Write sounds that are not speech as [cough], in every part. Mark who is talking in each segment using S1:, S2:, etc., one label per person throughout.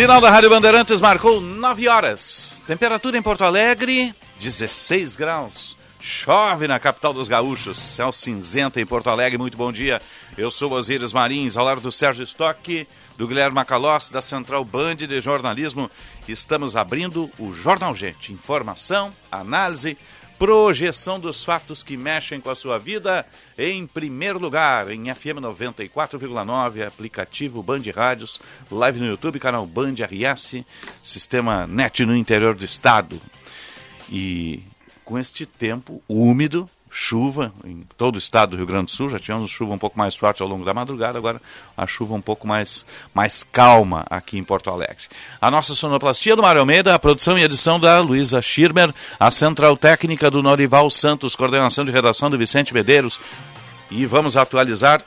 S1: Sinal da Rádio Bandeirantes marcou 9 horas. Temperatura em Porto Alegre, 16 graus. Chove na capital dos gaúchos. Céu cinzento em Porto Alegre. Muito bom dia. Eu sou Osíris Marins, ao lado do Sérgio Stock, do Guilherme Macalossi, da Central Band de Jornalismo. Estamos abrindo o Jornal Gente. Informação, análise, projeção dos fatos que mexem com a sua vida. Em primeiro lugar, em FM 94,9, aplicativo Band Rádios, live no YouTube, canal Band RS, sistema NET no interior do estado. E com este tempo úmido, chuva em todo o estado do Rio Grande do Sul, já tivemos chuva um pouco mais forte ao longo da madrugada, agora a chuva um pouco mais, mais calma aqui em Porto Alegre. A nossa sonoplastia do Mário Almeida, a produção e edição da Luísa Schirmer, a central técnica do Norival Santos, coordenação de redação do Vicente Medeiros. E vamos atualizar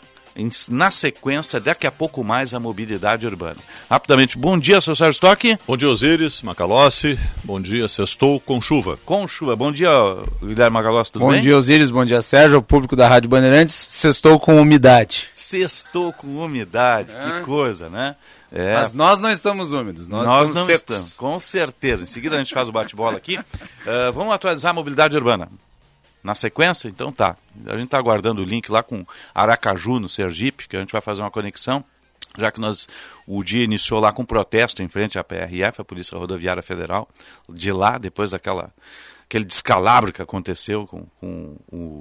S1: na sequência, daqui a pouco mais, a mobilidade urbana. Rapidamente, bom dia, seu Sérgio Stock.
S2: Bom dia, Osiris, Macalossi. Bom dia, Sextou com chuva.
S1: Com chuva. Bom dia, Guilherme Macalossi, tudo
S3: bom
S1: bem?
S3: Bom dia, Osiris. Bom dia, Sérgio, o público da Rádio Bandeirantes. Sextou com umidade.
S1: Sextou com umidade, é. que coisa, né?
S3: É. Mas nós não estamos úmidos, nós,
S1: nós
S3: estamos
S1: não secos. estamos, com certeza. Em seguida a gente faz o bate-bola aqui. Uh, [laughs] vamos atualizar a mobilidade urbana. Na sequência? Então tá. A gente está aguardando o link lá com Aracaju, no Sergipe, que a gente vai fazer uma conexão, já que nós o dia iniciou lá com protesto em frente à PRF, a Polícia Rodoviária Federal, de lá, depois daquela aquele descalabro que aconteceu com, com o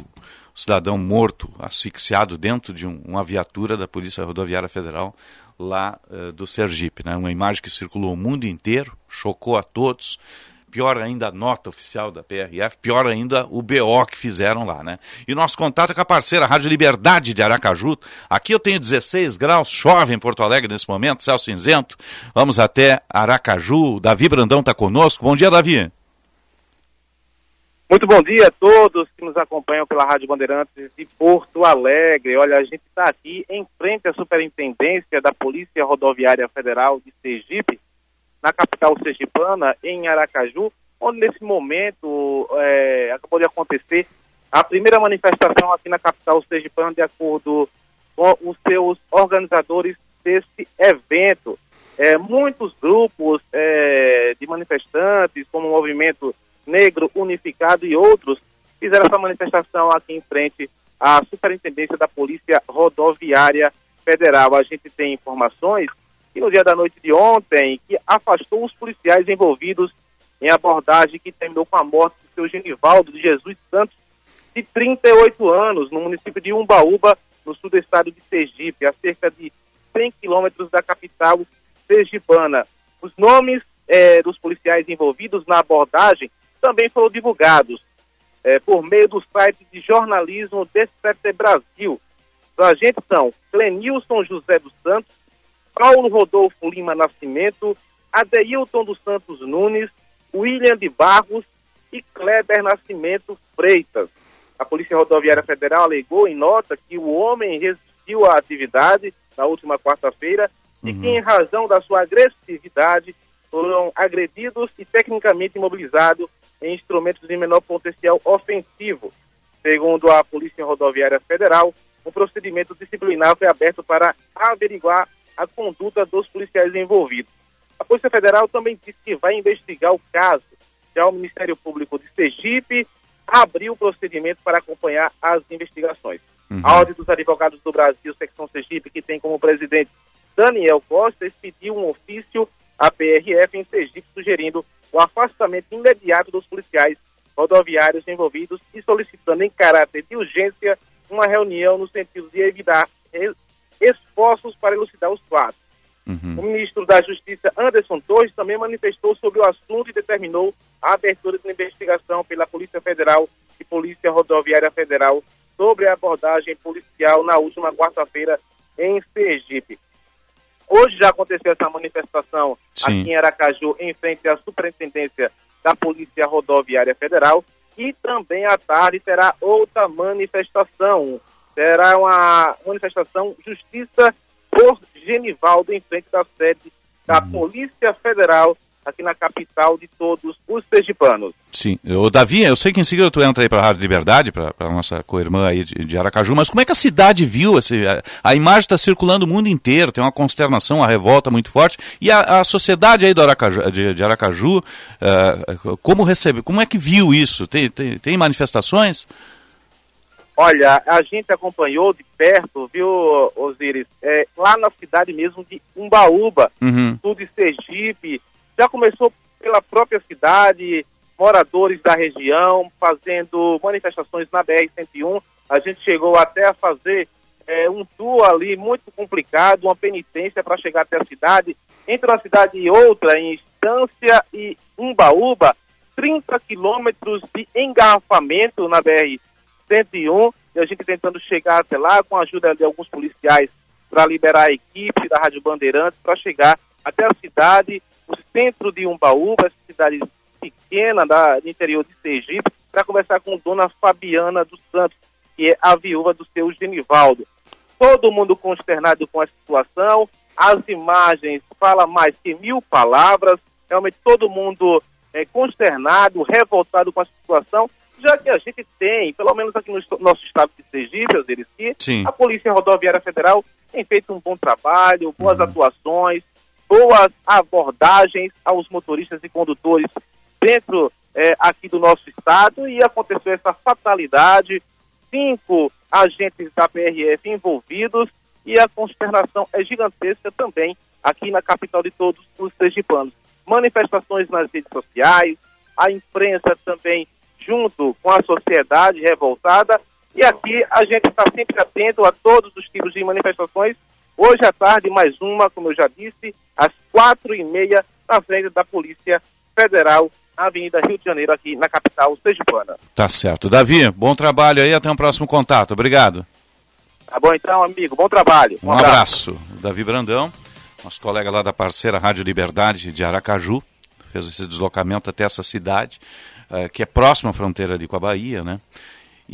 S1: cidadão morto, asfixiado dentro de um, uma viatura da Polícia Rodoviária Federal lá uh, do Sergipe. Né? Uma imagem que circulou o mundo inteiro, chocou a todos pior ainda a nota oficial da PRF, pior ainda o BO que fizeram lá, né? E nosso contato é com a parceira Rádio Liberdade de Aracaju. Aqui eu tenho 16 graus, chove em Porto Alegre nesse momento, céu cinzento. Vamos até Aracaju. Davi Brandão está conosco. Bom dia, Davi.
S4: Muito bom dia a todos que nos acompanham pela Rádio Bandeirantes de Porto Alegre. Olha, a gente está aqui em frente à Superintendência da Polícia Rodoviária Federal de Sergipe, na capital sergipana, em Aracaju, onde nesse momento é, acabou de acontecer a primeira manifestação aqui na capital sergipana, de acordo com os seus organizadores desse evento. É, muitos grupos é, de manifestantes, como o Movimento Negro Unificado e outros, fizeram essa manifestação aqui em frente à Superintendência da Polícia Rodoviária Federal. A gente tem informações que no dia da noite de ontem, que afastou os policiais envolvidos em abordagem que terminou com a morte do seu Genivaldo de Jesus Santos, de 38 anos, no município de Umbaúba, no sul do estado de Sergipe, a cerca de 100 quilômetros da capital sergipana. Os nomes é, dos policiais envolvidos na abordagem também foram divulgados é, por meio do site de jornalismo Desperte Brasil. Os agentes são Clenilson José dos Santos, Paulo Rodolfo Lima Nascimento, Adeilton dos Santos Nunes, William de Barros e Kleber Nascimento Freitas. A Polícia Rodoviária Federal alegou em nota que o homem resistiu à atividade na última quarta-feira uhum. e que, em razão da sua agressividade, foram agredidos e tecnicamente imobilizados em instrumentos de menor potencial ofensivo. Segundo a Polícia Rodoviária Federal, um procedimento disciplinar foi aberto para averiguar a conduta dos policiais envolvidos. A Polícia Federal também disse que vai investigar o caso. Já o Ministério Público de Sergipe abriu o procedimento para acompanhar as investigações. Uhum. A Ordem dos Advogados do Brasil, secção Sergipe, que tem como presidente Daniel Costa, expediu um ofício à PRF em Sergipe sugerindo o afastamento imediato dos policiais rodoviários envolvidos e solicitando em caráter de urgência uma reunião no sentido de evitar esforços para elucidar os fatos. Uhum. O ministro da Justiça, Anderson Torres, também manifestou sobre o assunto e determinou a abertura de investigação pela Polícia Federal e Polícia Rodoviária Federal sobre a abordagem policial na última quarta-feira em Sergipe. Hoje já aconteceu essa manifestação
S1: Sim.
S4: aqui em Aracaju, em frente à Superintendência da Polícia Rodoviária Federal. E também à tarde terá outra manifestação. Será uma manifestação Justiça por Genivaldo, em frente da sede da Polícia Federal, aqui na capital de todos os sergipanos.
S1: Sim. Ô, Davi, eu sei que em seguida tu entra aí para a Rádio Liberdade, para a nossa co-irmã aí de, de Aracaju, mas como é que a cidade viu? Esse, a, a imagem está circulando o mundo inteiro, tem uma consternação, uma revolta muito forte. E a, a sociedade aí do Aracaju, de, de Aracaju, uh, como recebe, como é que viu isso? Tem, tem, tem manifestações?
S4: Olha, a gente acompanhou de perto, viu, Osíris, é, lá na cidade mesmo de Umbaúba,
S1: Uhum.
S4: sul de Sergipe, já começou pela própria cidade, moradores da região fazendo manifestações na BR-101. A gente chegou até a fazer é, um tour ali muito complicado, uma penitência para chegar até a cidade. Entre uma cidade e outra, em Estância e Umbaúba, 30 quilômetros de engarrafamento na BR-101. E a gente tentando chegar até lá com a ajuda de alguns policiais para liberar a equipe da Rádio Bandeirantes para chegar até a cidade, o centro de Umbaúba, essa cidade pequena da, do interior de Sergipe, para conversar com Dona Fabiana dos Santos, que é a viúva do seu Genivaldo. Todo mundo consternado com a situação, as imagens falam mais que mil palavras, realmente todo mundo é, consternado, revoltado com a situação, já que a gente tem, pelo menos aqui no nosso estado de Sergipe,
S1: Sim.
S4: a Polícia Rodoviária Federal tem feito um bom trabalho, boas atuações, boas abordagens aos motoristas e condutores dentro eh, aqui do nosso estado e aconteceu essa fatalidade, cinco agentes da PRF envolvidos e a consternação é gigantesca também aqui na capital de todos os sergipanos. Manifestações nas redes sociais, a imprensa também junto com a sociedade revoltada e aqui a gente está sempre atento a todos os tipos de manifestações. Hoje à tarde, mais uma, como eu já disse, às quatro e meia, na frente da Polícia Federal, na Avenida Rio de Janeiro, aqui na capital sergipana.
S1: Tá certo. Davi, bom trabalho aí, até um próximo contato. Obrigado.
S4: Tá bom então, amigo? Bom trabalho.
S1: Um abraço. Davi Brandão, nosso colega lá da parceira Rádio Liberdade de Aracaju, fez esse deslocamento até essa cidade, eh, que é próxima à fronteira ali com a Bahia, né?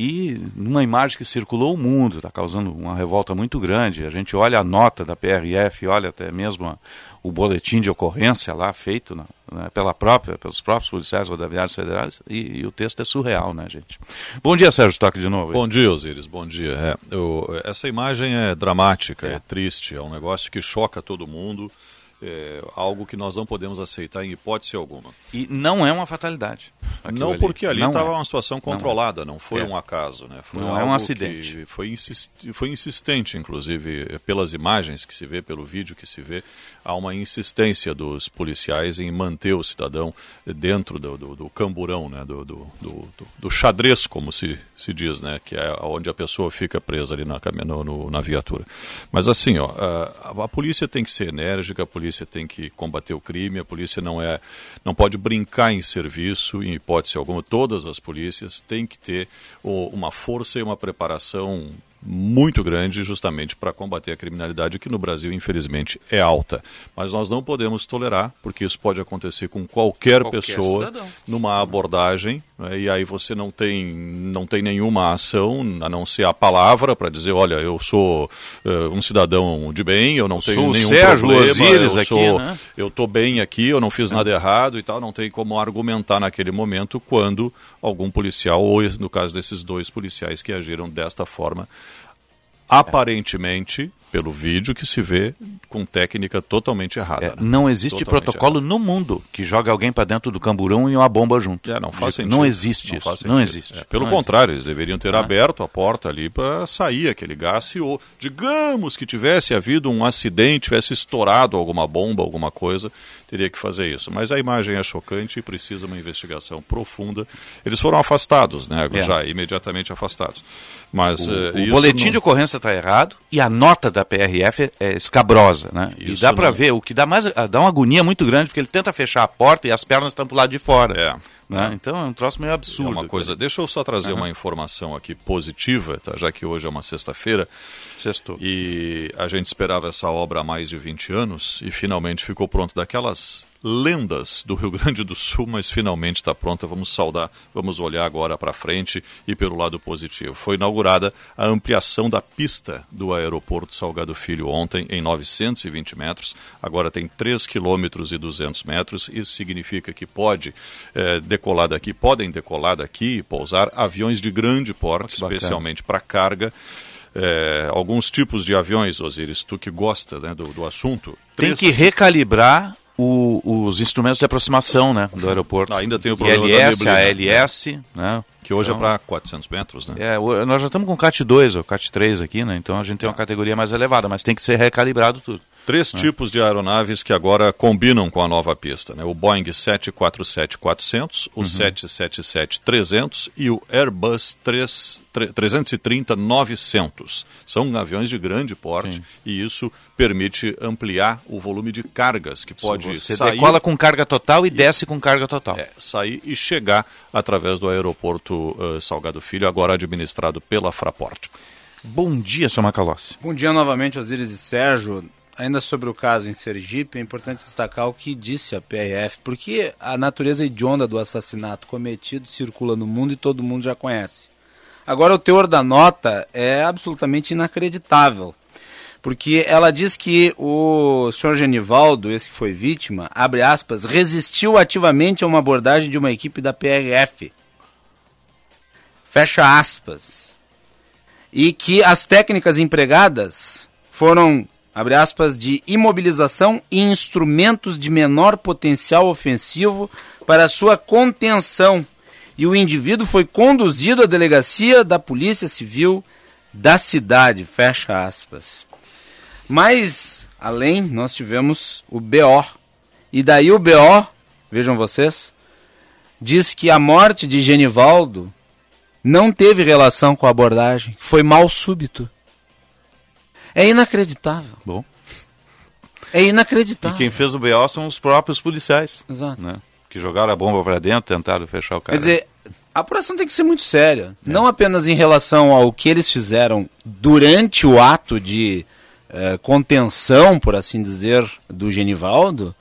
S1: E numa imagem que circulou o mundo, está causando uma revolta muito grande. A gente olha a nota da PRF, olha até mesmo a- o boletim de ocorrência lá feito na- né, pela própria, pelos próprios policiais rodoviários federais, e, e o texto é surreal, né, gente? Bom dia, Sérgio Stock, de novo.
S5: Bom dia, Osiris. Bom dia. É, eu- essa imagem é dramática, é. triste, é um negócio que choca todo mundo, é algo que nós não podemos aceitar em hipótese alguma.
S1: E não é uma fatalidade.
S5: não porque ali
S1: Não
S5: estava
S1: é.
S5: uma situação controlada, não, foi
S1: É.
S5: um acaso, né? Foi
S1: Não é um acidente.
S5: Foi, insisti- foi insistente, inclusive, pelas imagens que se vê, pelo vídeo que se vê, há uma insistência dos policiais em manter o cidadão dentro do, do, do camburão, né? Do, do, do- do xadrez, como se, se diz, né? Que é onde a pessoa fica presa ali na, no, no- na viatura. Mas assim, ó, a, a polícia tem que ser enérgica, a polícia tem que combater o crime, a polícia não é, não pode brincar em serviço, em hipótese alguma. Todas as polícias têm que ter o- uma força e uma preparação muito grande justamente para combater a criminalidade que no Brasil infelizmente é alta. Mas nós não podemos tolerar, porque isso pode acontecer com qualquer,
S1: Qualquer
S5: pessoa
S1: cidadão.
S5: numa abordagem né, e aí você não tem não tem nenhuma ação a não ser a palavra para dizer olha eu sou eh, um cidadão de bem eu não tenho
S1: sou
S5: nenhum
S1: Sérgio
S5: problema eu
S1: aqui,
S5: sou
S1: né?
S5: eu tô bem aqui eu não fiz nada errado e tal não tem como argumentar naquele momento quando algum policial ou no caso desses dois policiais que agiram desta forma aparentemente pelo vídeo que se vê com técnica totalmente errada
S1: É,
S5: né?
S1: não existe
S5: Totalmente
S1: protocolo no mundo que jogue alguém para dentro do camburão e uma bomba junto.
S5: É, não faz sentido.
S1: Não existe
S5: Não
S1: isso. Não existe.
S5: É, pelo
S1: Não
S5: contrário, eles deveriam ter
S1: Ah.
S5: aberto a porta ali para sair aquele gás e, ou, digamos que tivesse havido um acidente, tivesse estourado alguma bomba, alguma coisa, teria que fazer isso. Mas a imagem é chocante e precisa uma investigação profunda. Eles foram afastados, né?
S1: É.
S5: Já imediatamente afastados. Mas
S1: O,
S5: eh,
S1: o boletim
S5: não-
S1: de ocorrência está errado e a nota da da PRF é escabrosa, né?
S5: Isso
S1: e dá para ver, o que dá mais dá uma agonia muito grande, porque ele tenta fechar a porta e as pernas estão pro lado de fora.
S5: É.
S1: né? Então é um troço meio absurdo.
S5: É uma coisa. Deixa eu só trazer uma informação aqui positiva, tá? já que hoje é uma sexta-feira.
S1: Sextou.
S5: E a gente esperava essa obra há mais de 20 anos e finalmente ficou pronto. Daquelas lendas do Rio Grande do Sul, mas finalmente está pronta. Vamos saudar, vamos olhar agora para frente e pelo lado positivo. Foi inaugurada a ampliação da pista do aeroporto Salgado Filho ontem em 920 metros. Agora tem 3 quilômetros e 200 metros. Isso significa que pode eh, decolar daqui, podem decolar daqui e pousar aviões de grande porte,
S1: bacana.
S5: especialmente para carga. É, alguns tipos de aviões, Osiris, tu que gosta né, do, do assunto.
S1: Tem
S5: Três-
S1: que recalibrar o- os instrumentos de aproximação né, do aeroporto.
S5: Ah, ainda tem o problema da
S1: ILS,
S5: neblina.
S1: ALS, né?
S5: Que hoje
S1: Então,
S5: é para 400 metros, né?
S1: É, nós já estamos com CAT 2 ou CAT 3 aqui, né? Então a gente tem uma categoria mais elevada, mas tem que ser recalibrado tudo.
S5: Três tipos de aeronaves que agora combinam com a nova pista. Né? O Boeing 747-400, o 777-300 e o Airbus 3, 330-900. São aviões de grande porte
S1: Sim.
S5: e isso permite ampliar o volume de cargas que pode
S1: Você
S5: sair,
S1: decola com carga total e desce com carga total.
S5: é, sair e chegar através do aeroporto eh, Salgado Filho, agora administrado pela Fraport.
S1: Bom dia, seu Macalossi.
S6: Bom dia novamente, Osiris e Sérgio. Ainda sobre o caso em Sergipe, é importante destacar o que disse a PRF, porque a natureza hedionda do assassinato cometido circula no mundo e todo mundo já conhece. Agora, o teor da nota é absolutamente inacreditável, porque ela diz que o senhor Genivaldo, esse que foi vítima, abre aspas, resistiu ativamente a uma abordagem de uma equipe da PRF. Fecha aspas e que as técnicas empregadas foram, abre aspas, de imobilização e instrumentos de menor potencial ofensivo para sua contenção. E o indivíduo foi conduzido à delegacia da Polícia Civil da cidade, fecha aspas. Mas, além, nós tivemos o BO. E daí o BO, vejam vocês, diz que a morte de Genivaldo não teve relação com a abordagem, foi mal súbito. É inacreditável.
S1: Bom.
S6: É
S1: E
S6: inacreditável.
S1: quem fez o BO são os próprios policiais,
S6: Exato.
S1: né? Que jogaram a bomba para dentro, tentaram fechar o cara.
S6: Quer dizer, a apuração tem que ser muito séria. Não apenas em relação ao que eles fizeram durante o ato de eh, contenção, por assim dizer, do Genivaldo,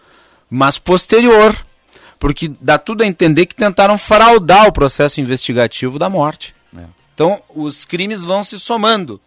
S6: mas posterior. Porque dá tudo a entender que tentaram fraudar o processo investigativo da morte.
S1: É.
S6: Então, os crimes vão se somando.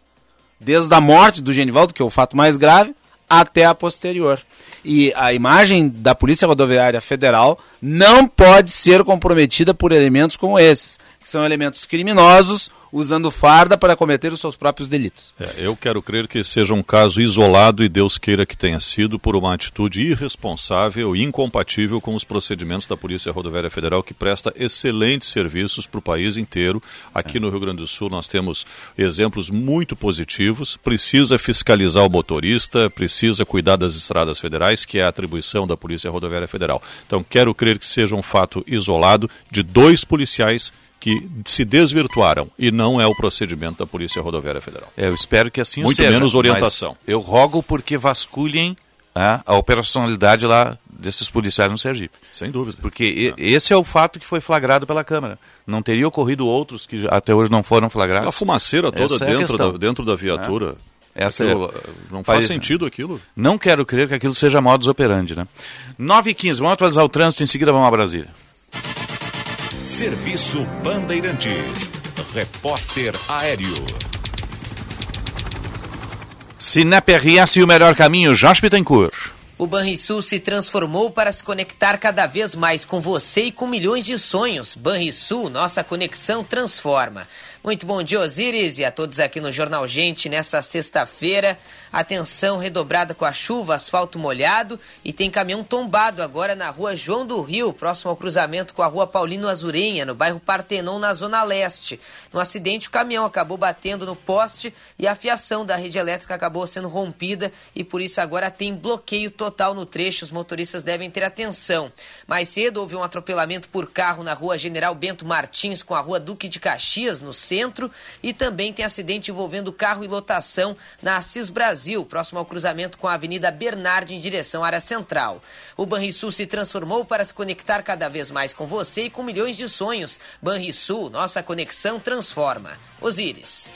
S6: Desde a morte do Genivaldo, que é o fato mais grave, até a posterior. E a imagem da Polícia Rodoviária Federal não pode ser comprometida por elementos como esses, são elementos criminosos usando farda para cometer os seus próprios delitos.
S5: É, eu quero crer que seja um caso isolado e Deus queira que tenha sido por uma atitude irresponsável e incompatível com os procedimentos da Polícia Rodoviária Federal, que presta excelentes serviços para o país inteiro. Aqui no Rio Grande do Sul nós temos exemplos muito positivos. Precisa fiscalizar o motorista, precisa cuidar das estradas federais, que é a atribuição da Polícia Rodoviária Federal. Então quero crer que seja um fato isolado de dois policiais que se desvirtuaram e não é o procedimento da Polícia Rodoviária Federal.
S1: É, eu espero que assim
S5: Muito
S1: seja.
S5: menos orientação.
S1: Eu rogo porque vasculhem ah, a operacionalidade lá desses policiais no Sergipe.
S5: Sem dúvida.
S1: Porque e- esse é o fato que foi flagrado pela Câmara. Não teria ocorrido outros que até hoje não foram flagrados.
S5: A fumaceira toda
S1: Essa é a
S5: dentro, da, dentro da viatura.
S1: Essa
S5: Aquilo,
S1: é-
S5: Não
S1: Faz-
S5: faz sentido aquilo.
S1: Não quero crer que aquilo seja modus operandi, né? 9 e 15 vamos atualizar o trânsito, em seguida vamos a Brasília.
S7: Serviço Bandeirantes. Repórter Aéreo.
S1: Sinep RS e o melhor caminho, Jorge Bittencourt.
S8: O Banrisul se transformou para se conectar cada vez mais com você e com milhões de sonhos. Banrisul, nossa conexão transforma. Muito bom dia, Osiris, e a todos aqui no Jornal Gente nessa sexta-feira. Atenção redobrada com a chuva, asfalto molhado e tem caminhão tombado agora na rua João do Rio, próximo ao cruzamento com a rua Paulino Azurenha, no bairro Partenon, na Zona Leste. No acidente, o caminhão acabou batendo no poste e a fiação da rede elétrica acabou sendo rompida e por isso agora tem bloqueio total no trecho. Os motoristas devem ter atenção. Mais cedo houve um atropelamento por carro na rua General Bento Martins com a rua Duque de Caxias, no centro e também tem acidente envolvendo carro e lotação na Assis Brasil, próximo ao cruzamento com a Avenida Bernardo em direção à área central. O Banrisul se transformou para se conectar cada vez mais com você e com milhões de sonhos. Banrisul, nossa conexão transforma. Osíris.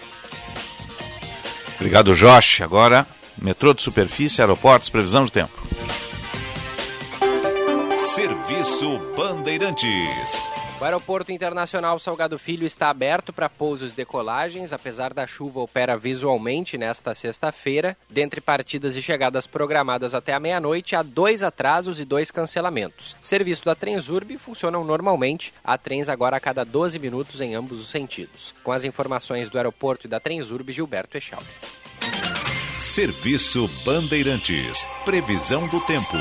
S1: Obrigado, Josh. Agora, metrô de superfície, aeroportos, previsão do tempo.
S9: Serviço Bandeirantes.
S10: O Aeroporto Internacional Salgado Filho está aberto para pousos e decolagens, apesar da chuva opera visualmente nesta sexta-feira. Dentre partidas e chegadas programadas até a meia-noite, há dois atrasos e dois cancelamentos. Serviço da Transurb funcionam normalmente, há trens agora a cada 12 minutos em ambos os sentidos. Com as informações do aeroporto e da Transurb, Gilberto Echaldo.
S9: Serviço Bandeirantes. Previsão do tempo.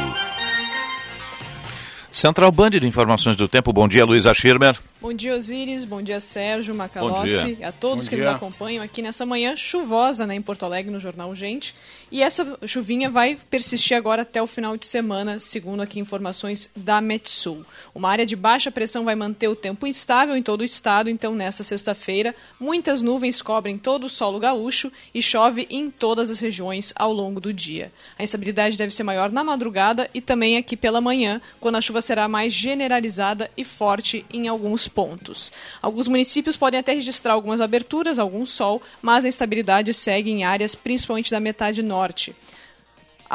S1: Central Band de Informações do Tempo. Bom dia, Luísa Schirmer.
S11: Bom dia, Osiris. Bom dia, Sérgio Macalossi.
S1: dia.
S11: A todos
S1: Bom
S11: que
S1: dia.
S11: nos acompanham aqui nessa manhã chuvosa né, em Porto Alegre, no Jornal Gente. E essa chuvinha vai persistir agora até o final de semana, segundo aqui informações da Metsul. Uma área de baixa pressão vai manter o tempo instável em todo o estado, então nessa sexta-feira, muitas nuvens cobrem todo o solo gaúcho e chove em todas as regiões ao longo do dia. A instabilidade deve ser maior na madrugada e também aqui pela manhã, quando a chuva será mais generalizada e forte em alguns pontos. Alguns municípios podem até registrar algumas aberturas, algum sol, mas a instabilidade segue em áreas principalmente da metade norte.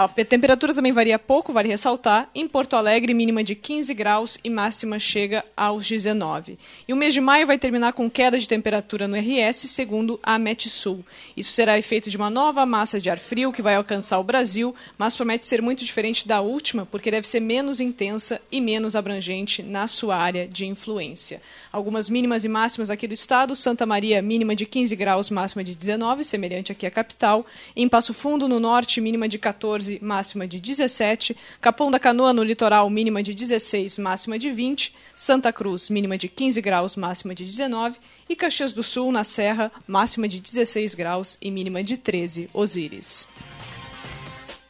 S11: A pe- temperatura também varia pouco, vale ressaltar. Em Porto Alegre, mínima de 15 graus e máxima chega aos 19. E o mês de maio vai terminar com queda de temperatura no RS, segundo a Metsul. Isso será efeito de uma nova massa de ar frio que vai alcançar o Brasil, mas promete ser muito diferente da última, porque deve ser menos intensa e menos abrangente na sua área de influência. Algumas mínimas e máximas aqui do estado: Santa Maria, mínima de 15 graus, máxima de 19, semelhante aqui à capital. Em Passo Fundo, no norte, mínima de 14, máxima de 17. Capão da Canoa, no litoral, mínima de 16, máxima de 20. Santa Cruz, mínima de 15 graus, máxima de 19. E Caxias do Sul, na Serra, máxima de 16 graus e mínima de 13. Osíris.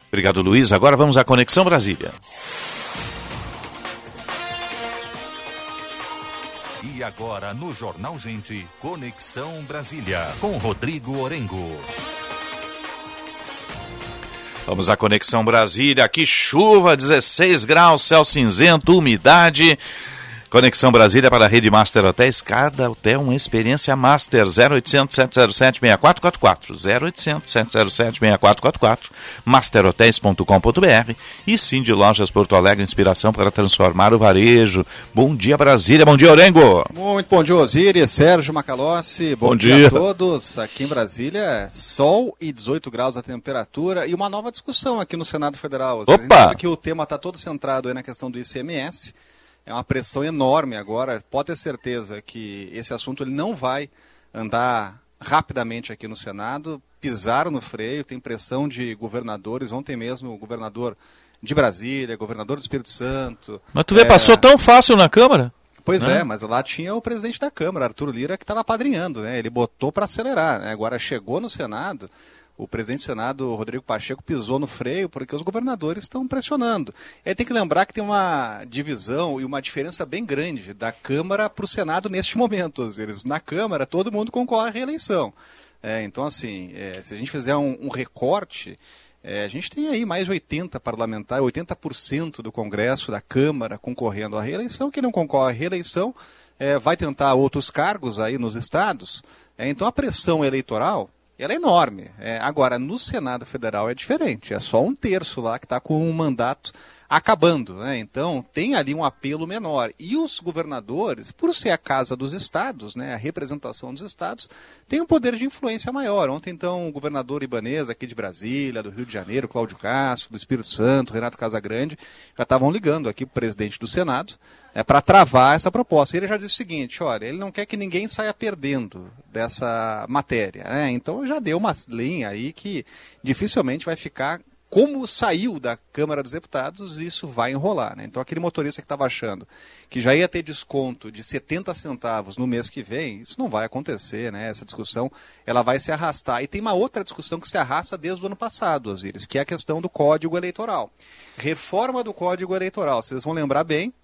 S1: Obrigado, Luiz. Agora vamos à Conexão Brasília.
S9: E agora no Jornal Gente, Conexão Brasília, com Rodrigo Orengo.
S1: Vamos à Conexão Brasília. Aqui chuva, 16 graus, céu cinzento, umidade. Conexão Brasília para a rede Master Hotéis. Cada hotel uma experiência Master. 0800 707 6444. 0800 707 6444. Masterhotels.com.br. E sim de Lojas Porto Alegre, inspiração para transformar o varejo. Bom dia, Brasília. Bom dia, Orengo.
S12: Muito bom dia, Osiris, Sérgio Macalossi. Bom,
S1: Bom
S12: dia.
S1: dia.
S12: a todos. Aqui em Brasília, sol e 18 graus a temperatura e uma nova discussão aqui no Senado Federal.
S1: Opa!
S12: que o tema está todo centrado aí na questão do ICMS. É uma pressão enorme agora. Pode ter certeza que esse assunto ele não vai andar rapidamente aqui no Senado. Pisaram no freio, tem pressão de governadores. Ontem mesmo o governador de Brasília, governador do Espírito Santo.
S1: Mas tu vê,
S12: é,
S1: passou tão fácil na Câmara.
S12: Pois
S1: né?
S12: é, mas lá tinha o presidente da Câmara, Arthur Lira, que estava apadrinhando, né? Ele botou para acelerar, né? Agora chegou no Senado, o presidente do Senado, Rodrigo Pacheco, pisou no freio porque os governadores estão pressionando. E aí tem que lembrar que tem uma divisão e uma diferença bem grande da Câmara para o Senado neste momento. Eles, na Câmara, todo mundo concorre à reeleição. É, então, assim, é, se a gente fizer um, um recorte, é, a gente tem aí mais de 80 parlamentares, 80% do Congresso, da Câmara, concorrendo à reeleição. Quem não concorre à reeleição é, vai tentar outros cargos aí nos estados. É, então a pressão eleitoral ela é enorme. É, agora, no Senado Federal é diferente. É só um terço lá que está com o mandato acabando. Né? Então, tem ali um apelo menor. E os governadores, por ser a casa dos estados, né, a representação dos estados, tem um poder de influência maior. Ontem, então, o governador Ibanez, aqui de Brasília, do Rio de Janeiro, Cláudio Castro, do Espírito Santo, Renato Casagrande, já estavam ligando aqui para o presidente do Senado é, para travar essa proposta. Ele já disse o seguinte: olha, ele não quer que ninguém saia perdendo dessa matéria. Né? Então já deu uma linha aí que dificilmente vai ficar como saiu da Câmara dos Deputados, isso vai enrolar. Né? Então aquele motorista que estava achando que já ia ter desconto de 70 centavos no mês que vem, isso não vai acontecer, né? Essa discussão ela vai se arrastar. E tem uma outra discussão que se arrasta desde o ano passado, Osiris, que é a questão do Código Eleitoral. Reforma do Código Eleitoral. Vocês vão lembrar bem,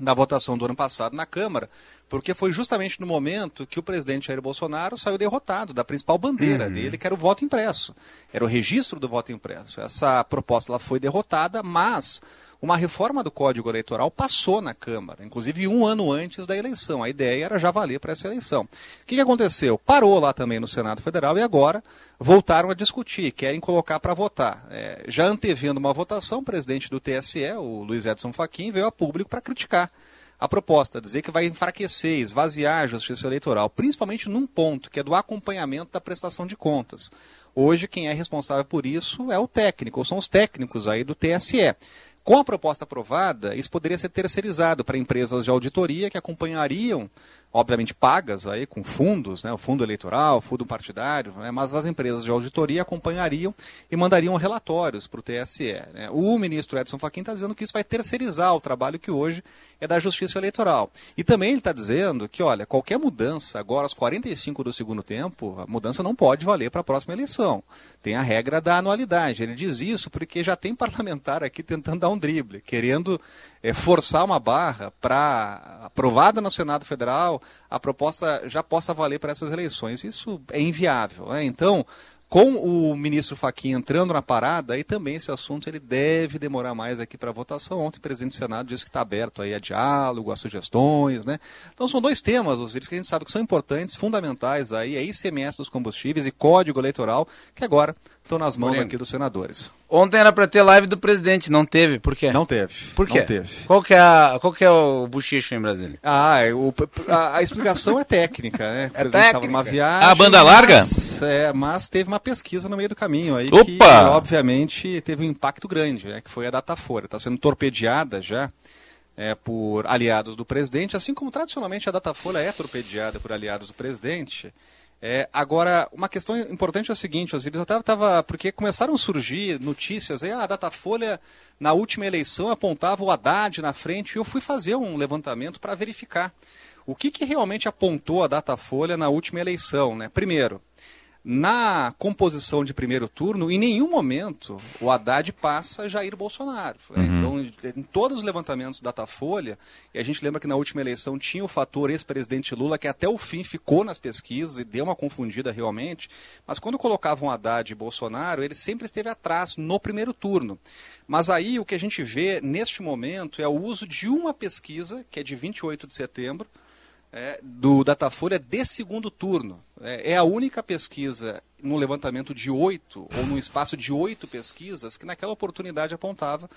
S12: na votação do ano passado na Câmara, porque foi justamente no momento que o presidente Jair Bolsonaro saiu derrotado da principal bandeira
S3: Uhum.
S12: dele, que era o voto impresso. Era o registro do voto impresso. Essa proposta ela foi derrotada, mas uma reforma do Código Eleitoral passou na Câmara, inclusive um ano antes da eleição. A ideia era já valer para essa eleição. O que, que aconteceu? Parou lá também no Senado Federal e agora voltaram a discutir, querem colocar para votar. É, já antevendo uma votação, o presidente do TSE, o Luiz Edson Fachin, veio a público para criticar a proposta, dizer que vai enfraquecer, esvaziar a justiça eleitoral, principalmente num ponto, que é do acompanhamento da prestação de contas. Hoje, quem é responsável por isso é o técnico, ou são os técnicos aí do TSE. Com a proposta aprovada, isso poderia ser terceirizado para empresas de auditoria que acompanhariam, obviamente pagas aí com fundos, né, o fundo eleitoral, fundo partidário, né, mas as empresas de auditoria acompanhariam e mandariam relatórios para o TSE. né. O ministro Edson Fachin está dizendo que isso vai terceirizar o trabalho que hoje é da Justiça Eleitoral. E também ele está dizendo que, olha, qualquer mudança agora aos 45 do segundo tempo, a mudança não pode valer para a próxima eleição. Tem a regra da anualidade. Ele diz isso porque já tem parlamentar aqui tentando dar um drible, querendo eh, forçar uma barra para aprovada no Senado Federal, a proposta já possa valer para essas eleições. Isso é inviável. Né? Então, com o ministro Fachin entrando na parada, aí também esse assunto ele deve demorar mais aqui para votação. Ontem o presidente do Senado disse que está aberto aí a diálogo, a sugestões, né? Então são dois temas, os que a gente sabe que são importantes, fundamentais aí, é ICMS dos combustíveis e Código Eleitoral, que agora estão nas mãos
S3: Moreno.
S12: aqui dos senadores.
S3: Ontem era para ter live do presidente, não teve. Por quê?
S12: Não teve.
S3: Por quê?
S12: Não teve.
S3: Qual que é, a, qual que é o bochicho em Brasília?
S12: Ah, é, o- a, a explicação é técnica, né? O
S3: É
S12: presidente estava numa viagem.
S1: Ah, banda larga?
S12: Mas, é, mas teve uma pesquisa no meio do caminho aí que,
S1: Opa!
S12: obviamente, teve um impacto grande, né? Que foi a Datafolha. Está sendo torpedeada já é, por aliados do presidente, assim como tradicionalmente a Datafolha é torpedeada por aliados do presidente. É, agora, uma questão importante é o seguinte, Osiris, eu tava, tava- porque começaram a surgir notícias, aí, ah, a Datafolha na última eleição apontava o Haddad na frente, e eu fui fazer um levantamento para verificar o que, que realmente apontou a Datafolha na última eleição. Né? Primeiro, na composição de primeiro turno, em nenhum momento o Haddad passa Jair Bolsonaro. né? Então, em todos os levantamentos da Datafolha, e a gente lembra que na última eleição tinha o fator ex-presidente Lula, que até o fim ficou nas pesquisas e deu uma confundida realmente, mas quando colocavam Haddad e Bolsonaro, ele sempre esteve atrás no primeiro turno. Mas aí o que a gente vê neste momento é o uso de uma pesquisa, que é de 28 de setembro, é, do Datafolha de segundo turno. É, é a única pesquisa no levantamento de oito, ou no espaço de oito pesquisas, que naquela oportunidade apontava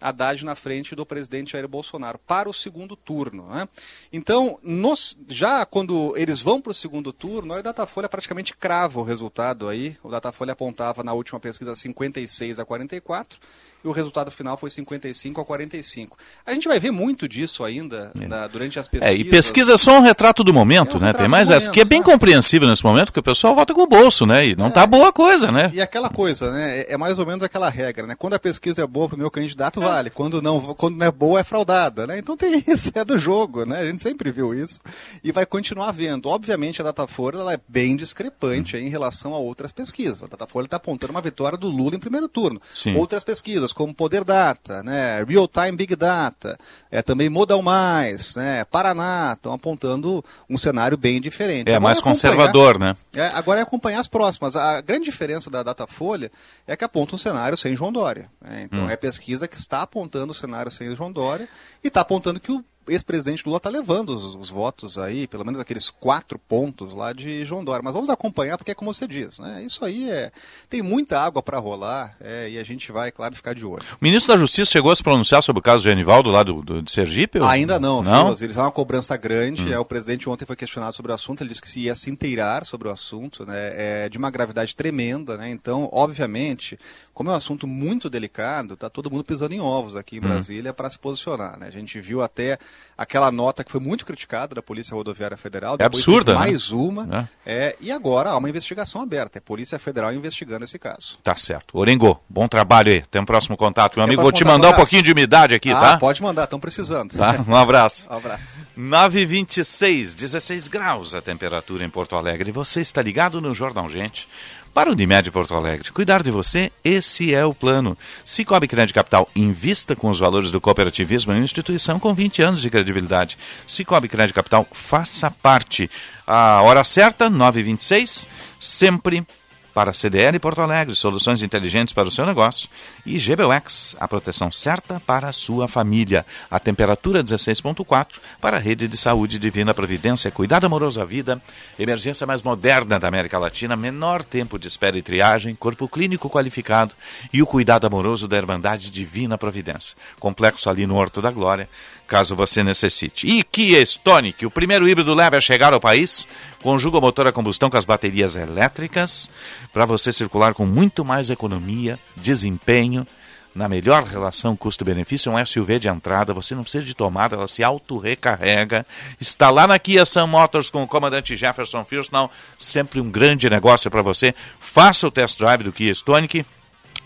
S12: Haddad na frente do presidente Jair Bolsonaro para o segundo turno. né? Então, nos- já quando eles vão para o segundo turno, a Datafolha praticamente crava o resultado aí. O Datafolha apontava na última pesquisa 56 a 44 e o resultado final foi 55 a 45. A gente vai ver muito disso ainda na- durante as
S1: É,
S12: pesquisas.
S1: e pesquisa é só um retrato do momento,
S12: É um
S1: né? Tem mais essa, que é bem
S12: né?
S1: compreensível nesse momento, porque o pessoal vota com o bolso, né? E não tá boa a coisa, né?
S12: E aquela coisa, né? É- É mais ou menos aquela regra, né? Quando a pesquisa é boa pro meu candidato, vale. Quando não, quando não é boa, é fraudada, né? Então tem isso, é do jogo, né? A gente sempre viu isso. E vai continuar vendo. Obviamente, a Datafolha ela é bem discrepante aí em relação a outras pesquisas. A Datafolha está apontando uma vitória do Lula em primeiro turno.
S1: Sim.
S12: Outras pesquisas, como Poder Data, né? Real Time Big Data, é, também Modal Mais, né? Paraná, estão apontando um cenário bem diferente.
S1: É
S12: Agora,
S1: mais
S12: acompanhar-
S1: conservador, né?
S12: é, agora é acompanhar as próximas. A grande diferença da Datafolha é que aponta um cenário sem João Dória. né? Então
S1: Hum.
S12: é pesquisa que está apontando o cenário sem João Dória e está apontando que o ex-presidente Lula está levando os, os votos aí, pelo menos aqueles quatro pontos lá de João Dória. Mas vamos acompanhar porque é como você diz, né? Isso aí é tem muita água para rolar é, e a gente vai, claro, ficar de olho.
S1: O ministro da Justiça chegou a se pronunciar sobre o caso de Anivaldo lá do, do- de Sergipe? ou-
S12: Ainda não,
S1: Não?
S12: viu? Eles há uma cobrança grande.
S1: Hum.
S12: né? O presidente ontem foi questionado sobre o assunto. Ele disse que se ia se inteirar sobre o assunto, né? É de uma gravidade tremenda, né? Então, obviamente, como é um assunto muito delicado, tá todo mundo pisando em ovos aqui em
S1: Hum.
S12: Brasília para se posicionar, né? A gente viu até aquela nota que foi muito criticada da Polícia Rodoviária Federal.
S1: É absurda, né?
S12: Mais uma. É, e agora há uma investigação aberta. É a Polícia Federal investigando esse caso.
S1: Tá certo. Orengo, bom trabalho aí. Até um próximo contato, meu amigo. Vou te mandar um
S12: contato.
S1: pouquinho de umidade aqui,
S12: ah,
S1: tá?
S12: pode mandar, estão precisando.
S1: Tá? Um abraço. [laughs]
S12: Um abraço.
S1: 926, 16 graus a temperatura em Porto Alegre. Você está ligado no Jornal Gente. Para o Unimed Porto Alegre, cuidar de você, esse é o plano. Cicobi Crédito Capital, invista com os valores do cooperativismo em uma instituição com 20 anos de credibilidade. Cicobi Crédito Capital, faça parte. A hora certa, 9h26, sempre para CDL Porto Alegre, soluções inteligentes para o seu negócio. E GBUX, a proteção certa para a sua família. A temperatura 16.4 para a rede de saúde Divina Providência. Cuidado amoroso à vida, emergência mais moderna da América Latina, menor tempo de espera e triagem, corpo clínico qualificado e o cuidado amoroso da Irmandade Divina Providência. Complexo ali no Horto da Glória, caso você necessite. E Kia Stonic, o primeiro híbrido leve a chegar ao país, conjuga o motor a combustão com as baterias elétricas para você circular com muito mais economia, desempenho, na melhor relação custo-benefício, um SUV de entrada, você não precisa de tomada, ela se auto-recarrega. Está lá na Kia Sun Motors com o comandante Jefferson Firsnall, sempre um grande negócio para você. Faça o test drive do Kia Stonic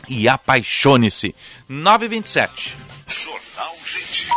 S1: e apaixone-se. 927.
S13: Jornal Gente.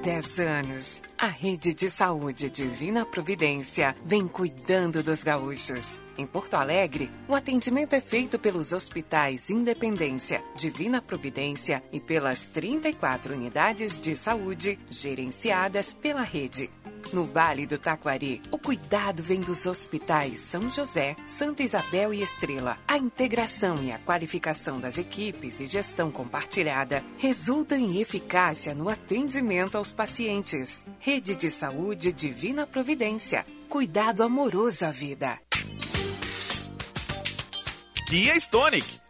S13: Há 10 anos, a rede de saúde Divina Providência vem cuidando dos gaúchos. Em Porto Alegre, o atendimento é feito pelos hospitais Independência, Divina Providência e pelas 34 unidades de saúde gerenciadas pela rede. No Vale do Taquari, o cuidado vem dos hospitais São José, Santa Isabel e Estrela. A integração e a qualificação das equipes e gestão compartilhada resultam em eficácia no atendimento aos pacientes. Rede de Saúde Divina Providência. Cuidado amoroso à vida.
S14: Kia Stonic.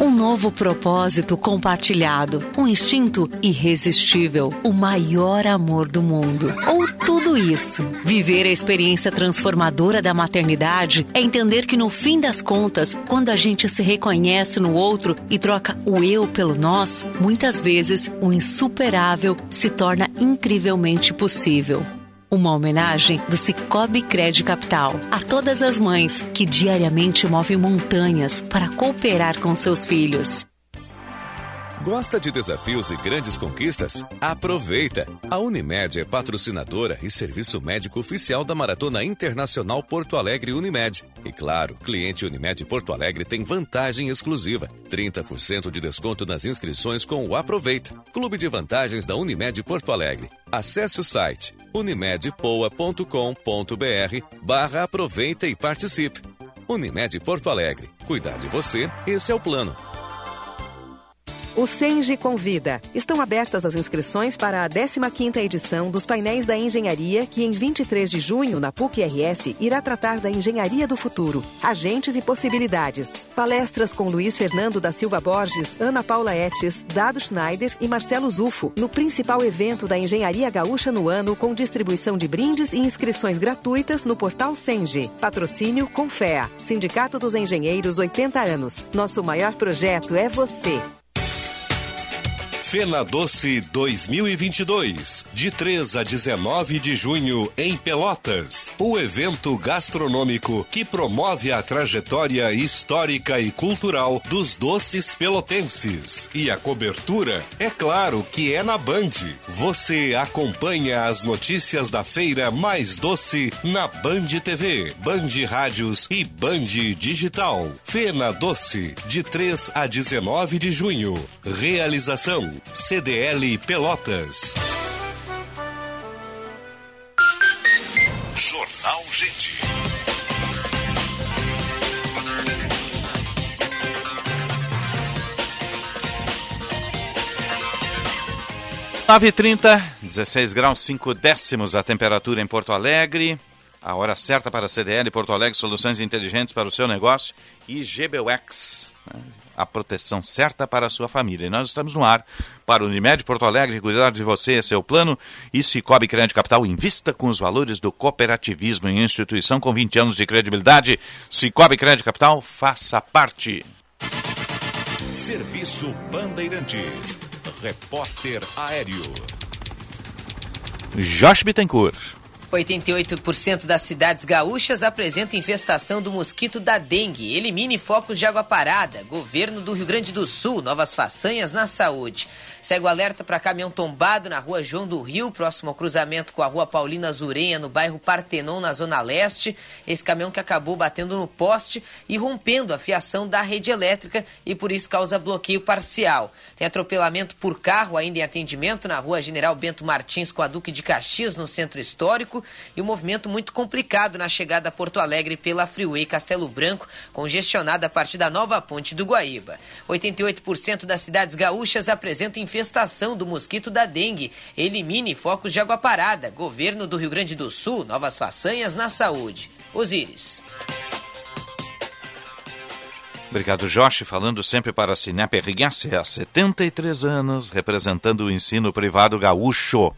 S15: Um novo propósito compartilhado, um instinto irresistível, o maior amor do mundo. Ou tudo isso. Viver a experiência transformadora da maternidade é entender que no fim das contas, quando a gente se reconhece no outro e troca o eu pelo nós, muitas vezes o insuperável se torna incrivelmente possível. Uma homenagem do Cicobi Cred Capital a todas as mães que diariamente movem montanhas para cooperar com seus filhos.
S16: Gosta de desafios e grandes conquistas? Aproveita! A Unimed é patrocinadora e serviço médico oficial da Maratona Internacional Porto Alegre Unimed. E claro, cliente Unimed Porto Alegre tem vantagem exclusiva: 30% de desconto nas inscrições com o Aproveita. Clube de vantagens da Unimed Porto Alegre. Acesse o site unimedpoa.com.br barra aproveita e participe. Unimed Porto Alegre. Cuidar de você, esse é o plano.
S17: O Senge convida. Estão abertas as inscrições para a 15ª edição dos Painéis da Engenharia, que em 23 de junho, na PUC-RS, irá tratar da engenharia do futuro, agentes e possibilidades. Palestras com Luiz Fernando da Silva Borges, Ana Paula Etes, Dado Schneider e Marcelo Zufo, no principal evento da engenharia gaúcha no ano, com distribuição de brindes e inscrições gratuitas no portal Senge. Patrocínio Confea, Sindicato dos Engenheiros 80 anos. Nosso maior projeto é você.
S18: Fena Doce 2022, de 3 a 19 de junho em Pelotas. O evento gastronômico que promove a trajetória histórica e cultural dos doces pelotenses. E a cobertura, é claro que é na Band. Você acompanha as notícias da feira mais doce na Band TV, Band Rádios e Band Digital. Fena Doce, de 3 a 19 de junho. Realização CDL Pelotas.
S13: Jornal Gente.
S1: Nove trinta, 16 graus 5 décimos a temperatura em Porto Alegre. A hora certa para a CDL Porto Alegre, soluções inteligentes para o seu negócio e GBUX a proteção certa para a sua família. E nós estamos no ar para o Unimed Porto Alegre, cuidar de você, esse é o plano. E Cicobi Crédito Capital, invista com os valores do cooperativismo em instituição com 20 anos de credibilidade. Cicobi Crédito Capital, faça parte.
S9: Serviço Bandeirantes. Repórter Aéreo.
S1: Josh Bittencourt.
S8: 88% das cidades gaúchas apresentam infestação do mosquito da dengue. Elimine focos de água parada. Governo do Rio Grande do Sul, novas façanhas na saúde. Segue o alerta para caminhão tombado na rua João do Rio, próximo ao cruzamento com a rua Paulina Zurenha, no bairro Partenon, na Zona Leste. Esse caminhão que acabou batendo no poste e rompendo a fiação da rede elétrica e por isso causa bloqueio parcial. Tem atropelamento por carro ainda em atendimento na rua General Bento Martins com a Duque de Caxias, no centro histórico. E um movimento muito complicado na chegada a Porto Alegre pela Freeway Castelo Branco, congestionada a partir da nova ponte do Guaíba. 88% das cidades gaúchas apresentam infestação do mosquito da dengue. Elimine focos de água parada. Governo do Rio Grande do Sul, novas façanhas na saúde. Osíris.
S1: Obrigado, Josh, falando sempre para a Cinep RS há 73 anos, representando o ensino privado gaúcho.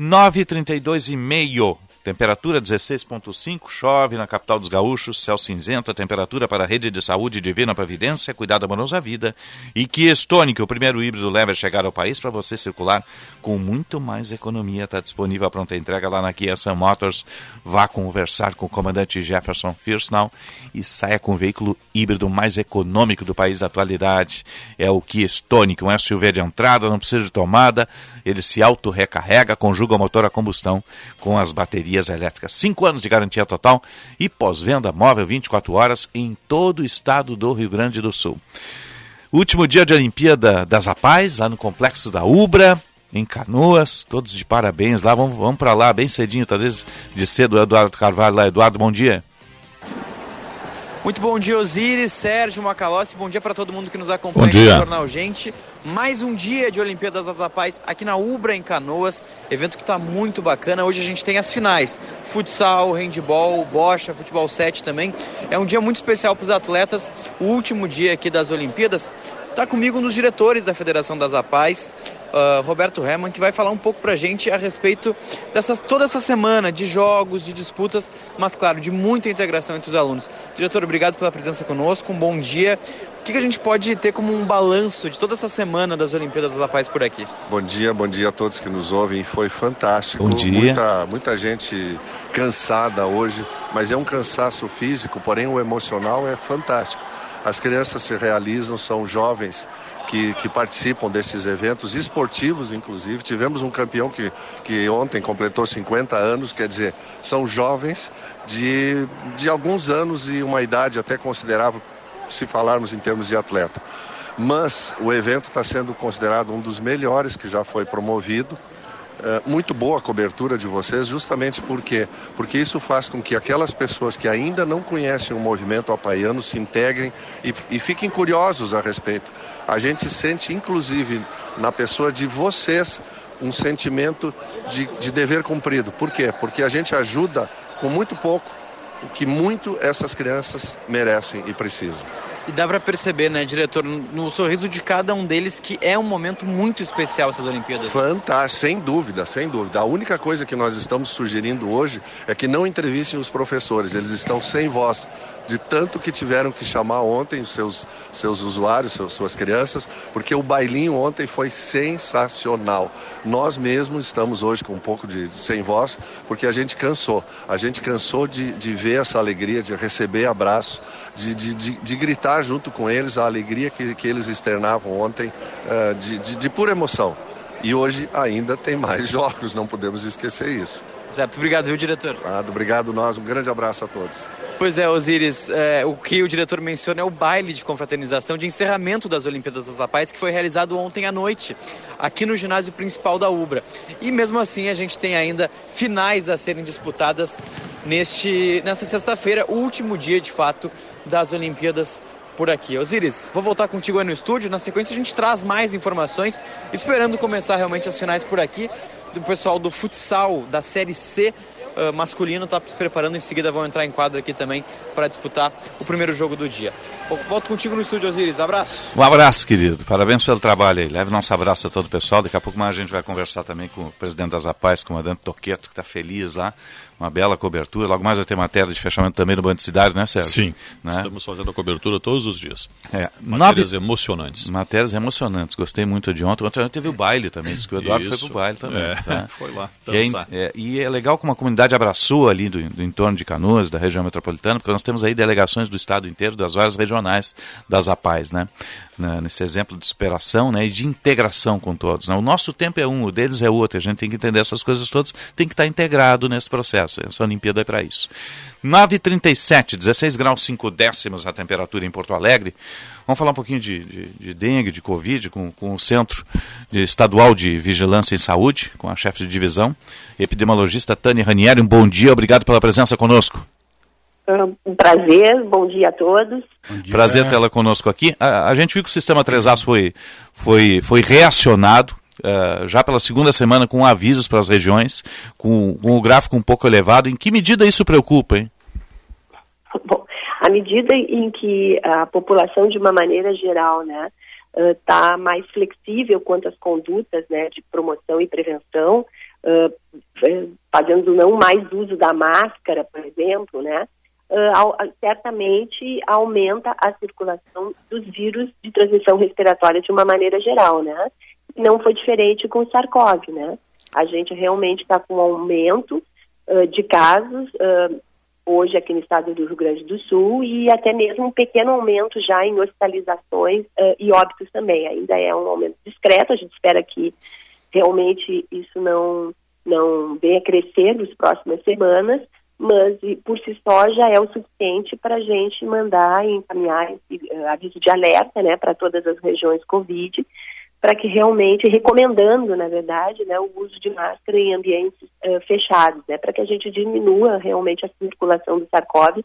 S1: 9,32 e meio. Temperatura 16.5, chove na capital dos gaúchos, céu cinzento, a temperatura para a rede de saúde Divina Providência, cuidado amoroso à vida. E que Stonic, o primeiro híbrido leve a chegar ao país para você circular com muito mais economia. Está disponível a pronta entrega lá na Kia Sun Motors. Vá conversar com o comandante Jefferson Firsnall e saia com o veículo híbrido mais econômico do país da atualidade. É o Kia Stonic, um SUV de entrada, não precisa de tomada, ele se auto-recarrega, conjuga o motor a combustão com as baterias elétricas. Cinco anos de garantia total e pós-venda móvel 24 horas em todo o estado do Rio Grande do Sul. Último dia de Olimpíada das Apais, lá no Complexo da Ubra, em Canoas, todos de parabéns lá, vamos, vamos para lá bem cedinho, talvez de cedo, Eduardo Carvalho lá. Eduardo, bom dia.
S19: Muito bom dia, Osiris, Sérgio Macalossi. Bom dia para todo mundo que nos acompanha no Jornal Gente. Mais um dia de Olimpíadas das Apais aqui na Ubra, em Canoas. Evento que está muito bacana. Hoje a gente tem as finais: futsal, handball, bocha, futebol 7 também. É um dia muito especial para os atletas. O último dia aqui das Olimpíadas. Está comigo um dos diretores da Federação das Apais, uh, Roberto Herman, que vai falar um pouco para a gente a respeito dessas, toda essa semana de jogos, de disputas, mas claro, de muita integração entre os alunos. Diretor, obrigado pela presença conosco, um bom dia. O que, que a gente pode ter como um balanço de toda essa semana das Olimpíadas das Apais por aqui?
S20: Bom dia, bom dia a todos que nos ouvem. Foi fantástico.
S1: Bom dia.
S20: Muita, muita gente cansada hoje, mas é um cansaço físico, porém o emocional é fantástico. As crianças se realizam, são jovens que, que participam desses eventos esportivos, inclusive. Tivemos um campeão que, que ontem completou 50 anos, quer dizer, são jovens de, de alguns anos e uma idade até considerável, se falarmos em termos de atleta. Mas o evento está sendo considerado um dos melhores que já foi promovido. É, muito boa a cobertura de vocês, justamente porque porque isso faz com que aquelas pessoas que ainda não conhecem o movimento apaiano se integrem e, e fiquem curiosos a respeito. A gente sente, inclusive, na pessoa de vocês, um sentimento de, de dever cumprido. Por quê? Porque a gente ajuda com muito pouco o que muito essas crianças merecem e precisam.
S19: E dá para perceber, né, diretor, no sorriso de cada um deles que é um momento muito especial essas Olimpíadas.
S20: Fantástico, sem dúvida, sem dúvida. A única coisa que nós estamos sugerindo hoje é que não entrevistem os professores, eles estão sem voz, de tanto que tiveram que chamar ontem os seus, seus usuários, seus, suas crianças, porque o bailinho ontem foi sensacional. Nós mesmos estamos hoje com um pouco de, de sem voz, porque a gente cansou. A gente cansou de, de ver essa alegria, de receber abraço, de, de, de, de gritar junto com eles a alegria que, que eles externavam ontem, eh, de, de, de pura emoção. E hoje ainda tem mais [laughs] jogos, não podemos esquecer isso.
S19: Certo, obrigado, viu, diretor?
S20: Obrigado, obrigado nós, um grande abraço a todos.
S19: Pois é, Osiris, é, o que o diretor menciona é o baile de confraternização de encerramento das Olimpíadas das Apais, que foi realizado ontem à noite, aqui no ginásio principal da Ubra. E mesmo assim, a gente tem ainda finais a serem disputadas neste, nesta sexta-feira, o último dia, de fato, das Olimpíadas por aqui. Osiris, vou voltar contigo aí no estúdio. Na sequência a gente traz mais informações, esperando começar realmente as finais por aqui. Do pessoal do futsal da Série C uh, masculino está se preparando. Em seguida vão entrar em quadro aqui também para disputar o primeiro jogo do dia. Volto contigo no estúdio, Osiris. Abraço.
S1: Um abraço, querido. Parabéns pelo trabalho aí. Leve nosso abraço a todo o pessoal. Daqui a pouco mais a gente vai conversar também com o presidente das APAES, comandante Toqueto, que está feliz lá. Uma bela cobertura. Logo mais vai ter matéria de fechamento também no Banco de Cidade, né, Sérgio?
S2: Sim.
S1: Né?
S2: Estamos fazendo a cobertura todos os dias.
S1: É,
S2: Matérias
S1: nove...
S2: emocionantes.
S1: Matérias emocionantes. Gostei muito de ontem. Ontem teve o baile também. Diz que o Eduardo
S2: Isso.
S1: foi pro baile também.
S2: É,
S1: tá? [laughs]
S2: foi lá.
S1: E é,
S2: dançar.
S1: é, e é legal como a comunidade abraçou ali do, do entorno de Canoas, da região metropolitana, porque nós temos aí delegações do estado inteiro, das várias regionais das APAES, né? Na- nesse exemplo de superação né? e de integração com todos. né? O nosso tempo é um, o deles é outro. A gente tem que entender essas coisas todas, tem que estar integrado nesse processo. Essa Olimpíada é para isso. 9h37, 16 graus 5 décimos a temperatura em Porto Alegre. Vamos falar um pouquinho de, de, de dengue, de Covid, com, com o Centro Estadual de Vigilância em Saúde, com a chefe de divisão, epidemiologista Tânia Ranieri. Um bom dia, obrigado pela presença conosco.
S21: Um prazer, bom dia a todos.
S1: Prazer tê-la conosco aqui. A, a gente viu que o sistema 3As foi, foi, foi reacionado. eh, já pela segunda semana com avisos para as regiões, com, com o gráfico um pouco elevado. Em que medida isso preocupa, hein?
S21: Bom, à medida em que a população, de uma maneira geral, né, está mais flexível quanto às condutas né, de promoção e prevenção, eh, fazendo não mais uso da máscara, por exemplo, né, au- certamente aumenta a circulação dos vírus de transmissão respiratória de uma maneira geral, né? Não foi diferente com o SARS-CoV, né? A gente realmente está com um aumento ah, de casos ah, hoje aqui no estado do Rio Grande do Sul e até mesmo um pequeno aumento já em hospitalizações e óbitos também. Ainda é um aumento discreto, a gente espera que realmente isso não, não venha crescer nas próximas semanas, mas por si só já é o suficiente para a gente mandar e encaminhar esse eh, aviso de alerta né, para todas as regiões Covid, para que realmente, recomendando, na verdade, né, o uso de máscara em ambientes eh, fechados, né, para que a gente diminua realmente a circulação do SARS-CoV,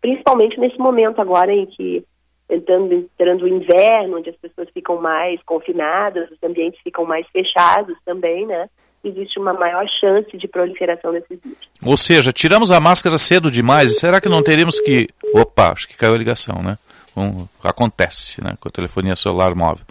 S21: principalmente nesse momento agora em que entrando, entrando o inverno, onde as pessoas ficam mais confinadas, os ambientes ficam mais fechados também, né? Existe uma maior chance de proliferação desses vírus.
S1: Ou seja, tiramos a máscara cedo demais. Será que não teríamos que. Opa, acho que caiu a ligação, né? Um, acontece, né? Com a telefonia celular móvel.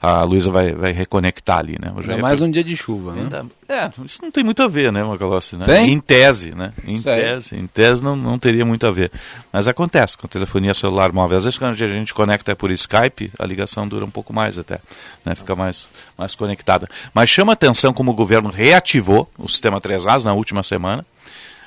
S1: A Luísa vai, vai reconectar ali, né? Ia
S3: mais um dia de chuva, né?
S1: Ainda- É, isso não tem muito a ver, né, Macalossi? Né? Em tese, né? Em
S3: Sei.
S1: tese, em tese não, não teria muito a ver. Mas acontece com a telefonia celular móvel. Às vezes quando a gente conecta por Skype, a ligação dura um pouco mais até, né? Fica mais, mais conectada. Mas chama atenção como o governo reativou o sistema 3As na última semana,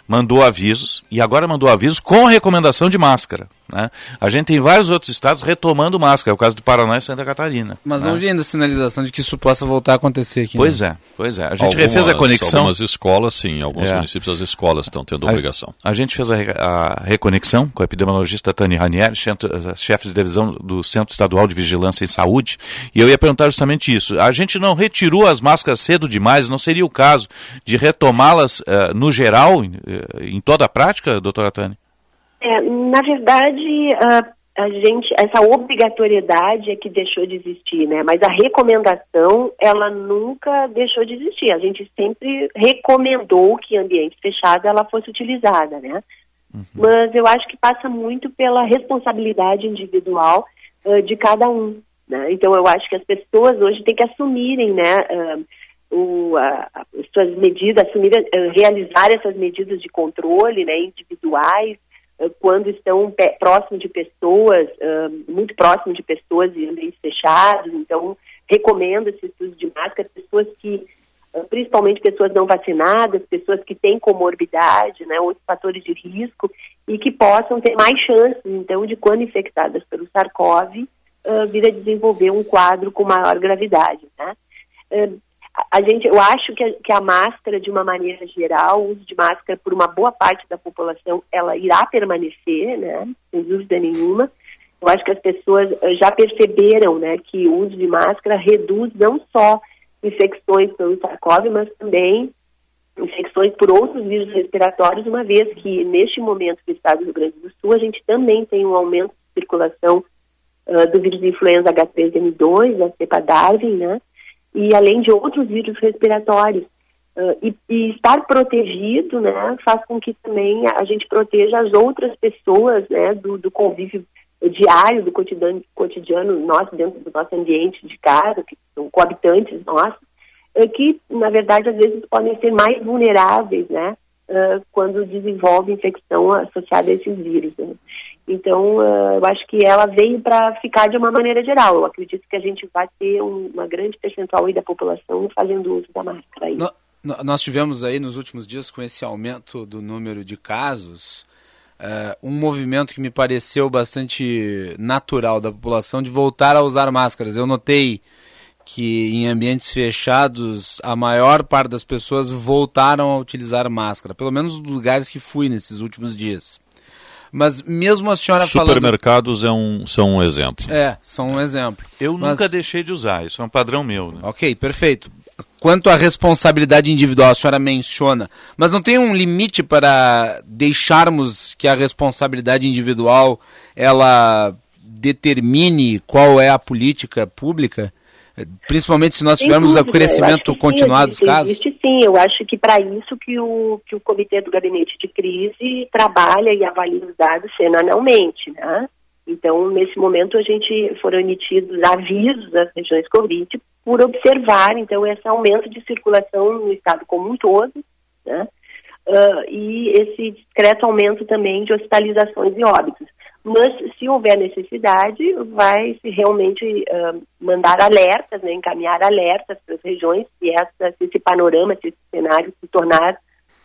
S1: mandou avisos, e agora mandou avisos com recomendação de máscara. Né? A gente tem vários outros estados retomando máscara, é o caso do Paraná e Santa Catarina.
S3: Mas
S1: né?
S3: não vi ainda sinalização de que isso possa voltar a acontecer aqui.
S1: Pois
S3: né?
S1: é, pois é. A gente refez a conexão.
S2: Algumas escolas, sim. Em alguns
S1: É.
S2: municípios, as escolas estão tendo
S1: A-
S2: obrigação.
S1: A, gente fez a, a reconexão com a epidemiologista Tânia Ranieri, a chefe de divisão do Centro Estadual de Vigilância em Saúde, e eu ia perguntar justamente isso. A gente não retirou as máscaras cedo demais, não seria o caso de retomá-las eh, no geral, em, eh, em toda a prática, doutora Tânia?
S21: É, na verdade, ah, a gente, essa obrigatoriedade é que deixou de existir, né? Mas a recomendação, ela nunca deixou de existir. A gente sempre recomendou que ambiente fechado ela fosse utilizada, né? Mas eu acho que passa muito pela responsabilidade individual ah, de cada um, né? Então eu acho que as pessoas hoje têm que assumirem, né? ah, o, a- a- as suas medidas, assumir, realizar essas medidas de controle, né? Individuais, quando estão próximo de pessoas, muito próximo de pessoas em ambientes fechados. Então, recomendo esse uso de máscara, pessoas que, principalmente pessoas não vacinadas, pessoas que têm comorbidade, né, outros fatores de risco, e que possam ter mais chances, então, de quando infectadas pelo SARS-CoV, vir a desenvolver um quadro com maior gravidade, né? A- a gente, eu acho que a, que a máscara, de uma maneira geral, o uso de máscara por uma boa parte da população, ela irá permanecer, né? Sem dúvida nenhuma. Eu acho que as pessoas eh, já perceberam, né, que o uso de máscara reduz não só infecções pelo SARS-CoV, mas também infecções por outros vírus respiratórios, uma vez que neste momento no estado do Rio Grande do Sul a gente também tem um aumento de circulação uh, do vírus de influenza H3N2, da cepa Darwin, né? E além de outros vírus respiratórios. Uh, e, e, estar protegido, né, faz com que também a gente proteja as outras pessoas, né, do, do convívio diário, do cotidiano, cotidiano nosso, dentro do nosso ambiente de casa, que são coabitantes nossos, uh, que, na verdade, às vezes podem ser mais vulneráveis, né, uh, quando desenvolve infecção associada a esses vírus. Né. Então, uh, eu acho que ela veio para ficar de uma maneira geral. Eu acredito que a gente vai ter um, uma grande percentual aí da população fazendo uso da máscara. Aí.
S6: No, nós tivemos aí nos últimos dias, com esse aumento do número de casos, uh, um movimento que me pareceu bastante natural da população de voltar a usar máscaras. Eu notei que em ambientes fechados a maior parte das pessoas voltaram a utilizar máscara, pelo menos nos lugares que fui nesses últimos dias. Mas mesmo a senhora
S5: Supermercados
S6: falando...
S5: é um, são um exemplo.
S6: É, são um exemplo.
S1: Eu
S6: Mas...
S1: nunca deixei de usar, isso é um padrão meu. Né?
S6: Ok, perfeito. Quanto à responsabilidade individual, a senhora menciona, mas não tem um limite para deixarmos que a responsabilidade individual ela determine qual é a política pública? Principalmente se nós tivermos o crescimento continuado dos casos?
S21: Existe sim, eu acho que para isso que o, que o Comitê do Gabinete de Crise trabalha e avalia os dados semanalmente, né? Então, nesse momento, a gente foram emitidos avisos das regiões Covid por observar, então, esse aumento de circulação no estado como um todo, né? Uh, e esse discreto aumento também de hospitalizações e óbitos. Mas, se houver necessidade, vai realmente uh, mandar alertas, né, encaminhar alertas para as regiões, se, essa, se esse panorama, se esse cenário se tornar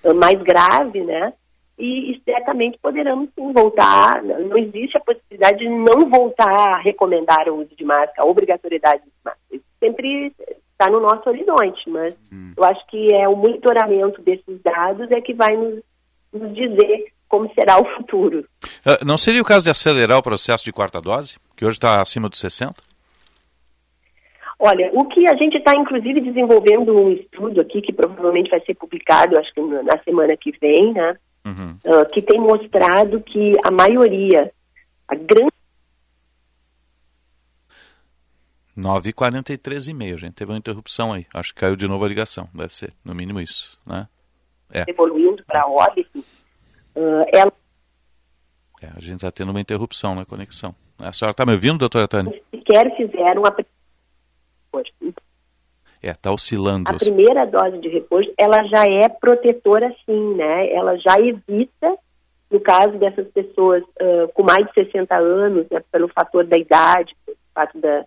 S21: uh, mais grave, né, e, e certamente poderemos sim voltar, não existe a possibilidade de não voltar a recomendar o uso de máscara, a obrigatoriedade de máscara. Isso sempre está no nosso horizonte, mas hum. eu acho que é o monitoramento desses dados é que vai nos, nos dizer como será o futuro.
S1: Uh, não seria o caso de acelerar o processo de quarta dose, que hoje está acima dos 60?
S21: Olha, o que a gente está, inclusive, desenvolvendo um estudo aqui, que provavelmente vai ser publicado, acho que na semana que vem, né? Uhum. Uh, que tem mostrado que a maioria, a grande
S1: 9h43 e meio, gente. Teve uma interrupção aí. Acho que caiu de novo a ligação. Deve ser, no mínimo isso, né?
S21: É. Evoluindo para óbito, uh, ela...
S1: É, a gente está tendo uma interrupção na conexão. A senhora está me ouvindo, doutora Tânia?
S21: Sequer fizeram a...
S1: É, está oscilando.
S21: A primeira dose de reforço, ela já é protetora sim, né? Ela já evita, no caso dessas pessoas uh, com mais de 60 anos, né, pelo fator da idade, pelo fato da,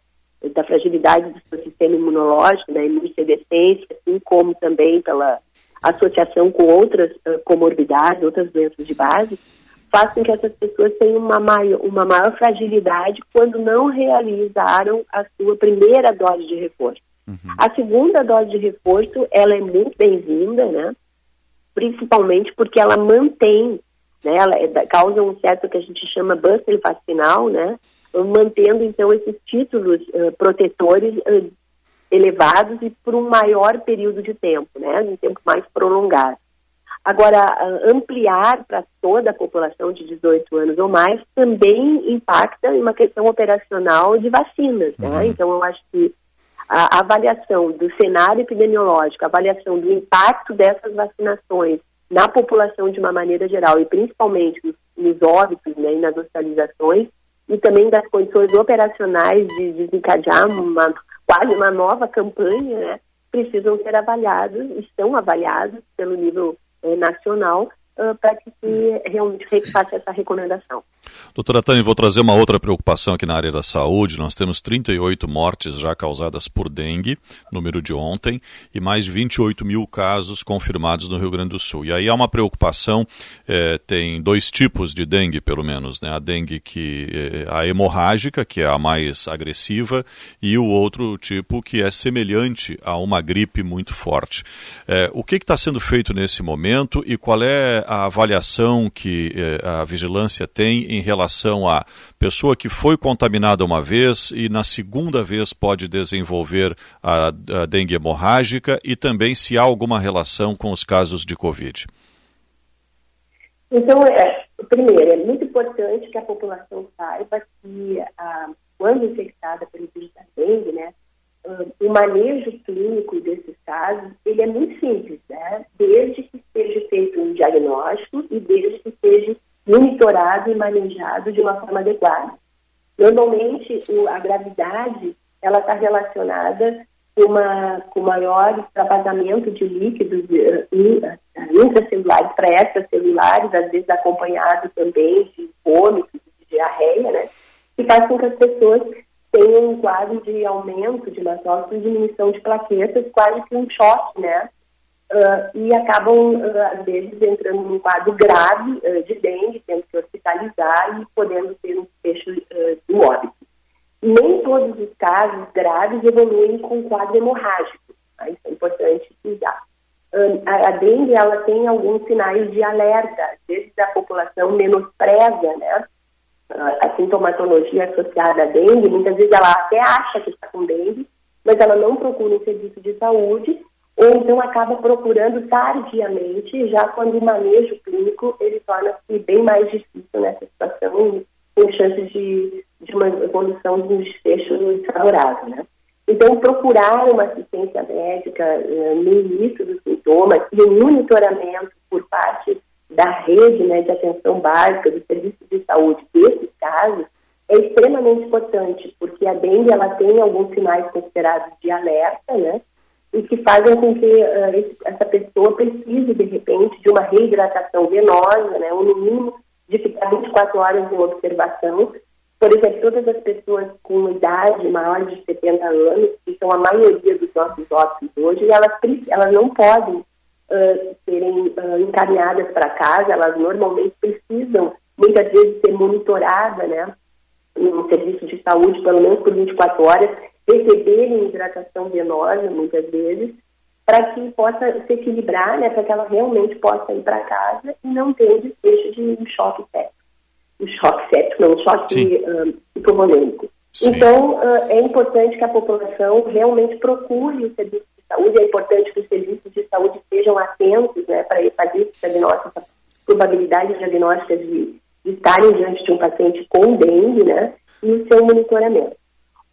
S21: da fragilidade do seu sistema imunológico, da imunossenescência, assim como também pela associação com outras uh, comorbidades, outras doenças de base, faz com que essas pessoas tenham uma maior, uma maior fragilidade quando não realizaram a sua primeira dose de reforço. Uhum. A segunda dose de reforço, ela é muito bem-vinda, né? Principalmente porque ela mantém, né? Ela é, causa um certo que a gente chama buffer vacinal, né? Mantendo, então, esses títulos uh, protetores uh, elevados e por um maior período de tempo, né, um tempo mais prolongado. Agora, ampliar para toda a população de 18 anos ou mais também impacta em uma questão operacional de vacinas. Né? Uhum. Então, eu acho que a avaliação do cenário epidemiológico, a avaliação do impacto dessas vacinações na população de uma maneira geral e principalmente nos, nos óbitos né, e nas hospitalizações e também das condições operacionais de desencadear uma quase uma nova campanha, né, precisam ser avaliados, estão avaliados pelo nível eh, nacional uh, para que se realmente faça essa recomendação.
S5: Doutora Tânia, vou trazer uma outra preocupação aqui na área da saúde. Nós temos 38 mortes já causadas por dengue, número de ontem, e mais 28 mil casos confirmados no Rio Grande do Sul. E aí há uma preocupação, é, tem dois tipos de dengue, pelo menos, né? A dengue que é, a hemorrágica, que é a mais agressiva, e o outro tipo que é semelhante a uma gripe muito forte. O que está sendo feito nesse momento e qual é a avaliação que é, a vigilância tem em relação a pessoa que foi contaminada uma vez e na segunda vez pode desenvolver a, a dengue hemorrágica e também se há alguma relação com os casos de Covid?
S21: Então, é, primeiro, é muito importante que a população saiba que a, quando infectada pelo vírus da dengue, né, o manejo clínico desses casos, ele é muito simples, né? Desde que seja feito um diagnóstico e desde que seja monitorado e manejado de uma forma adequada. Normalmente, o, a gravidade, ela está relacionada com, uma, com maior extravasamento de líquidos uh, intracelulares para extracelulares, às vezes acompanhado também de vômitos, de diarreia, né? Que faz com que as pessoas tem um quadro de aumento de mastócitos, diminuição de plaquetas, quase que um choque, né? Uh, e acabam, uh, às vezes, entrando num quadro grave uh, de dengue, tendo que hospitalizar e podendo ter um desfecho do óbito. Nem todos os casos graves evoluem com quadro hemorrágico, tá? isso é importante frisar. A, a dengue, ela tem alguns sinais de alerta, às vezes a população menospreza, né? A sintomatologia associada à dengue, muitas vezes ela até acha que está com dengue, mas ela não procura um serviço de saúde, ou então acaba procurando tardiamente, já quando o manejo clínico ele torna-se bem mais difícil nessa situação, com chances de, de uma evolução de um desfecho desfavorável, né? Então, procurar uma assistência médica uh, no início dos sintomas e o monitoramento por parte da rede né, de atenção básica, do serviço de saúde desses casos, é extremamente importante, porque a dengue ela tem alguns sinais considerados de alerta, né, e que fazem com que uh, essa pessoa precise, de repente, de uma reidratação venosa, né, no mínimo de ficar 24 horas em observação. Por exemplo, todas as pessoas com idade maior de 70 anos, que são a maioria dos nossos hóspedes hoje, elas, elas não podem uh, serem uh, encaminhadas para casa, elas normalmente precisam, muitas vezes, ser monitoradas, né, no serviço de saúde, pelo menos por 24 horas, receberem hidratação venosa, muitas vezes, para que possa se equilibrar, né, para que ela realmente possa ir para casa e não ter o desfecho de um choque séptico. Um choque séptico, não, um choque um, hipovolêmico. Então, é importante que a população realmente procure o serviço saúde, é importante que os serviços de saúde sejam atentos né, para fazer esse diagnóstico, essa probabilidade diagnóstica de, estarem diante de um paciente com dengue, né, e o seu monitoramento.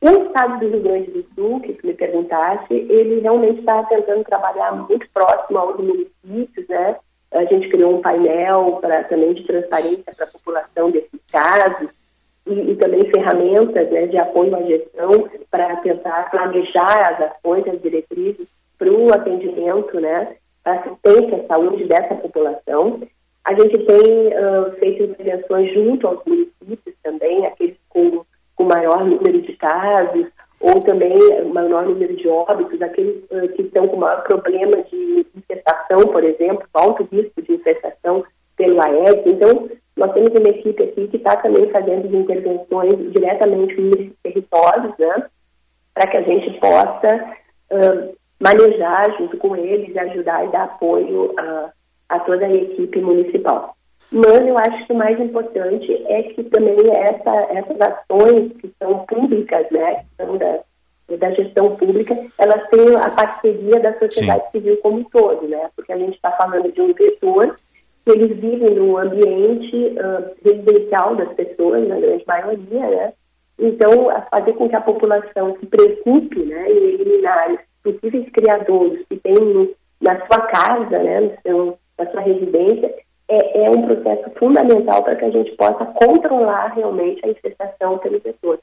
S21: O estado do Rio Grande do Sul, que tu me perguntaste, ele realmente está tentando trabalhar muito próximo aos municípios, né? A gente criou um painel para também de transparência para a população desses casos e, e, também ferramentas né, de apoio à gestão para tentar planejar as ações, as diretrizes para o atendimento, né, a assistência à saúde dessa população. A gente tem uh, feito intervenções junto aos municípios também, aqueles com, com maior número de casos, ou também maior número de óbitos, aqueles uh, que estão com maior problema de infestação, por exemplo, alto risco de infestação pelo Aedes. Então, nós temos uma equipe aqui que está também fazendo intervenções diretamente nos territórios, né, para que a gente possa uh, manejar junto com eles e ajudar e dar apoio a, a toda a equipe municipal. Mas eu acho que o mais importante é que também essa, essas ações que são públicas, né, que são da, da gestão pública, elas têm a parceria da sociedade Sim. civil como um todo, né? Porque a gente está falando de um vetor eles vivem no ambiente uh, residencial das pessoas, na grande maioria, né? Então, fazer com que a população se preocupe né, em eliminar possíveis criadores que tem na sua casa, né, no seu, na sua residência, é, é um processo fundamental para que a gente possa controlar realmente a infestação pelo vetor.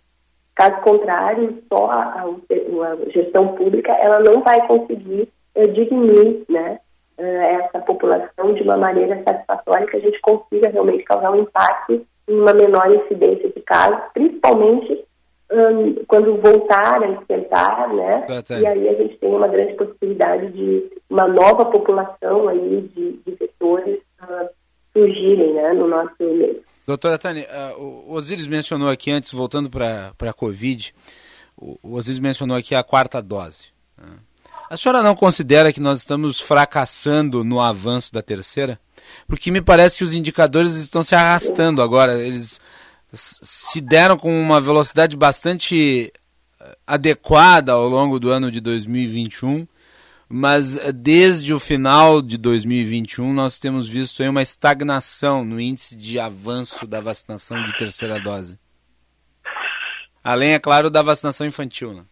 S21: Caso contrário, só a, a, a gestão pública ela não vai conseguir uh, diminuir né, essa população de uma maneira satisfatória que a gente consiga realmente causar um impacto em uma menor incidência de casos, principalmente um, quando voltar a esquentar, né? E aí a gente tem uma grande possibilidade de uma nova população aí de, de vetores uh, surgirem, né, no nosso meio.
S3: Doutora Tânia, uh, o Osiris mencionou aqui antes, voltando para a Covid, o, o Osiris mencionou aqui a quarta dose. Né? A senhora não considera que nós estamos fracassando no avanço da terceira? Porque me parece que os indicadores estão se arrastando agora. Eles se deram com uma velocidade bastante eh, adequada ao longo do ano de 2021, mas eh, desde o final de 2021 nós temos visto uma estagnação no índice de avanço da vacinação de terceira dose. Além, é claro, da vacinação infantil, né?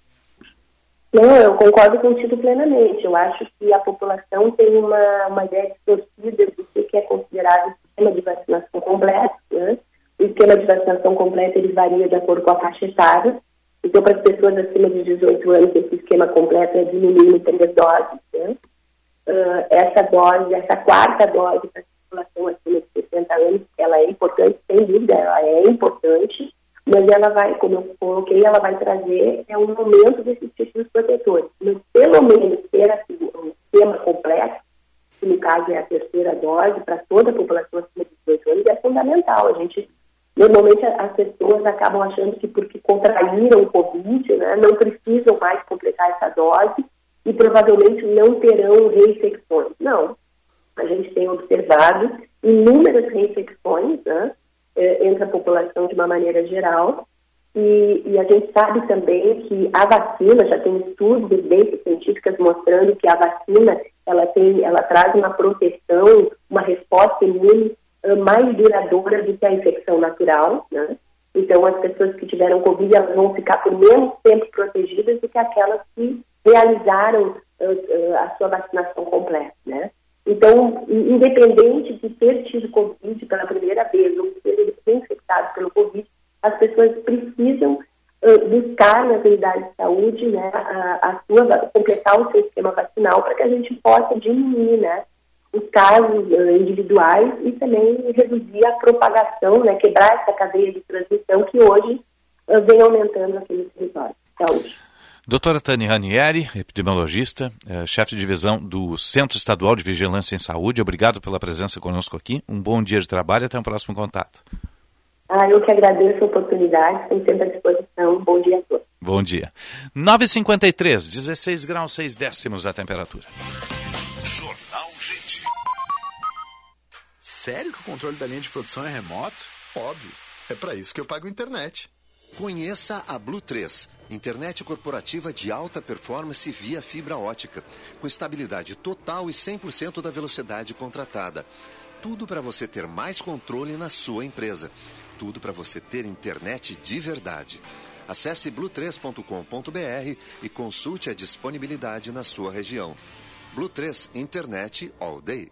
S21: Não, eu concordo contigo plenamente. Eu acho que a população tem uma, uma ideia distorcida do que é considerado esquema de vacinação completo. Né? O esquema de vacinação completo ele varia de acordo com a faixa etária. Então, para as pessoas acima de 18 anos, esse esquema completo é de no mínimo três doses. Né? Uh, essa dose, essa quarta dose para a população acima de 60 anos, ela é importante, sem dúvida, ela é importante, mas ela vai, como eu coloquei, ela vai trazer é um aumento desses testículos protetores. Mas, pelo menos, ter assim, um esquema completo, que no caso é a terceira dose, para toda a população acima de 18 anos, é fundamental. A gente Normalmente as pessoas acabam achando que porque contraíram o Covid, né, não precisam mais completar essa dose e provavelmente não terão reinfecções. Não. A gente tem observado inúmeras reinfecções né, eh, entre a população de uma maneira geral e, e, a gente sabe também que a vacina, já tem estudos, evidências científicas mostrando que a vacina ela, tem, ela traz uma proteção, uma resposta imune uh, mais duradoura do que a infecção natural, né? Então, as pessoas que tiveram Covid elas vão ficar por menos tempo protegidas do que aquelas que realizaram uh, uh, a sua vacinação completa, né? Então, independente de ter tido Covid pela primeira vez ou ter sido infectado pelo Covid, as pessoas precisam uh, buscar nas unidades de saúde né, a, a sua, completar o seu esquema vacinal para que a gente possa diminuir né, os casos uh, individuais e também reduzir a propagação, né, quebrar essa cadeia de transmissão que hoje uh, vem aumentando aqui no território de saúde.
S1: Doutora Tani Ranieri, epidemiologista, eh, chefe de divisão do Centro Estadual de Vigilância em Saúde, obrigado pela presença conosco aqui. Um bom dia de trabalho e até o um próximo contato.
S21: Ah, eu que agradeço a oportunidade, estou sempre à disposição. Bom dia a todos.
S1: Bom dia. 9h53, 16 graus 6 décimos a temperatura.
S22: Jornal Gente. Sério que o controle da linha de produção é remoto? Óbvio. É para isso que eu pago internet.
S23: Conheça a Blue 3, internet corporativa de alta performance via fibra ótica, com estabilidade total e 100% da velocidade contratada. Tudo para você ter mais controle na sua empresa tudo para você ter internet de verdade. Acesse blue3.com.br e consulte a disponibilidade na sua região. Blue 3 Internet All Day.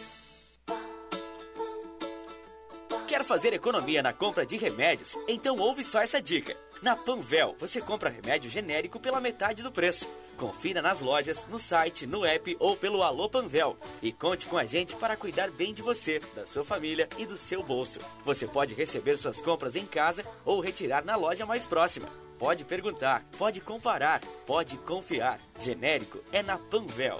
S24: Quer fazer economia na compra de remédios? Então ouve só essa dica. Na Panvel, você compra remédio genérico pela metade do preço. Confira nas lojas, no site, no app ou pelo Alô Panvel. E conte com a gente para cuidar bem de você, da sua família e do seu bolso. Você pode receber suas compras em casa ou retirar na loja mais próxima. Pode perguntar, pode comparar, pode confiar. Genérico é na Panvel.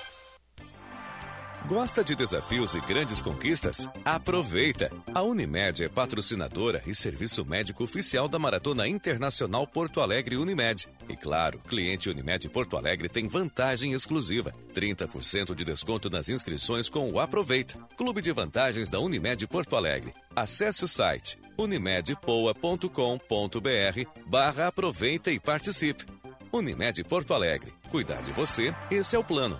S16: Gosta de desafios e grandes conquistas? Aproveita! A Unimed é patrocinadora e serviço médico oficial da Maratona Internacional Porto Alegre Unimed. E claro, cliente Unimed Porto Alegre tem vantagem exclusiva: 30% de desconto nas inscrições com o Aproveita. Clube de vantagens da Unimed Porto Alegre. Acesse o site unimedpoa.com.br barra aproveita e participe. Unimed Porto Alegre. Cuidar de você, esse é o plano.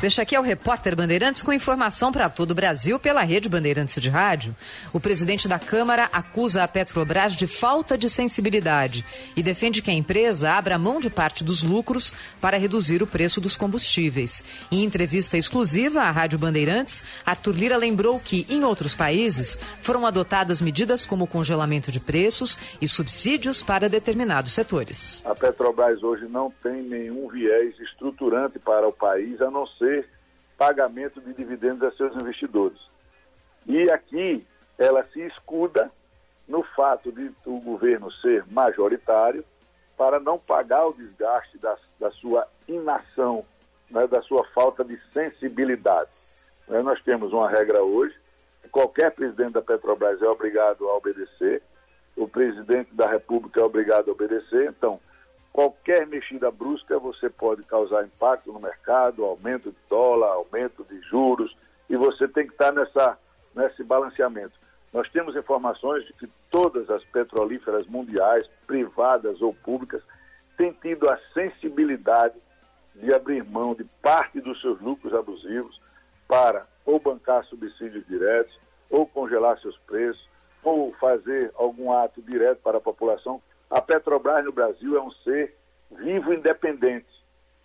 S25: Deixa aqui é o repórter Bandeirantes com informação para todo o Brasil pela rede Bandeirantes de Rádio. O presidente da Câmara acusa a Petrobras de falta de sensibilidade e defende que a empresa abra mão de parte dos lucros para reduzir o preço dos combustíveis. Em entrevista exclusiva à Rádio Bandeirantes, Arthur Lira lembrou que, em outros países, foram adotadas medidas como congelamento de preços e subsídios para determinados setores.
S26: A Petrobras hoje não tem nenhum viés estruturante para o país, a não ser pagamento de dividendos a seus investidores. E aqui ela se escuda no fato de o governo ser majoritário para não pagar o desgaste da, da sua inação, né, da sua falta de sensibilidade. Né, nós temos uma regra hoje, qualquer presidente da Petrobras é obrigado a obedecer, o presidente da República é obrigado a obedecer, então qualquer mexida brusca você pode causar impacto no mercado, aumento de dólar, aumento de juros, e você tem que estar nessa, nesse balanceamento. Nós temos informações de que todas as petrolíferas mundiais, privadas ou públicas, têm tido a sensibilidade de abrir mão de parte dos seus lucros abusivos para ou bancar subsídios diretos, ou congelar seus preços, ou fazer algum ato direto para a população a Petrobras no Brasil é um ser vivo independente,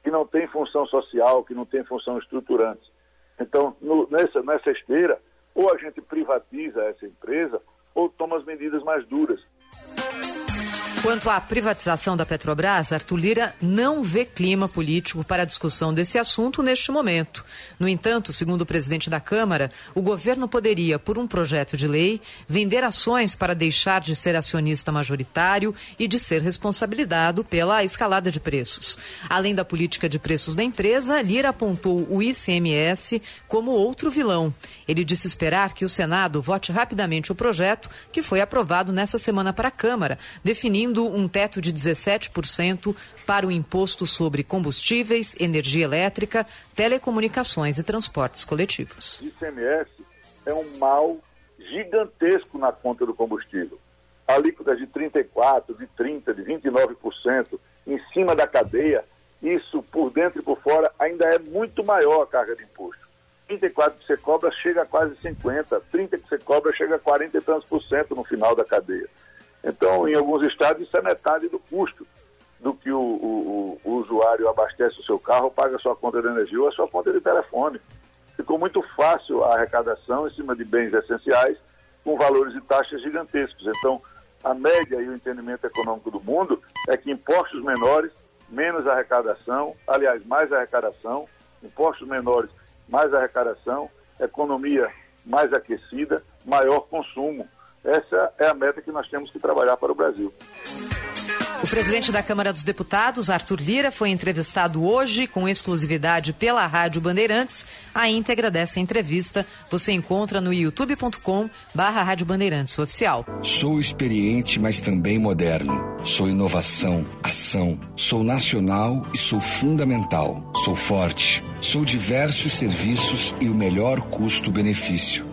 S26: que não tem função social, que não tem função estruturante. Então, no, nessa, nessa esteira, ou a gente privatiza essa empresa, ou toma as medidas mais duras.
S25: Quanto à privatização da Petrobras, Arthur Lira não vê clima político para a discussão desse assunto neste momento. No entanto, segundo o presidente da Câmara, o governo poderia, por um projeto de lei, vender ações para deixar de ser acionista majoritário e de ser responsabilizado pela escalada de preços. Além da política de preços da empresa, Lira apontou o ICMS como outro vilão. Ele disse esperar que o Senado vote rapidamente o projeto, que foi aprovado nessa semana para a Câmara, definindo um teto de 17% para o imposto sobre combustíveis, energia elétrica, telecomunicações e transportes coletivos.
S26: O ICMS é um mal gigantesco na conta do combustível. Alíquotas de 34%, de 30%, de 29% em cima da cadeia, isso por dentro e por fora ainda é muito maior a carga de imposto. 34 que você cobra chega a quase 50, 30 que você cobra chega a 40 e tantos por cento no final da cadeia. Então, em alguns estados, isso é metade do custo do que o, o, o usuário abastece o seu carro, paga a sua conta de energia ou a sua conta de telefone. Ficou muito fácil a arrecadação em cima de bens essenciais com valores e taxas gigantescos. Então, a média e o entendimento econômico do mundo é que impostos menores, menos arrecadação, aliás, mais arrecadação, impostos menores, mais arrecadação, economia mais aquecida, maior consumo. Essa é a meta que nós temos que trabalhar para o Brasil.
S25: O presidente da Câmara dos Deputados, Arthur Lira, foi entrevistado hoje com exclusividade pela Rádio Bandeirantes. A íntegra dessa entrevista você encontra no youtube.com barra Rádio Bandeirantes Oficial.
S27: Sou experiente, mas também moderno. Sou inovação, ação. Sou nacional e sou fundamental. Sou forte. Sou diversos serviços e o melhor custo-benefício.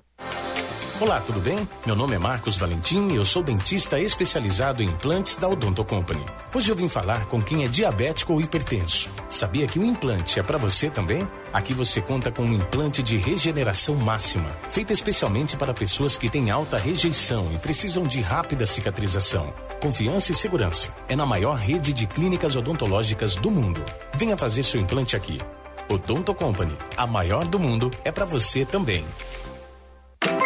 S28: Olá, tudo bem? Meu nome é Marcos Valentim e eu sou dentista especializado em implantes da Odonto Company. Hoje eu vim falar com quem é diabético ou hipertenso. Sabia que o implante é para você também? Aqui você conta com um implante de regeneração máxima, feito especialmente para pessoas que têm alta rejeição e precisam de rápida cicatrização. Confiança e segurança. É na maior rede de clínicas odontológicas do mundo. Venha fazer seu implante aqui. Odonto Company, a maior do mundo, é para você também.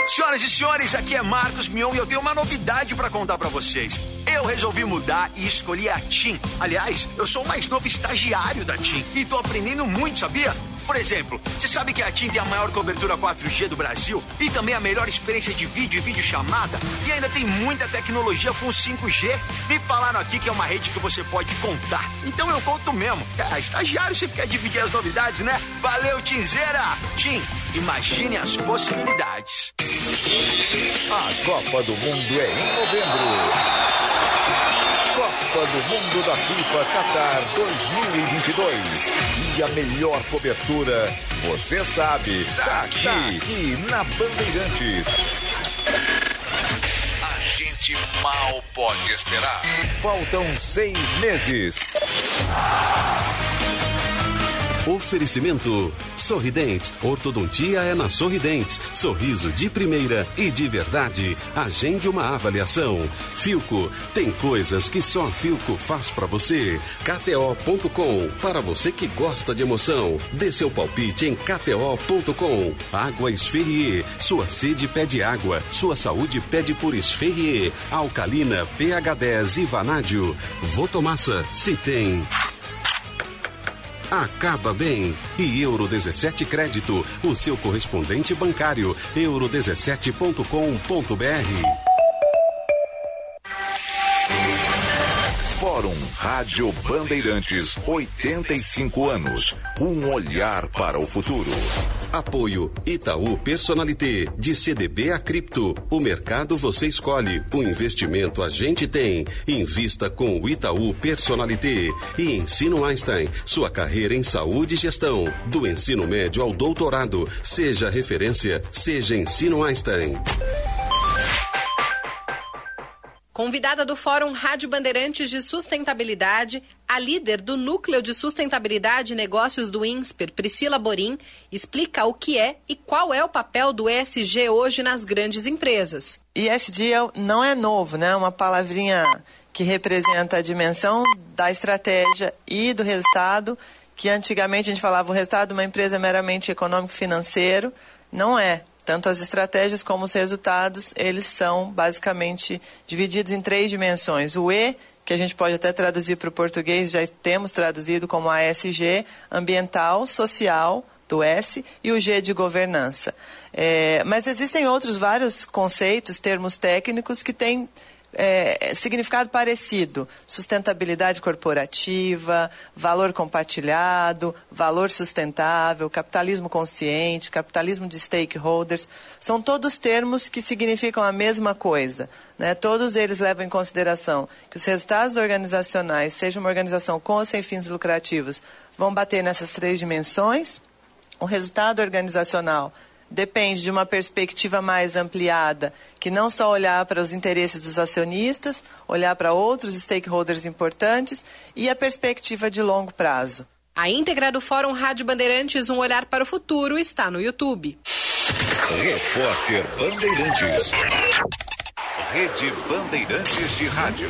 S29: Senhoras e senhores, aqui é Marcos Mion e eu tenho uma novidade para contar para vocês. Eu resolvi mudar e escolhi a TIM. Aliás, eu sou o mais novo estagiário da TIM e tô aprendendo muito, sabia? Por exemplo, você sabe que a TIM tem a maior cobertura 4G do Brasil e também a melhor experiência de vídeo e videochamada e ainda tem muita tecnologia com 5G. Me falaram aqui que é uma rede que você pode contar. Então eu conto mesmo. É, estagiário sempre quer dividir as novidades, né? Valeu, Tinzeira! TIM, imagine as possibilidades.
S7: A Copa do Mundo é em novembro. Copa do Mundo da FIFA Qatar 2022. E a melhor cobertura, você sabe, tá aqui, tá aqui na Bandeirantes. A gente mal pode esperar. Faltam seis meses.
S30: Oferecimento Sorridentes. Ortodontia é na Sorridentes. Sorriso de primeira e de verdade. Agende uma avaliação. Filco. Tem coisas que só Filco faz para você. KTO.com. Para você que gosta de emoção. Dê seu palpite em KTO.com. Água Esferrier. Sua sede pede água. Sua saúde pede por Esferrier. Alcalina, pH 10 e Vanádio. Votomassa. Se tem acaba bem. E Euro 17 Crédito, o seu correspondente bancário, euro17.com.br.
S7: Fórum Rádio Bandeirantes, 85 anos. Um olhar para o futuro.
S30: Apoio Itaú Personalité, de CDB a Cripto. O mercado você escolhe, o investimento a gente tem. Invista com o Itaú Personalité. E Ensino Einstein, sua carreira em saúde e gestão. Do ensino médio ao doutorado. Seja referência, seja Ensino Einstein.
S31: Convidada do Fórum Rádio Bandeirantes de Sustentabilidade, a líder do Núcleo de Sustentabilidade e Negócios do INSPER, Priscila Borim, explica o que é e qual é o papel do ESG hoje nas grandes empresas.
S32: ESG não é novo, né? Uma palavrinha que representa a dimensão da estratégia e do resultado, que antigamente a gente falava o resultado de uma empresa meramente econômico-financeiro, não é. Tanto as estratégias como os resultados, eles são basicamente divididos em três dimensões. O E, que a gente pode até traduzir para o português, já temos traduzido como ASG, ambiental, social, do S, e o G de governança. É, mas existem outros vários conceitos, termos técnicos que têm é, significado parecido: sustentabilidade corporativa, valor compartilhado, valor sustentável, capitalismo consciente, capitalismo de stakeholders. São todos termos que significam a mesma coisa. Né? Todos eles levam em consideração que os resultados organizacionais, seja uma organização com ou sem fins lucrativos, vão bater nessas três dimensões. O resultado organizacional depende de uma perspectiva mais ampliada, que não só olhar para os interesses dos acionistas, olhar para outros stakeholders importantes e a perspectiva de longo prazo.
S31: A íntegra do Fórum Rádio Bandeirantes Um Olhar para o Futuro está no YouTube.
S7: Repórter Bandeirantes. Rede Bandeirantes de Rádio.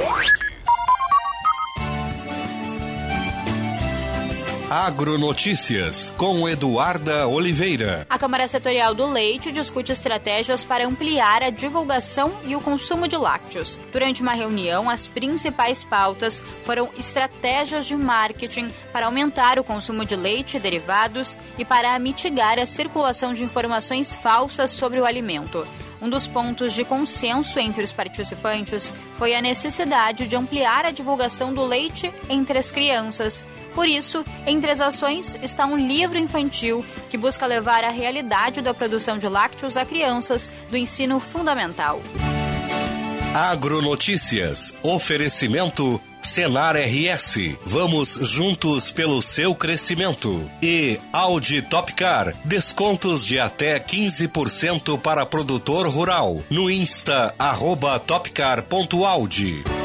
S30: Agronotícias com Eduarda Oliveira.
S33: A Câmara Setorial do Leite discute estratégias para ampliar a divulgação e o consumo de lácteos. Durante uma reunião, as principais pautas foram estratégias de marketing para aumentar o consumo de leite e derivados e para mitigar a circulação de informações falsas sobre o alimento. Um dos pontos de consenso entre os participantes foi a necessidade de ampliar a divulgação do leite entre as crianças. Por isso, entre as ações está um livro infantil que busca levar a realidade da produção de lácteos a crianças do ensino fundamental.
S18: Agronotícias. Oferecimento Senar RS. Vamos juntos pelo seu crescimento. E Audi Topcar. Descontos de até 15% para produtor rural. No Insta, arroba topcar.audi.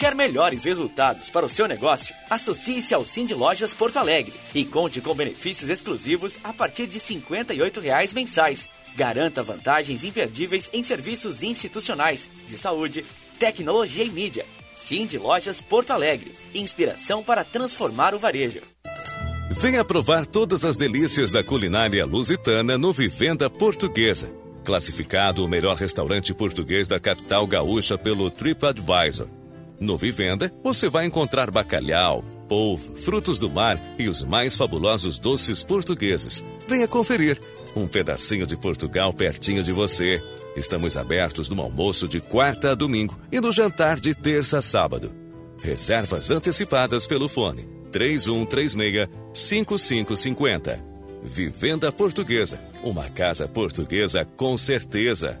S24: Quer melhores resultados para o seu negócio? Associe-se ao Cindy Lojas Porto Alegre e conte com benefícios exclusivos a partir de 58 reais mensais. Garanta vantagens imperdíveis em serviços institucionais, de saúde, tecnologia e mídia. Cindy Lojas Porto Alegre. Inspiração para transformar o varejo.
S16: Venha provar todas as delícias da culinária lusitana no Vivenda Portuguesa. Classificado o melhor restaurante português da capital gaúcha pelo TripAdvisor. No Vivenda, você vai encontrar bacalhau, polvo, frutos do mar e os mais fabulosos doces portugueses. Venha conferir. Um pedacinho de Portugal pertinho de você. Estamos abertos no almoço de quarta a domingo e no jantar de terça a sábado. Reservas antecipadas pelo fone 3136 5550. Vivenda Portuguesa. Uma casa portuguesa com certeza.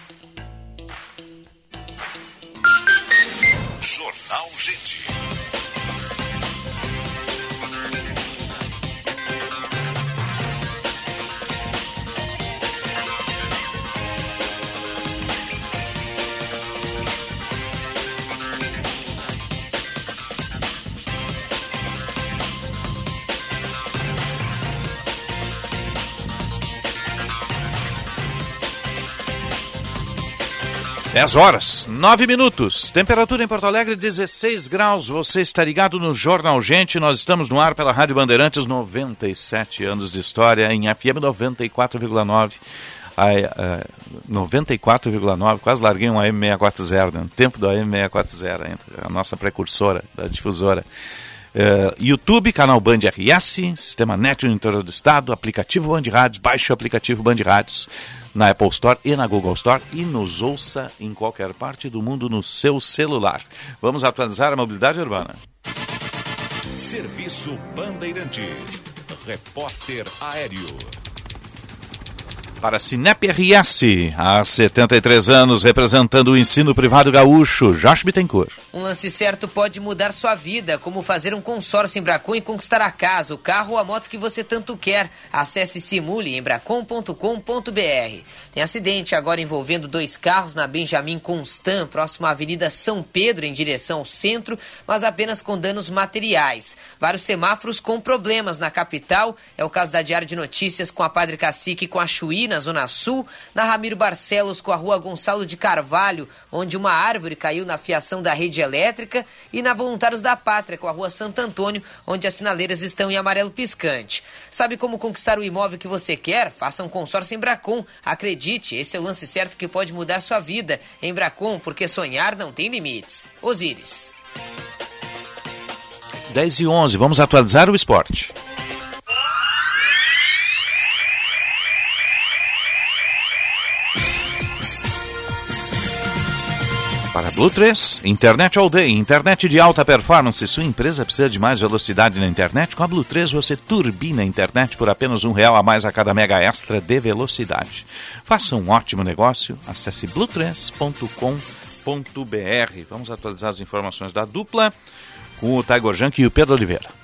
S7: Jornal Gente.
S1: Dez horas, nove minutos. Temperatura em Porto Alegre, 16 graus. Você está ligado no Jornal Gente. Nós estamos no ar pela Rádio Bandeirantes, 97 anos de história, em FM 94,9. A, a 94,9, quase larguei um AM640, né? tempo do AM640 ainda, a nossa precursora da difusora. Uh, YouTube, canal Band RS, Sistema Net no interior do estado, aplicativo Band Rádios, baixe o aplicativo Band Rádios na Apple Store e na Google Store e nos ouça em qualquer parte do mundo no seu celular. Vamos atualizar a mobilidade urbana.
S18: Serviço Bandeirantes. Repórter Aéreo.
S1: Para a Cinep RS, há 73 anos, representando o ensino privado gaúcho, Josh Bittencourt.
S8: Um lance certo pode mudar sua vida, como fazer um consórcio em Bracon e conquistar a casa, o carro ou a moto que você tanto quer. Acesse Simule em bracon.com.br. Tem acidente agora envolvendo dois carros na Benjamin Constant, próximo à Avenida São Pedro, em direção ao centro, mas apenas com danos materiais. Vários semáforos com problemas na capital. É o caso da Diário de Notícias com a Padre Cacique e com a Chuí
S34: na Zona Sul, na Ramiro Barcelos com a rua Gonçalo de Carvalho, onde uma árvore caiu na fiação da rede elétrica, e na Voluntários da Pátria com a rua Santo Antônio, onde as sinaleiras estão em amarelo piscante. Sabe como conquistar o imóvel que você quer? Faça um consórcio em Bracon. Acredite, esse é o lance certo que pode mudar sua vida. Em Bracon, porque sonhar não tem limites. Osíris.
S1: 10 e 11, vamos atualizar o esporte. Blue 3, internet all day, internet de alta performance. Sua empresa precisa de mais velocidade na internet? Com a Blue 3 você turbina a internet por apenas um real a mais a cada mega extra de velocidade. Faça um ótimo negócio, acesse blue3.com.br. Vamos atualizar as informações da dupla com o Tiger Junk e o Pedro Oliveira.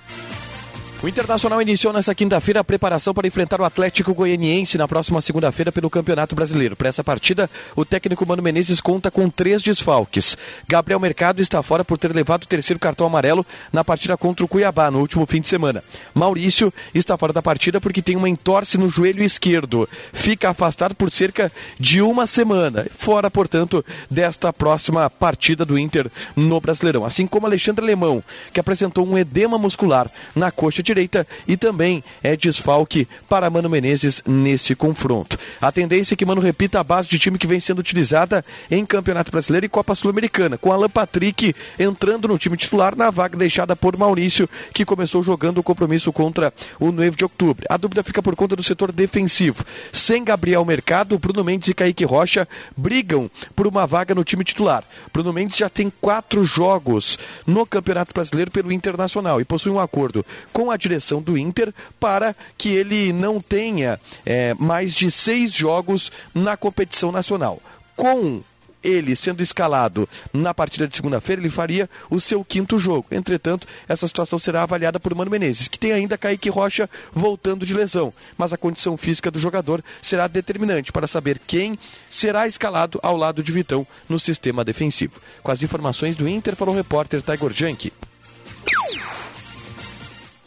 S35: O Internacional iniciou nessa quinta-feira a preparação para enfrentar o Atlético Goianiense na próxima segunda-feira pelo Campeonato Brasileiro. Para essa partida, o técnico Mano Menezes conta com três desfalques. Gabriel Mercado está fora por ter levado o terceiro cartão amarelo na partida contra o Cuiabá no último fim de semana. Maurício está fora da partida porque tem uma entorse no joelho esquerdo. Fica afastado por cerca de uma semana. Fora, portanto, desta próxima partida do Inter no Brasileirão. Assim como Alexandre Alemão, que apresentou um edema muscular na coxa direita e também é desfalque para Mano Menezes nesse confronto. A tendência é que Mano repita a base de time que vem sendo utilizada em Campeonato Brasileiro e Copa Sul-Americana, com Alan Patrick entrando no time titular na vaga deixada por Maurício, que começou jogando o compromisso contra o 9 de outubro. A dúvida fica por conta do setor defensivo. Sem Gabriel Mercado, Bruno Mendes e Kaique Rocha brigam por uma vaga no time titular. Bruno Mendes já tem quatro jogos no Campeonato Brasileiro pelo Internacional e possui um acordo com a direção do Inter para que ele não tenha é, mais de seis jogos na competição nacional. Com ele sendo escalado na partida de segunda-feira, ele faria o seu quinto jogo. Entretanto, essa situação será avaliada por Mano Menezes, que tem ainda Kaique Rocha voltando de lesão. Mas a condição física do jogador será determinante para saber quem será escalado ao lado de Vitão no sistema defensivo. Com as informações do Inter, falou o repórter Tiger Junk.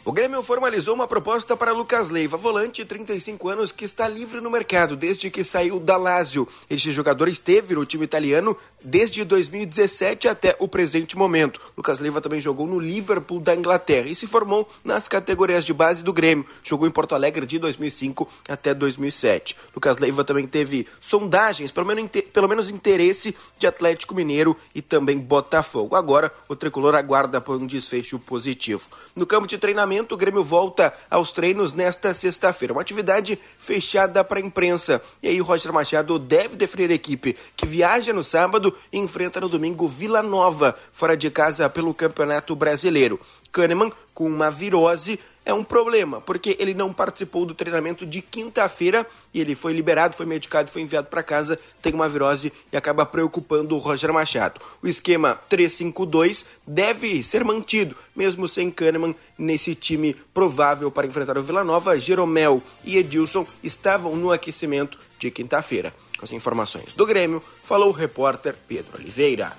S36: O Grêmio formalizou uma proposta para Lucas Leiva, volante de 35 anos que está livre no mercado desde que saiu da Lazio. Este jogador esteve no time italiano desde 2017 até o presente momento. Lucas Leiva também jogou no Liverpool da Inglaterra e se formou nas categorias de base do Grêmio. Jogou em Porto Alegre de 2005 até 2007. Lucas Leiva também teve sondagens, pelo menos, pelo menos interesse de Atlético Mineiro e também Botafogo. Agora o tricolor aguarda por um desfecho positivo. No campo de treinamento, o Grêmio volta aos treinos nesta sexta-feira. Uma atividade fechada para a imprensa. E aí o Roger Machado deve definir a equipe que viaja no sábado e enfrenta no domingo Vila Nova, fora de casa pelo Campeonato Brasileiro. Kahneman, com uma virose, é um problema, porque ele não participou do treinamento de quinta-feira e ele foi liberado, foi medicado, foi enviado para casa, tem uma virose e acaba preocupando o Roger Machado. O esquema 3-5-2 deve ser mantido, mesmo sem Kahneman nesse time provável para enfrentar o Vila Nova. Jeromel e Edilson estavam no aquecimento de quinta-feira. Com as informações do Grêmio, falou o repórter Pedro Oliveira.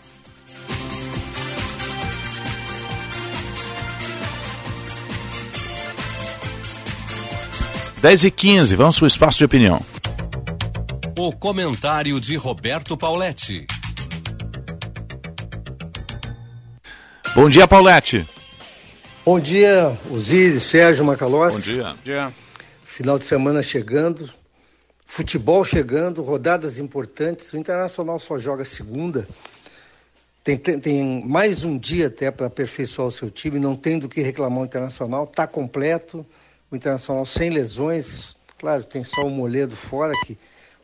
S1: 10 e 15, vamos para o espaço de opinião.
S18: O comentário de Roberto Pauletti.
S1: Bom dia, Paulette.
S37: Bom dia, Osiris, Sérgio Macalossi.
S1: Bom dia. Bom dia.
S37: Final de semana chegando, futebol chegando, rodadas importantes. O Internacional só joga segunda. Tem, tem, tem mais um dia até para aperfeiçoar o seu time, não tem do que reclamar o Internacional, está completo o Internacional sem lesões. Claro, tem só o Moledo fora, que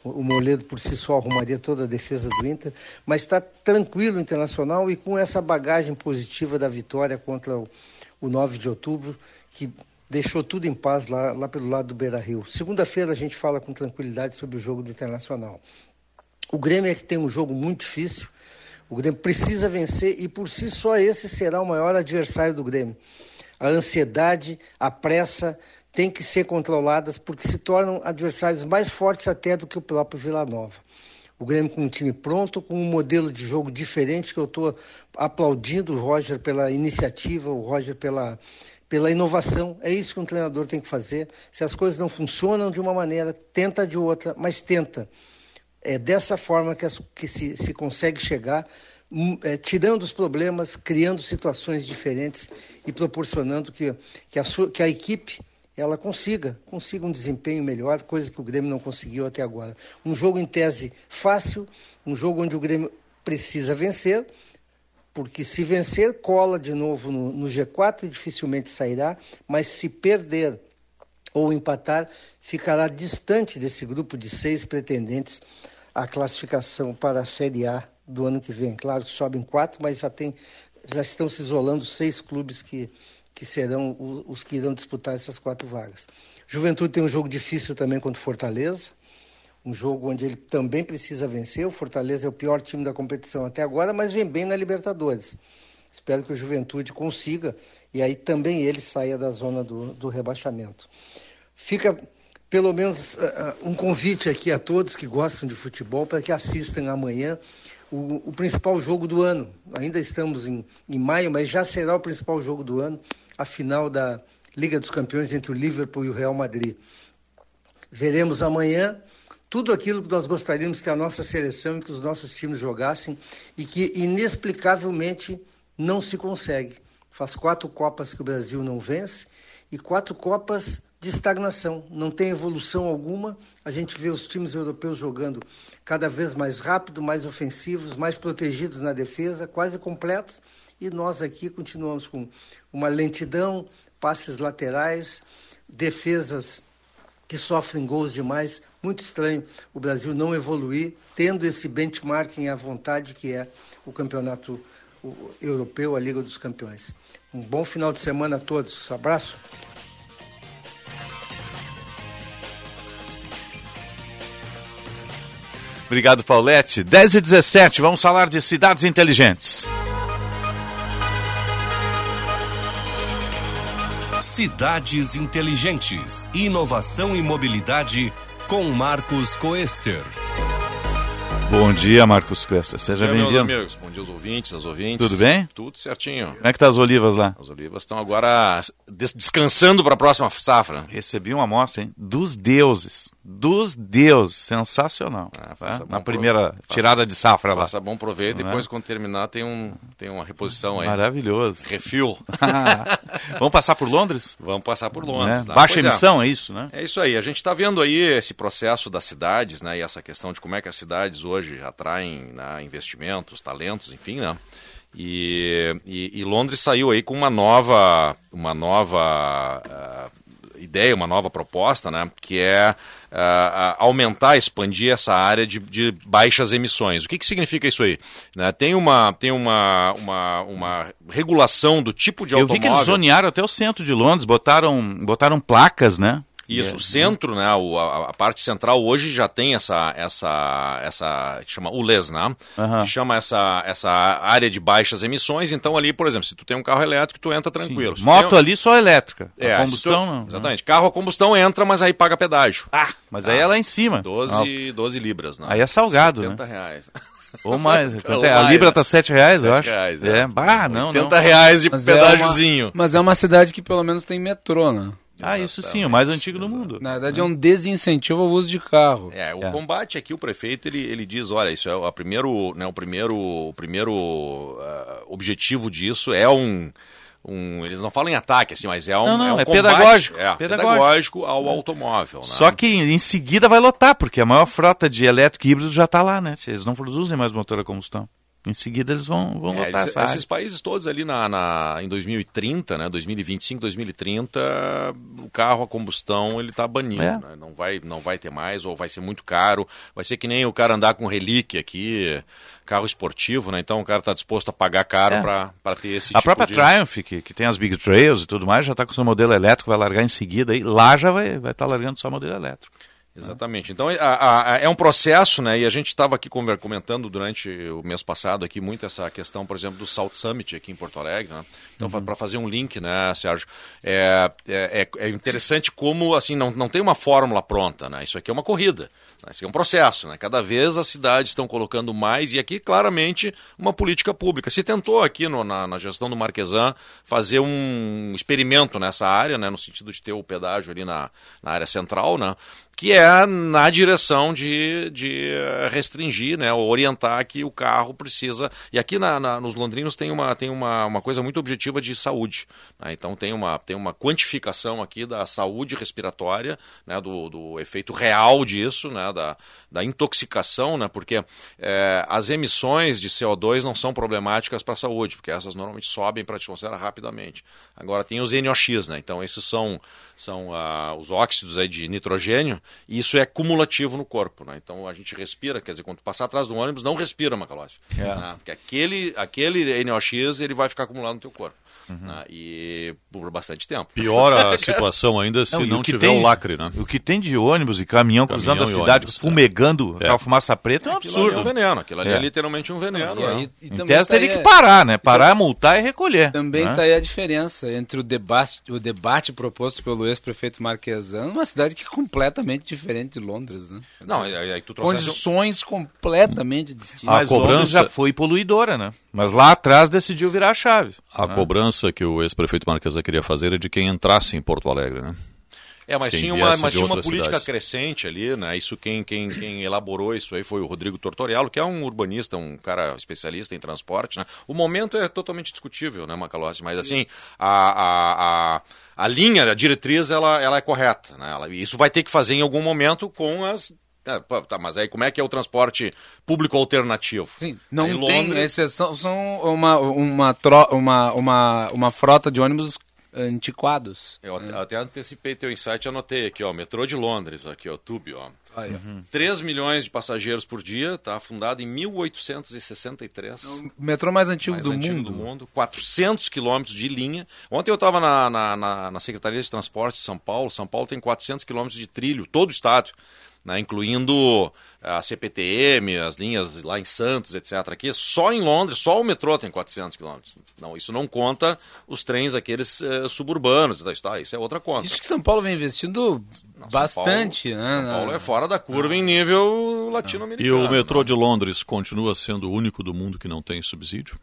S37: o Moledo por si só arrumaria toda a defesa do Inter, mas está tranquilo o Internacional e com essa bagagem positiva da vitória contra o, o 9 de outubro, que deixou tudo em paz lá, lá pelo lado do Beira Rio. Segunda-feira a gente fala com tranquilidade sobre o jogo do Internacional. O Grêmio é que tem um jogo muito difícil, o Grêmio precisa vencer e por si só esse será o maior adversário do Grêmio. A ansiedade, a pressa, têm que ser controladas porque se tornam adversários mais fortes até do que o próprio Vila Nova. O Grêmio com um time pronto, com um modelo de jogo diferente, que eu estou aplaudindo o Roger pela iniciativa, o Roger pela, pela inovação. É isso que um treinador tem que fazer. Se as coisas não funcionam de uma maneira, tenta de outra, mas tenta. É dessa forma que, as, que se, se consegue chegar, hum, é, tirando os problemas, criando situações diferentes e proporcionando que, que, a, sua, que a equipe ela consiga, consiga um desempenho melhor, coisa que o Grêmio não conseguiu até agora. Um jogo em tese fácil, um jogo onde o Grêmio precisa vencer, porque se vencer, cola de novo no, no G4 e dificilmente sairá, mas se perder ou empatar, ficará distante desse grupo de seis pretendentes à classificação para a Série A do ano que vem. Claro que sobem quatro, mas já, tem, já estão se isolando seis clubes que, que serão os que irão disputar essas quatro vagas. Juventude tem um jogo difícil também contra o Fortaleza um jogo onde ele também precisa vencer. O Fortaleza é o pior time da competição até agora, mas vem bem na Libertadores. Espero que o Juventude consiga e aí também ele saia da zona do, do rebaixamento. Fica pelo menos uh, um convite aqui a todos que gostam de futebol para que assistam amanhã o, o, principal jogo do ano. Ainda estamos em, em maio, mas já será o principal jogo do ano, a final da Liga dos Campeões entre o Liverpool e o Real Madrid. Veremos amanhã tudo aquilo que nós gostaríamos que a nossa seleção e que os nossos times jogassem e que inexplicavelmente não se consegue. Faz quatro Copas que o Brasil não vence e quatro Copas de estagnação. Não tem evolução alguma. A gente vê os times europeus jogando cada vez mais rápido, mais ofensivos, mais protegidos na defesa, quase completos. E nós aqui continuamos com uma lentidão, passes laterais, defesas que sofrem gols demais. Muito estranho o Brasil não evoluir, tendo esse benchmarking à vontade que é o campeonato europeu, a Liga dos Campeões. Um bom final de semana a todos. abraço.
S1: Obrigado, Paulette. 10 e 17, vamos falar de cidades inteligentes.
S18: Cidades Inteligentes. Inovação e mobilidade com Marcos Coester.
S1: Bom dia, Marcos Cuesta. Seja bem-vindo.
S38: Meus amigos, bom dia aos ouvintes, às ouvintes.
S1: Tudo bem?
S38: Tudo certinho.
S1: Como é que tá as olivas lá?
S38: As olivas estão agora des descansando para a próxima safra.
S1: Recebi uma amostra, hein? Dos deuses. Dos deuses. Sensacional. Ah, tá? Na primeira faça, tirada de safra
S38: lá. Faça bom proveito. Depois, é? quando terminar, tem, um, tem uma reposição aí.
S1: Maravilhoso.
S38: Refil. [laughs]
S1: Vamos passar por Londres?
S38: Vamos passar por Londres.
S1: Né? Baixa pois é. emissão, é. é isso, né?
S38: É isso aí. A gente está vendo aí esse processo das cidades, né? E essa questão de como é que as cidades hoje atraem né, investimentos, talentos, enfim, né? E, e, e, Londres saiu aí com uma nova, uma nova uh, ideia, uma nova proposta, né? Que é uh, aumentar, expandir essa área de, de, baixas emissões. O que, que significa isso aí? Né? Tem, uma, tem uma, uma, uma regulação do tipo de automóvel.
S1: Eu vi que eles zonearam até o centro de Londres, botaram, botaram placas, né?
S38: Isso, é. o centro, né, a, a, parte central hoje já tem essa, essa, essa que chama ULES, né, uhum. que chama essa, essa área de baixas emissões, então ali, por exemplo, se tu tem um carro elétrico, tu entra tranquilo.
S1: Moto
S38: tem...
S1: ali só elétrica,
S38: é, a combustão tu... não. Exatamente, carro a combustão entra, mas aí paga pedágio.
S1: Ah, mas ah, aí é lá em cima.
S38: 12, 12 libras, né.
S1: Aí é salgado,
S38: 70
S1: né.
S38: reais. [laughs]
S1: Ou mais. [laughs] Ou a mais, Libra tá 7 reais, 7 eu acho.
S38: Reais,
S1: é. é. Bah, não,
S38: 80 não. reais de mas pedágiozinho.
S6: É uma, mas é uma cidade que pelo menos tem metrô, né?
S1: Ah, isso sim, o mais antigo do mundo.
S6: Na verdade, é um desincentivo ao uso de carro.
S38: É, o é. combate aqui, o prefeito, ele, ele diz, olha, isso é o primeiro, né, o primeiro, o primeiro uh, objetivo disso é um, um, eles não falam em ataque, assim, mas é um,
S1: não, não,
S38: é, um
S1: é pedagógico,
S38: é, pedagógico, pedagógico ao automóvel. Né?
S1: Só que em seguida vai lotar, porque a maior frota de elétrico e híbrido já está lá, né? Eles não produzem mais motor a combustão. Em seguida eles vão, vão é, lotar
S38: eles, Esses países todos ali na, na, em 2030, né, 2025, 2030, o carro a combustão ele está banido. É. Né? Não, vai, não vai ter mais, ou vai ser muito caro. Vai ser que nem o cara andar com relíquia aqui, carro esportivo, né? Então o cara está disposto a pagar caro é. para ter esse
S1: A
S38: tipo
S1: própria
S38: de...
S1: Triumph, que, que tem as Big Trails e tudo mais, já está com seu modelo elétrico, vai largar em seguida. E lá já vai estar vai tá largando só modelo elétrico.
S38: Exatamente. Então a, a, é um processo, né? E a gente estava aqui comentando durante o mês passado aqui muito essa questão, por exemplo, do Salt Summit aqui em Porto Alegre. Né? Então, uhum. para fazer um link, né, Sérgio, é, é, é, é, interessante como assim não, não tem uma fórmula pronta, né? Isso aqui é uma corrida. Esse é um processo, né? Cada vez as cidades estão colocando mais, e aqui claramente uma política pública. Se tentou aqui no, na, na, gestão do Marquesan fazer um experimento nessa área, né? no sentido de ter o pedágio ali na, na área central, né? que é na direção de, de restringir, né, orientar que o carro precisa. E aqui na, na, nos londrinos tem, uma, tem uma, uma coisa muito objetiva de saúde. Né? Então tem uma, tem uma quantificação aqui da saúde respiratória, né, do, do efeito real disso, né, da, da intoxicação, né, porque é, as emissões de CO2 não são problemáticas para a saúde, porque essas normalmente sobem para a atmosfera rapidamente. Agora tem os NOx, né, então esses são, são uh, os óxidos aí de nitrogênio e isso é cumulativo no corpo. Né? Então a gente respira, quer dizer, quando passar atrás do ônibus, não respira, Macalossi. É. Né? Porque aquele, aquele NOx ele vai ficar acumulado no teu corpo. Uhum. Né? E por bastante tempo.
S5: Piora a [laughs] situação ainda se não, não tiver tem, um lacre, né?
S1: O que tem de ônibus e caminhão, caminhão cruzando a cidade, ônibus, fumegando é. a fumaça preta é um absurdo.
S38: é um veneno, aquilo ali é, é literalmente um veneno. Não,
S1: né? e, e em tese tá teria que parar, né? Parar, então, multar e recolher.
S6: Também
S1: está
S6: né? aí a diferença entre o debate, o debate proposto pelo ex-prefeito Marquesan, uma cidade que é completamente diferente de Londres, né?
S38: Não, aí, aí tu
S6: Condições completamente distintas.
S1: A cobrança Londres já foi poluidora, né? Mas lá atrás decidiu virar a chave.
S5: A né? cobrança que o ex-prefeito Marquesa queria fazer é de quem entrasse em Porto Alegre, né?
S38: É, mas quem tinha uma, mas tinha uma política cidades. crescente ali, né? Isso quem, quem, quem elaborou isso aí foi o Rodrigo Tortorialo, que é um urbanista, um cara especialista em transporte, né? O momento é totalmente discutível, né, Macalossi? Mas assim, a, a, a, a linha, a diretriz, ela, ela é correta, né? Ela, isso vai ter que fazer em algum momento com as é, tá, mas aí como é que é o transporte público alternativo?
S6: Sim, não aí, tem Londres... exceção, são uma, uma, tro, uma, uma, uma frota de ônibus antiquados.
S38: Eu é. até antecipei teu insight e anotei aqui, ó, metrô de Londres, aqui, ó, Tube, ó. Aí, uhum. 3 milhões de passageiros por dia, tá fundado em 1863. É o
S6: metrô mais antigo, mais do,
S38: antigo
S6: mundo.
S38: do mundo. 400 quilômetros de linha. Ontem eu estava na, na, na, na Secretaria de Transporte de São Paulo. São Paulo tem 400 quilômetros de trilho, todo o estado né, incluindo a CPTM, as linhas lá em Santos, etc. Aqui, só em Londres, só o metrô tem 400 quilômetros. Não, isso não conta os trens aqueles eh, suburbanos, tá, isso é outra conta.
S6: Isso que São Paulo vem investindo não, bastante,
S38: São
S6: Paulo,
S38: né? São Paulo é fora da curva em nível latino-americano.
S5: E o metrô de Londres continua sendo o único do mundo que não tem subsídio?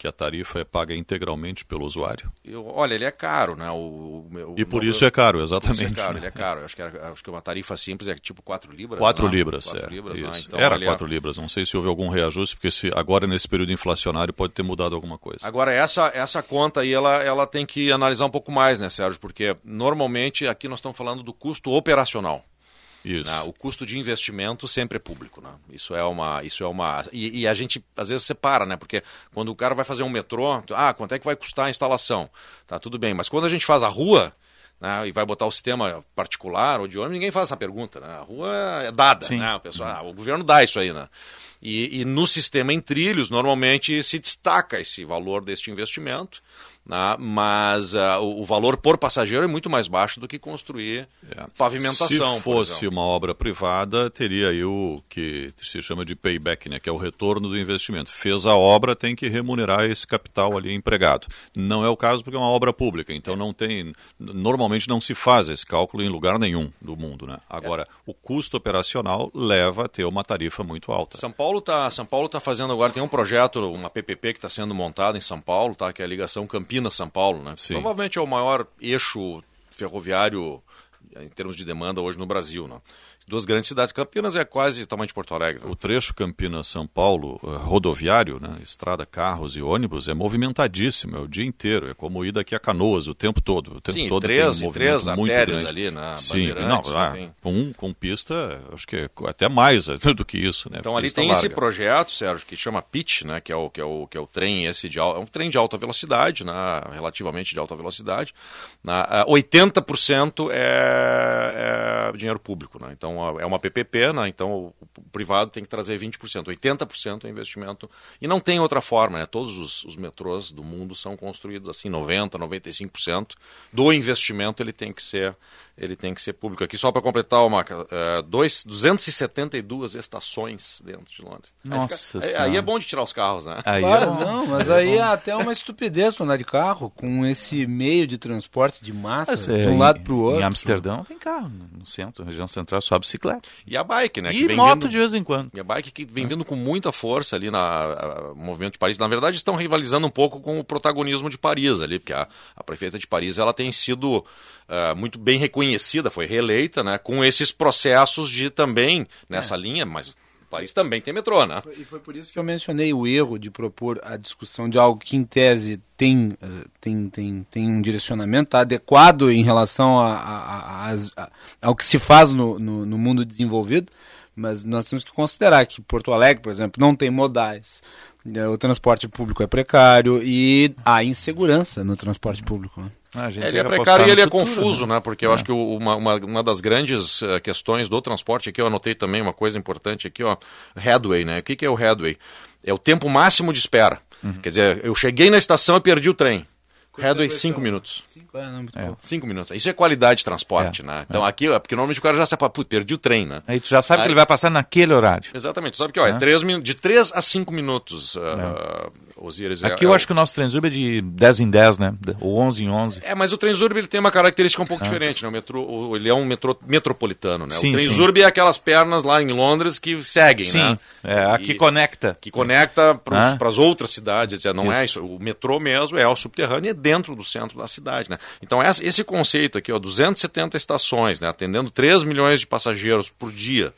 S5: Que a tarifa é paga integralmente pelo usuário?
S38: Eu, olha, ele é caro, né? O,
S5: o e por isso é caro, exatamente. Isso
S38: é caro,
S5: né?
S38: ele é caro. Acho que, era, acho que uma tarifa simples é tipo 4 libras.
S5: 4 não? libras, 4 é. Libras, né? então, era 4 é... libras. Não sei se houve algum reajuste, porque se agora nesse período inflacionário pode ter mudado alguma coisa.
S38: Agora, essa, essa conta aí, ela, ela tem que analisar um pouco mais, né, Sérgio? Porque normalmente aqui nós estamos falando do custo operacional. Né? O custo de investimento sempre é público. Né? Isso é uma. Isso é uma e, e, a gente às vezes separa, né? Porque quando o cara vai fazer um metrô, ah, quanto é que vai custar a instalação? Tá tudo bem. Mas quando a gente faz a rua, né, e vai botar o sistema particular ou de ônibus, ninguém faz essa pergunta. Né? A rua é dada, né? o, pessoal, ah, o governo dá isso aí. Né? E, e no sistema em trilhos, normalmente se destaca esse valor deste investimento né? mas uh, o, o, valor por passageiro é muito mais baixo do que construir é. pavimentação.
S5: Se fosse uma obra privada, teria aí o que se chama de payback, né? que é o retorno do investimento. Fez a obra, tem que remunerar esse capital ali empregado. Não é o caso porque é uma obra pública, então não tem. Normalmente não se faz esse cálculo em lugar nenhum do mundo. Né? Agora, é. o custo operacional leva a ter uma tarifa muito alta.
S38: São Paulo está tá fazendo agora, tem um projeto, uma PPP que está sendo montada em São Paulo, tá? que é a ligação Campinas Campinas-São Paulo, né? Sim. Provavelmente é o maior eixo ferroviário em termos de demanda hoje no Brasil, né? Duas grandes cidades. Campinas é quase tamanho de Porto Alegre.
S5: Né? O trecho Campinas-São Paulo, uh, rodoviário, né, estrada, carros e ônibus, é movimentadíssimo, é o dia inteiro. É como ir daqui a Canoas o tempo todo. O tempo
S38: Sim,
S5: todo
S38: três,
S5: tem um
S38: três artérias
S5: grande.
S38: ali na
S5: Sim, não, ah, com, com pista, acho que é até mais [laughs] do que isso. Né?
S38: Então ali tem larga. esse projeto, Sérgio, que chama PIT, né, que, é o, que, é o, que é o trem esse de, é um trem de alta velocidade, né, relativamente de alta velocidade. Né, 80% é, é dinheiro público. Né, então é uma PPP pena, então o, o privado tem que trazer 20%, 80% é investimento. E não tem outra forma, né? Todos os, os metrôs do mundo são construídos assim, 90%, 95% do investimento ele tem que ser ele tem que ser público. Aqui só para completar, uma, uh, dois, 272 estações dentro de Londres.
S1: Nossa
S38: aí, fica, aí, aí, é bom de tirar os carros, né?
S6: Aí claro, é não, mas aí é até uma estupidez andar de carro com esse meio de transporte de massa
S1: Mas,
S6: de
S1: é,
S6: um
S1: em-
S6: lado para o outro.
S1: Em Amsterdão tem carro no centro, região central, só bicicleta.
S38: E a bike, né?
S1: E
S38: que vem
S1: moto
S38: vindo-
S1: de vez em quando.
S38: E a bike que vem vindo com muita força ali na movimento de Paris. Na verdade, estão rivalizando um pouco com o protagonismo de Paris ali, porque a, a prefeita de Paris ela tem sido ah, muito bem reconhecida, foi reeleita, né? Com esses processos de também nessa linha, mas Paris também tem metrô, né?
S6: E foi por isso que eu mencionei o erro de propor a discussão de algo que, em tese, tem, eh, tem, tem, tem um direcionamento adequado em relação a, a- a- a- ao que se faz no, no, no mundo desenvolvido, mas nós temos que considerar que Porto Alegre, por exemplo, não tem modais, o transporte público é precário e há insegurança no transporte público. né?
S38: Ele é precário e ele é confuso, né? Porque eu acho que uma, uma, uma das grandes eh, questões do transporte aqui, eu anotei também uma coisa importante aqui, ó, headway, né? O que, que é o headway? É o tempo máximo de espera. Quer dizer, eu cheguei na estação e perdi o trem. Headway, cinco minutos.
S6: É, não, muito
S38: É, cinco minutos. Isso é qualidade de transporte, né? Então aqui, ó, porque normalmente o cara já sabe, putz, perdi o trem, né?
S1: Aí tu já sabe que ele vai passar naquele horário.
S38: Exatamente. Sabe que, ó, é
S1: É.
S38: três de 3 a 5 minutos, uh, Osíris.
S1: Aqui
S38: é,
S1: eu
S38: é
S1: acho que o nosso Transurb é de 10 em 10, né? Ou 11 em 11.
S38: É, mas o Transurb ele tem uma característica um pouco
S1: Ah.
S38: diferente, né? O metrô, o- ele é um metrô metropolitano, né?
S1: Sim,
S38: o Transurb é aquelas pernas lá em Londres que seguem,
S1: Sim,
S38: né?
S1: é, a que conecta.
S38: Que conecta para
S1: Ah.
S38: as outras cidades, etc. Não é
S1: Isso.
S38: isso. O metrô mesmo é o subterrâneo e é dentro do centro da cidade, né? Então essa- esse conceito aqui, ó, 270 estações, né? Atendendo 3 milhões de passageiros por dia.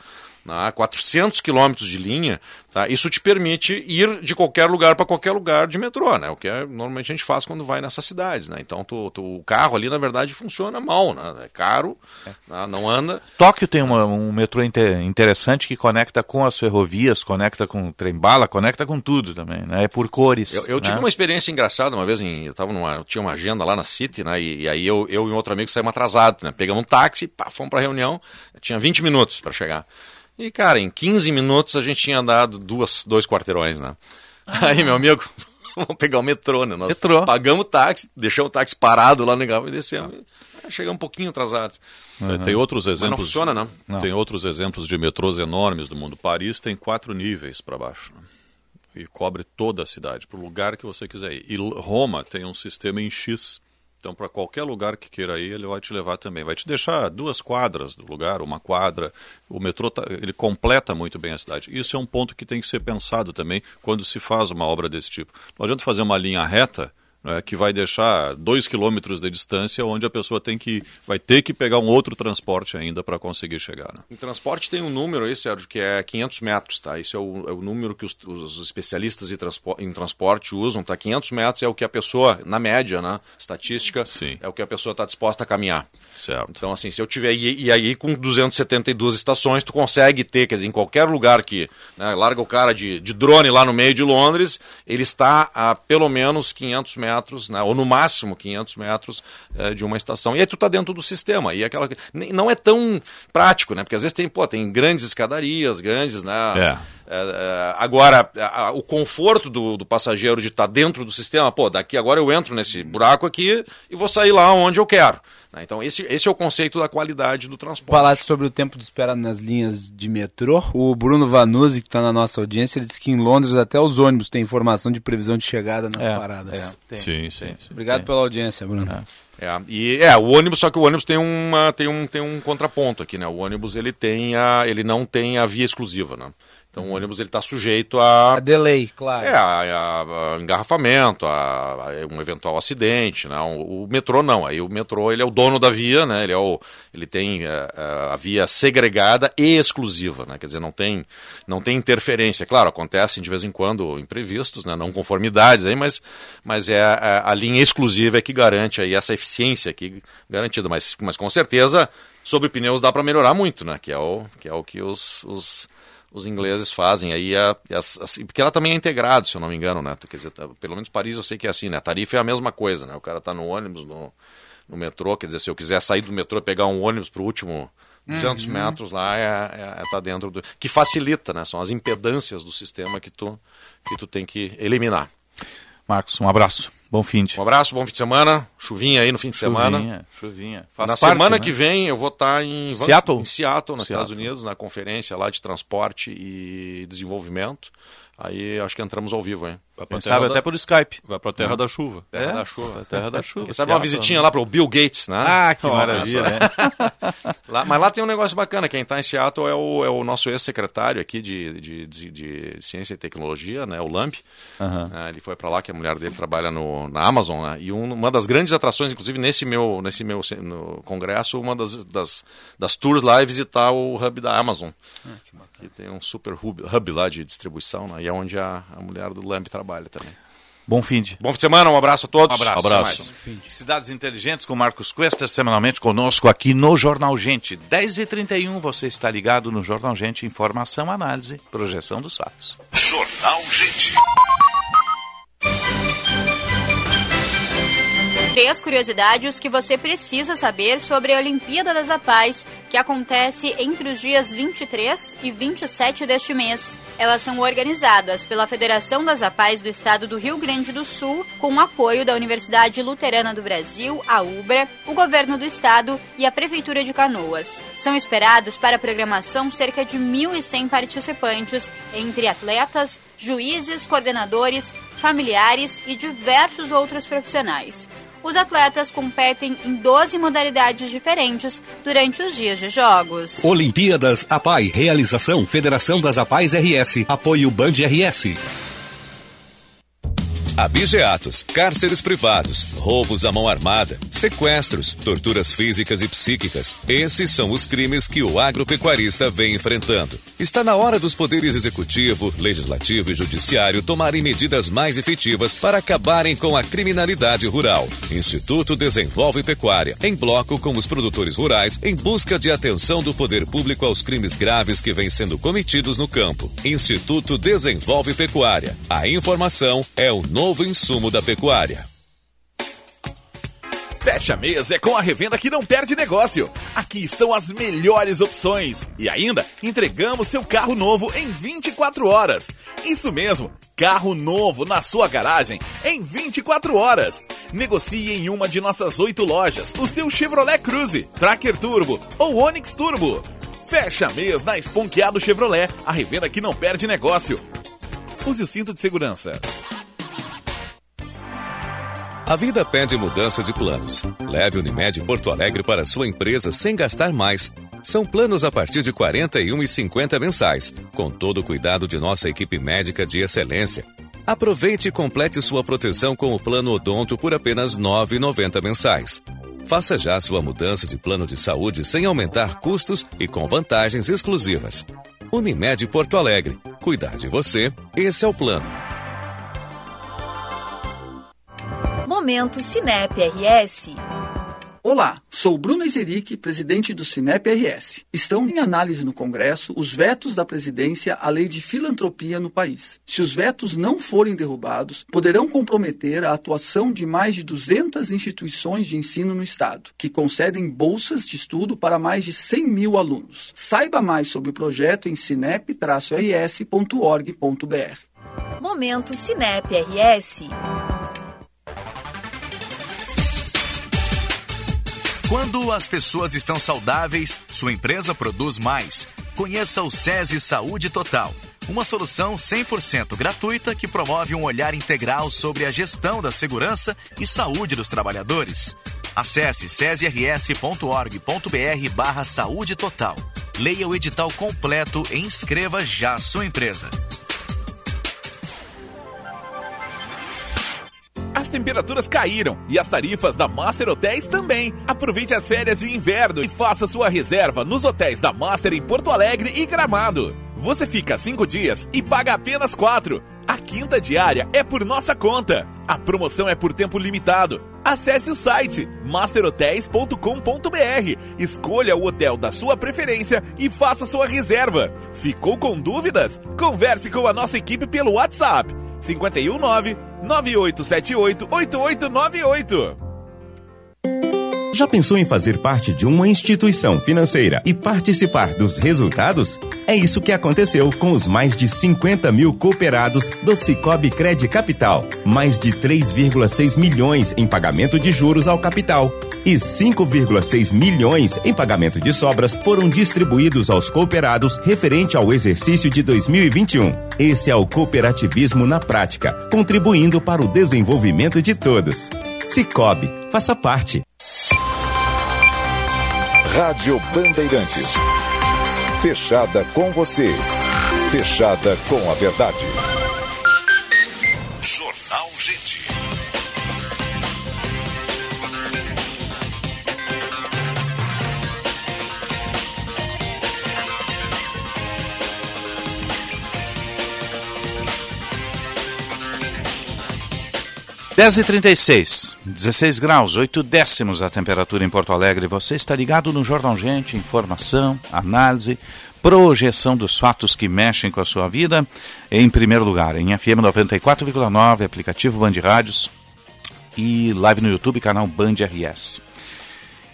S38: Né, 400 quilômetros de linha, tá? isso te permite ir de qualquer lugar para qualquer lugar de metrô, né? o que é, normalmente a gente faz quando vai nessas cidades. Né? Então tu, tu- o carro ali, na verdade, funciona mal, né? é caro, né? não anda.
S1: Tóquio tem uma- um metrô inte- interessante que conecta com as ferrovias, conecta com o trem-bala, conecta com tudo também, né? É por cores.
S38: Eu, eu tive
S1: né?
S38: uma experiência engraçada uma vez, em, eu, tava numa, eu tinha uma agenda lá na City, né? E, e aí eu, eu e um outro amigo saímos atrasados, né? Pegamos um táxi, pá, fomos pra reunião, tinha 20 minutos para chegar. E, cara, em 15 minutos a gente tinha andado duas, dois quarteirões, né? Aí, meu amigo, [laughs] vamos pegar o metrô, né? Nós
S1: Metrô.
S38: pagamos o táxi, deixamos o táxi parado lá no Galo e descemos. Ah, Chegamos um pouquinho atrasados.
S5: É, Tem outros
S38: Mas não
S5: exemplos.
S38: funciona, não.
S5: Tem outros exemplos de metrôs enormes do mundo. Paris tem quatro níveis para baixo. né? E cobre toda a cidade, para o lugar que você quiser ir. E Roma tem um sistema em X. Então, para qualquer lugar que queira ir, ele vai te levar também. Vai te deixar duas quadras do lugar, uma quadra. O metrô tá- ele completa muito bem a cidade. Isso é um ponto que tem que ser pensado também quando se faz uma obra desse tipo. Não adianta fazer uma linha reta né, que vai deixar dois quilômetros de distância, onde a pessoa tem que vai ter que pegar um outro transporte ainda para conseguir chegar. né?
S38: Em transporte tem um número aí, Sérgio, que é 500 metros, tá? Isso é o, é o número que os, os especialistas em, transpo- em transporte usam, tá? 500 metros é o que a pessoa, na média, né? Estatística, é o que a pessoa está disposta a caminhar.
S5: Certo.
S38: Então, assim, se eu tiver... E, e aí, com 272 estações, tu consegue ter, quer dizer, em qualquer lugar que... né, larga o cara de, de drone lá no meio de Londres, ele está a pelo menos 500 metros, né? Ou no máximo 500 metros eh, de uma estação. E aí tu tá dentro do sistema. E aquela... nem- Não é tão prático, né? Porque às vezes tem, pô, tem grandes escadarias, grandes, né?
S5: É.
S38: É, é, agora, a- a- o conforto do, do passageiro de estar dentro do sistema, pô, daqui agora eu entro nesse buraco aqui e vou sair lá onde eu quero. Né? Então, esse, esse é o conceito da qualidade do transporte.
S6: Falasse sobre o tempo de espera nas linhas de metrô. O Bruno Vanuzzi, que está na nossa audiência, ele disse que em Londres até os ônibus têm informação de previsão de chegada nas
S38: É,
S6: paradas.
S38: é, tem,
S5: sim, sim.
S6: Obrigado pela audiência, Bruno.
S38: É, e é, o ônibus, só que o ônibus tem, uma, tem, um, tem um contraponto aqui, né? O ônibus ele tem a, ele não tem a via exclusiva, né? Então o ônibus ele está sujeito a,
S6: A delay, claro.
S38: É, a, a- engarrafamento, a, a um eventual acidente, né? O, o metrô não, aí o metrô ele é o dono da via, né? Ele é o, ele tem é, é, a via segregada e exclusiva, né? Quer dizer, não tem, não tem interferência. Claro, acontecem de vez em quando imprevistos, né? Não conformidades aí, mas, mas é a, a linha exclusiva é que garante aí essa eficiência aqui garantida. Mas, mas com certeza sobre pneus dá para melhorar muito, né? Que é o que é o que os, os os ingleses fazem aí, a, assim, porque ela também é integrado, se eu não me engano, né? Quer dizer, tá- pelo menos Paris eu sei que é assim, né? A tarifa é a mesma coisa, né? O cara tá no ônibus, no, no metrô, quer dizer, se eu quiser sair do metrô e pegar um ônibus pro último 200
S6: Uhum.
S38: metros lá, é, é, é tá dentro do... Que facilita, né? São as impedâncias do sistema que tu, que tu tem que eliminar.
S1: Marcos, um abraço. Bom fim de.
S38: Um abraço, bom fim de semana. Chuvinha aí no fim de semana.
S1: Chuvinha, chuvinha. Faz
S38: na
S1: parte,
S38: semana
S1: né?
S38: que vem eu vou estar em
S1: Seattle?
S38: em Seattle, nos
S1: Seattle.
S38: Estados Unidos, na conferência lá de transporte e desenvolvimento. Aí acho que entramos ao vivo, hein?
S1: Quem sabe
S5: da-
S1: até por Skype.
S5: Vai pra terra da chuva.
S38: Terra
S1: É?
S38: da chuva. [laughs]
S1: Terra da [laughs] chuva.
S38: Quem sabe uma visitinha
S1: né?
S38: lá pro Bill Gates, né?
S1: Ah, que
S38: Olha
S1: maravilha, [laughs] né?
S38: Lá- mas lá tem um negócio bacana. Quem está em Seattle é o, é o nosso ex-secretário aqui de, de, de, de Ciência e Tecnologia, né? O Lamp. Ah, ele foi para lá, que a mulher dele trabalha no, na Amazon. Né? E um- uma das grandes atrações, inclusive nesse meu, nesse meu no congresso, uma das, das, das tours lá é visitar o hub da Amazon. que tem um super hub, hub lá de distribuição, né? e é onde a, a mulher do Lamp trabalha também.
S1: Bom fim de.
S38: Bom fim de semana, um abraço a todos.
S1: Um abraço.
S38: Até mais.
S1: Cidades Inteligentes com Marcos Quester, semanalmente conosco aqui no Jornal Gente. 10h31, você está ligado no Jornal Gente, informação, análise, projeção dos fatos.
S30: Jornal Gente.
S33: Três curiosidades que você precisa saber sobre a Olimpíada das Apais, que acontece entre os dias 23 e 27 deste mês. Elas são organizadas pela Federação das Apais do Estado do Rio Grande do Sul, com o apoio da Universidade Luterana do Brasil, a UBRA, o Governo do Estado e a Prefeitura de Canoas. São esperados para a programação cerca de 1.100 participantes, entre atletas, juízes, coordenadores, familiares e diversos outros profissionais. Os atletas competem em 12 modalidades diferentes durante os dias de jogos.
S39: Olimpíadas APAI. Realização Federação das APAIs RS. Apoio Band RS.
S16: Abigeatos, cárceres privados, roubos à mão armada, sequestros, torturas físicas e psíquicas. Esses são os crimes que o agropecuarista vem enfrentando. Está na hora dos poderes executivo, legislativo e judiciário tomarem medidas mais efetivas para acabarem com a criminalidade rural. Instituto Desenvolve Pecuária, em bloco com os produtores rurais, em busca de atenção do poder público aos crimes graves que vêm sendo cometidos no campo. Instituto Desenvolve Pecuária. A informação é o novo insumo da pecuária.
S40: Fecha mês é com a revenda que não perde negócio. Aqui estão as melhores opções. E ainda, entregamos seu carro novo em 24 horas. Isso mesmo, carro novo na sua garagem em 24 horas. Negocie em uma de nossas oito lojas o seu Chevrolet Cruze, Tracker Turbo ou Onix Turbo. Fecha mês na Esponqueado Chevrolet, a revenda que não perde negócio. Use o cinto de segurança.
S16: A vida pede mudança de planos. Leve Unimed Porto Alegre para sua empresa sem gastar mais. São planos a partir de R$ 41,50 mensais, com todo o cuidado de nossa equipe médica de excelência. Aproveite e complete sua proteção com o plano Odonto por apenas R$ 9,90 mensais. Faça já sua mudança de plano de saúde sem aumentar custos e com vantagens exclusivas. Unimed Porto Alegre. Cuidar de você, esse é o plano.
S41: Momento Cinep RS.
S42: Olá, sou Bruno Izeric, presidente do Cinep RS. Estão em análise no Congresso os vetos da presidência à lei de filantropia no país. Se os vetos não forem derrubados, poderão comprometer a atuação de mais de 200 instituições de ensino no Estado, que concedem bolsas de estudo para mais de 100 mil alunos. Saiba mais sobre o projeto em cinep-rs.org.br.
S41: Momento Cinep RS.
S43: Quando as pessoas estão saudáveis, sua empresa produz mais. Conheça o SESI Saúde Total, uma solução 100% gratuita que promove um olhar integral sobre a gestão da segurança e saúde dos trabalhadores. Acesse sesirs.org.br barra saúde total. Leia o edital completo e inscreva já sua empresa.
S40: As temperaturas caíram e as tarifas da Master Hotéis também. Aproveite as férias de inverno e faça sua reserva nos hotéis da Master em Porto Alegre e Gramado. Você fica cinco dias e paga apenas quatro. A quinta diária é por nossa conta. A promoção é por tempo limitado. Acesse o site masterhotels.com.br, escolha o hotel da sua preferência e faça sua reserva. Ficou com dúvidas? Converse com a nossa equipe pelo WhatsApp 519 9878 8898.
S44: Já pensou em fazer parte de uma instituição financeira e participar dos resultados? É isso que aconteceu com os mais de 50 mil cooperados do Cicobi Cred Capital. Mais de 3,6 milhões em pagamento de juros ao capital e 5,6 milhões em pagamento de sobras foram distribuídos aos cooperados referente ao exercício de 2021. Esse é o cooperativismo na prática, contribuindo para o desenvolvimento de todos. Cicobi, faça parte.
S30: Rádio Bandeirantes. Fechada com você. Fechada com a verdade.
S1: 10h36, 16 graus, 8 décimos a temperatura em Porto Alegre. Você está ligado no Jornal Gente, informação, análise, projeção dos fatos que mexem com a sua vida. Em primeiro lugar, em FM 94,9, aplicativo Band Rádios e live no YouTube, canal Band RS.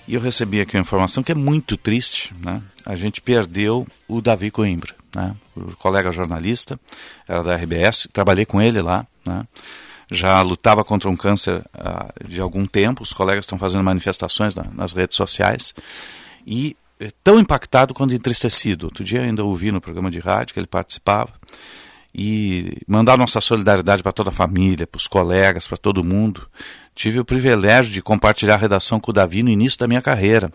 S1: E eu recebi aqui uma informação que é muito triste, né? A gente perdeu o Davi Coimbra, né? O colega jornalista, era da RBS, trabalhei com ele lá, né? Já lutava contra um câncer uh, de algum tempo, os colegas estão fazendo manifestações na, nas redes sociais, e é tão impactado quanto entristecido. Outro dia ainda ouvi no programa de rádio que ele participava, e mandar nossa solidariedade para toda a família, para os colegas, para todo mundo. Tive o privilégio de compartilhar a redação com o Davi no início da minha carreira.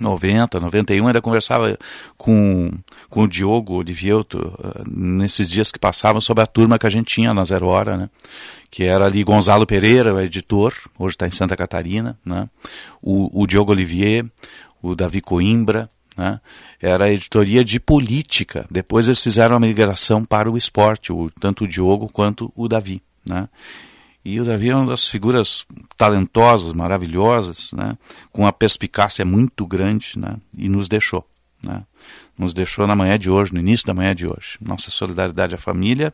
S1: 90, 91, ainda conversava com, com o Diogo Olivielto uh, nesses dias que passavam sobre a turma que a gente tinha na Zero Hora, né? que era ali Gonzalo Pereira, o editor, hoje está em Santa Catarina, né? o, o Diogo Olivier, o Davi Coimbra, né? era a editoria de política. Depois eles fizeram a migração para o esporte, o, tanto o Diogo quanto o Davi. Né? E o Davi é uma das figuras talentosas, maravilhosas, né? com uma perspicácia muito grande, né? e nos deixou. Né? Nos deixou na manhã de hoje, no início da manhã de hoje. Nossa solidariedade à família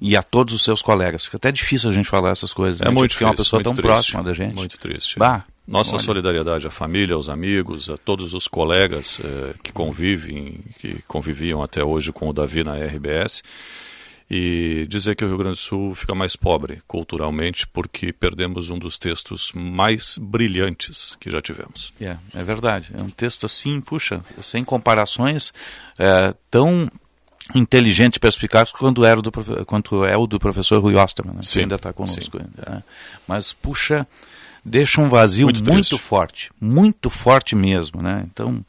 S1: e a todos os seus colegas. Fica até difícil a gente falar essas coisas,
S5: É
S1: né?
S5: muito
S1: porque é uma pessoa tão
S5: triste,
S1: próxima da gente.
S5: Muito triste.
S1: Bah,
S5: Nossa
S1: olha.
S5: solidariedade à família, aos amigos, a todos os colegas eh, que convivem, que conviviam até hoje com o Davi na RBS. E dizer que o Rio Grande do Sul fica mais pobre culturalmente porque perdemos um dos textos mais brilhantes que já tivemos.
S1: É, é verdade. É um texto assim, puxa, sem comparações, é, tão inteligente e perspicaz quanto, era do, quanto é o do professor Rui Osterman, né, que ainda está conosco. né? Mas, puxa, deixa um vazio
S5: Muito
S1: muito, forte, muito forte mesmo. Né? Então,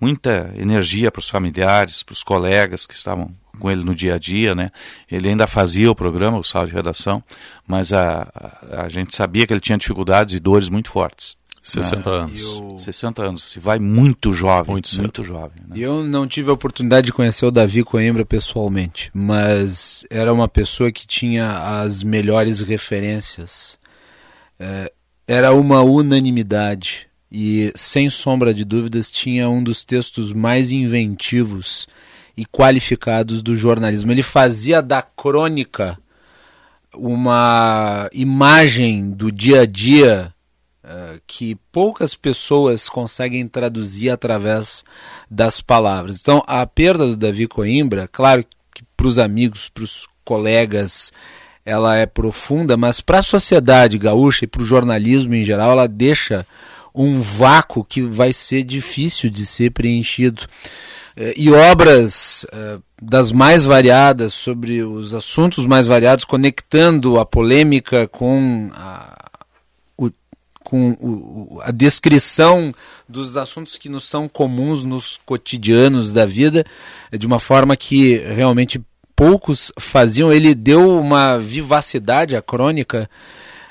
S1: muita energia para os familiares, para os colegas que estavam com ele no dia a dia, né? Ele ainda fazia o programa, o sala de redação, mas a, a, a gente sabia que ele tinha dificuldades e dores muito fortes.
S5: 60
S1: né?
S5: anos.
S1: Eu- 60 anos. Se vai muito jovem,
S5: Muito
S1: muito, jovem. né?
S6: Eu não tive a oportunidade de conhecer o Davi Coimbra pessoalmente, mas era uma pessoa que tinha as melhores referências. É, era uma unanimidade e, sem sombra de dúvidas, tinha um dos textos mais inventivos e qualificados do jornalismo. Ele fazia da crônica uma imagem do dia a dia eh, que poucas pessoas conseguem traduzir através das palavras. Então, a perda do Davi Coimbra, claro que para os amigos, para os colegas, ela é profunda, mas para a sociedade gaúcha e para o jornalismo em geral, ela deixa um vácuo que vai ser difícil de ser preenchido. Eh, E obras eh, das mais variadas, sobre os assuntos mais variados, conectando a polêmica com a, com a descrição dos assuntos que nos são comuns nos cotidianos da vida, eh, de uma forma que realmente poucos faziam. Ele deu uma vivacidade à crônica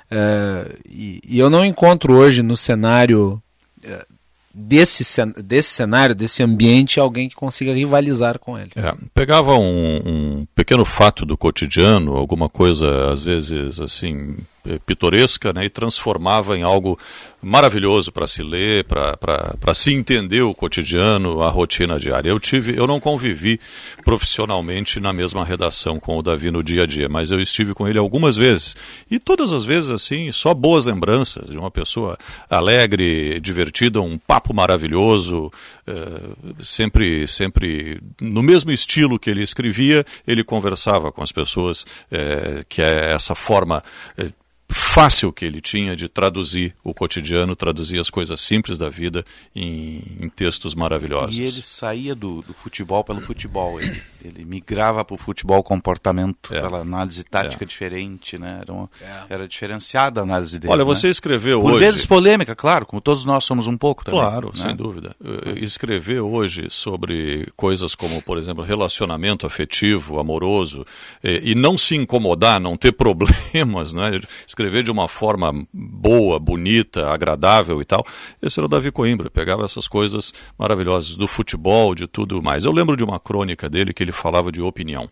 S6: eh, e, e eu não encontro hoje no cenário eh, desse, desse cenário, desse ambiente, alguém que consiga rivalizar com ele.
S5: É, pegava um, um pequeno fato do cotidiano, alguma coisa às vezes assim pitoresca né, e transformava em algo maravilhoso para se ler, para se entender o cotidiano, a rotina diária. Eu tive, eu não convivi profissionalmente na mesma redação com o Davi no dia a dia, mas eu estive com ele algumas vezes e todas as vezes assim, só boas lembranças de uma pessoa alegre, divertida, um papo maravilhoso, eh, sempre, sempre no mesmo estilo que ele escrevia, ele conversava com as pessoas, eh, que é essa forma eh, fácil que ele tinha de traduzir o cotidiano, traduzir as coisas simples da vida em, em textos maravilhosos.
S1: E ele saía do, do futebol pelo futebol, ele, ele migrava para o futebol comportamento, é. pela análise tática é. diferente, né? Era, uma, é. era diferenciada a análise dele.
S5: Olha, você
S1: né?
S5: escreveu
S1: Por
S5: hoje...
S1: Por vezes polêmica, claro, como todos nós somos um pouco também.
S5: Claro,
S1: né?
S5: sem dúvida. Escrever hoje sobre coisas como, por exemplo, relacionamento afetivo, amoroso, e, e não se incomodar, não ter [laughs] problemas, né? Escrever de uma forma boa, bonita, agradável e tal, esse era o Davi Coimbra, pegava essas coisas maravilhosas do futebol, de tudo mais. Eu lembro de uma crônica dele que ele falava de opinião.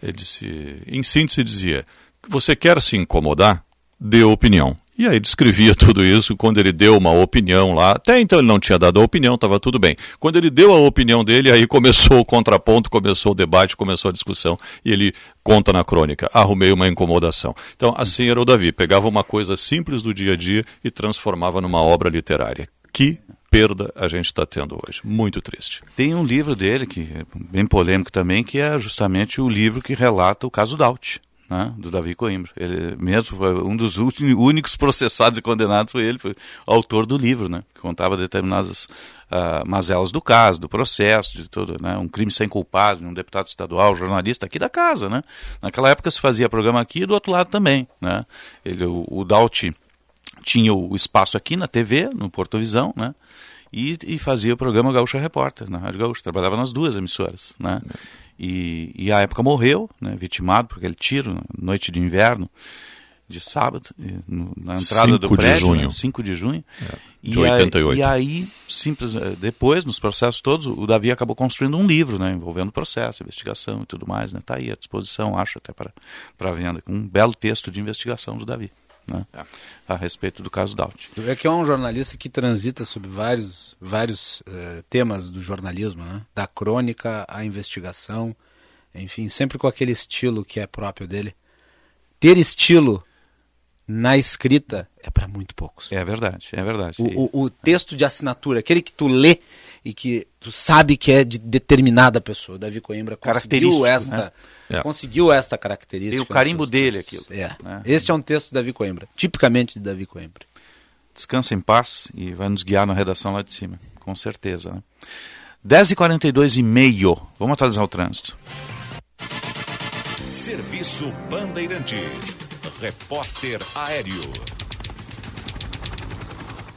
S5: Ele disse, em síntese dizia, você quer se incomodar? Dê opinião. E aí descrevia [laughs] tudo isso quando ele deu uma opinião lá. Até então ele não tinha dado a opinião, estava tudo bem. Quando ele deu a opinião dele, aí começou o contraponto, começou o debate, começou a discussão. E ele conta na crônica: arrumei uma incomodação. Então, assim era o Davi. Pegava uma coisa simples do dia a dia e transformava numa obra literária. Que perda a gente está tendo hoje. Muito triste.
S1: Tem um livro dele, que é bem polêmico também, que é justamente o livro que relata o caso Daut né, do Davi Coimbra. Ele mesmo foi um dos únicos processados e condenados foi ele, foi autor do livro, né, que contava determinadas uh, mazelas do caso, do processo, de tudo, né, um crime sem culpado, de um deputado estadual, jornalista aqui da casa, né. Naquela época se fazia programa aqui e do outro lado também, né. Ele, o, o tinha o espaço aqui na TV, no Porto Visão, né, e, e fazia o programa Gaúcha Repórter na Rádio Gaúcha, trabalhava nas duas emissoras, né. E, e a época morreu, né, vitimado por aquele tiro, noite de inverno, de sábado, na entrada do prédio, de junho. Né, 5 de junho.
S5: É, de e 88.
S1: Aí, e aí, simples, eh, depois, nos processos todos, o Davi acabou construindo um livro, né, envolvendo o processo, investigação e tudo mais. Está né, tá aí à disposição, acho, até para venda. Um belo texto de investigação do Davi né, é. a respeito do caso Daut.
S6: É que é um jornalista que transita sobre vários, vários uh, temas do jornalismo, né, da crônica à investigação, enfim, sempre com aquele estilo que é próprio dele. Ter estilo na escrita é para muito poucos.
S1: É verdade, é verdade.
S6: O, o, o, texto de assinatura, aquele que tu lê e que tu sabe que é de determinada pessoa. Davi Coimbra conseguiu esta, né? conseguiu esta característica.
S1: E o carimbo dele aquilo.
S6: É. Né? Este é um texto de Davi Coimbra, tipicamente de Davi Coimbra.
S1: Descansa em paz e vai nos guiar na redação lá de cima, com certeza. Né? 10h42 e meio. Vamos atualizar o trânsito.
S7: Serviço Bandeirantes. Repórter Aéreo.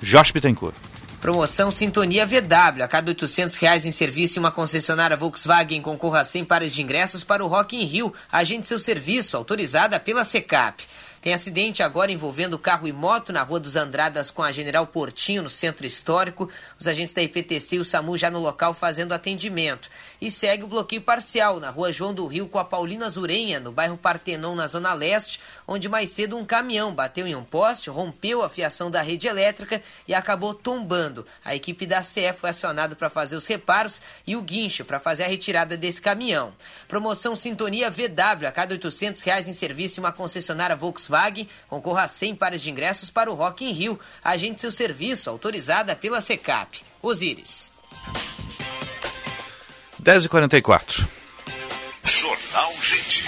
S1: Jorge Bittencourt.
S8: Promoção Sintonia VW. A cada 800 reais em serviço em uma concessionária Volkswagen concorra a 100 pares de ingressos para o Rock in Rio. Agende seu serviço, autorizada pela SECAP. Tem acidente agora envolvendo carro e moto na Rua dos Andradas com a General Portinho, no centro histórico. Os agentes da IPTC e o SAMU já no local fazendo atendimento. E segue o bloqueio parcial na Rua João do Rio com a Paulina Zurenha, no bairro Partenon, na Zona Leste, onde mais cedo um caminhão bateu em um poste, rompeu a fiação da rede elétrica e acabou tombando. A equipe da CE foi acionada para fazer os reparos e o guincho para fazer a retirada desse caminhão. Promoção Sintonia VW, a cada 800 reais em serviço uma concessionária Volkswagen, concorra a 100 pares de ingressos para o Rock in Rio. Agente seu serviço, autorizada pela SECAP. Osíris.
S1: 10h44.
S7: Jornal Gente.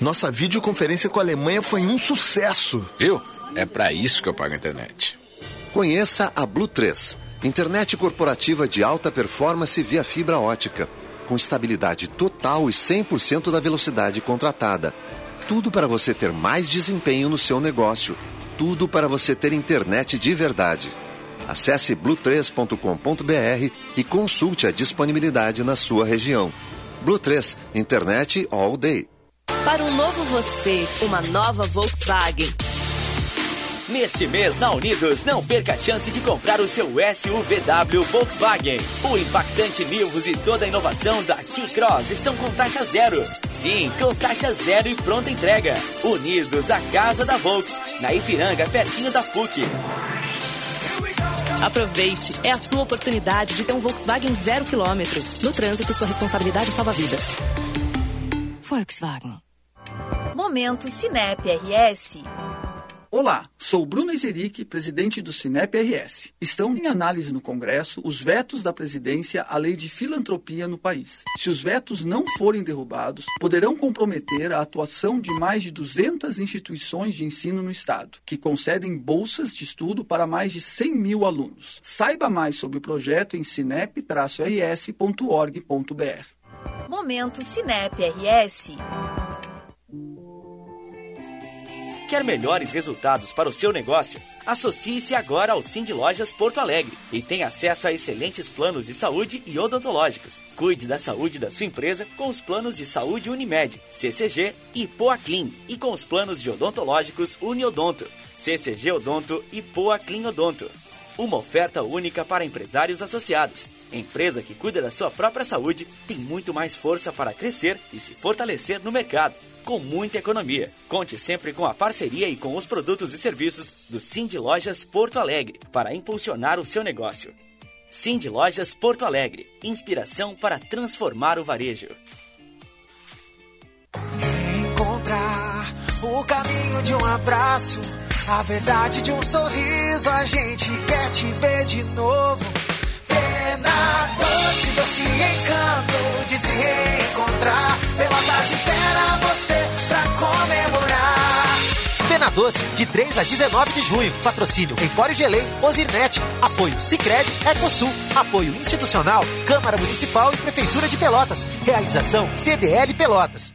S35: Nossa videoconferência com a Alemanha foi um sucesso.
S45: Viu? É para isso que eu pago a internet.
S46: Conheça a Blue 3, internet corporativa de alta performance via fibra ótica, com estabilidade total e 100% da velocidade contratada. Tudo para você ter mais desempenho no seu negócio. Tudo para você ter internet de verdade. Acesse blue3.com.br e consulte a disponibilidade na sua região. Blue 3, internet all day.
S17: Para um novo você, uma nova Volkswagen.
S24: Neste mês na Unidos, não perca a chance de comprar o seu SUVW Volkswagen. O impactante Nivus e toda a inovação da T-Cross estão com taxa zero. Sim, com taxa zero e pronta entrega. Unidos, a casa da Volks, na Ipiranga, pertinho da PUC.
S17: Aproveite, é a sua oportunidade de ter um Volkswagen zero quilômetro. No trânsito, sua responsabilidade salva vidas.
S47: Volkswagen. Momento Cinep RS.
S42: Olá, sou Bruno Ezeric, presidente do Cinep RS. Estão em análise no Congresso os vetos da presidência à lei de filantropia no país. Se os vetos não forem derrubados, poderão comprometer a atuação de mais de 200 instituições de ensino no Estado, que concedem bolsas de estudo para mais de 100 mil alunos. Saiba mais sobre o projeto em cinep-rs.org.br.
S47: Momento Cinep RS.
S24: Quer melhores resultados para o seu negócio? Associe-se agora ao Cindy Lojas Porto Alegre e tenha acesso a excelentes planos de saúde e odontológicos. Cuide da saúde da sua empresa com os planos de saúde Unimed, CCG e Poaclin e com os planos de odontológicos Uniodonto, CCG Odonto e Poaclin Odonto. Uma oferta única para empresários associados. Empresa que cuida da sua própria saúde tem muito mais força para crescer e se fortalecer no mercado, com muita economia. Conte sempre com a parceria e com os produtos e serviços do Cindy Lojas Porto Alegre para impulsionar o seu negócio. Cindy Lojas Porto Alegre inspiração para transformar o varejo.
S48: Encontrar o caminho de um abraço, a verdade de um sorriso. A gente quer te ver de novo. Pena doce, doce encanto de se reencontrar. Pelotas espera você pra comemorar.
S49: Pena Doce, de 3 a 19 de junho. Patrocínio Empório Gelei, Ozirnet. Apoio Cicred, Ecosul. Apoio institucional, Câmara Municipal e Prefeitura de Pelotas. Realização CDL Pelotas.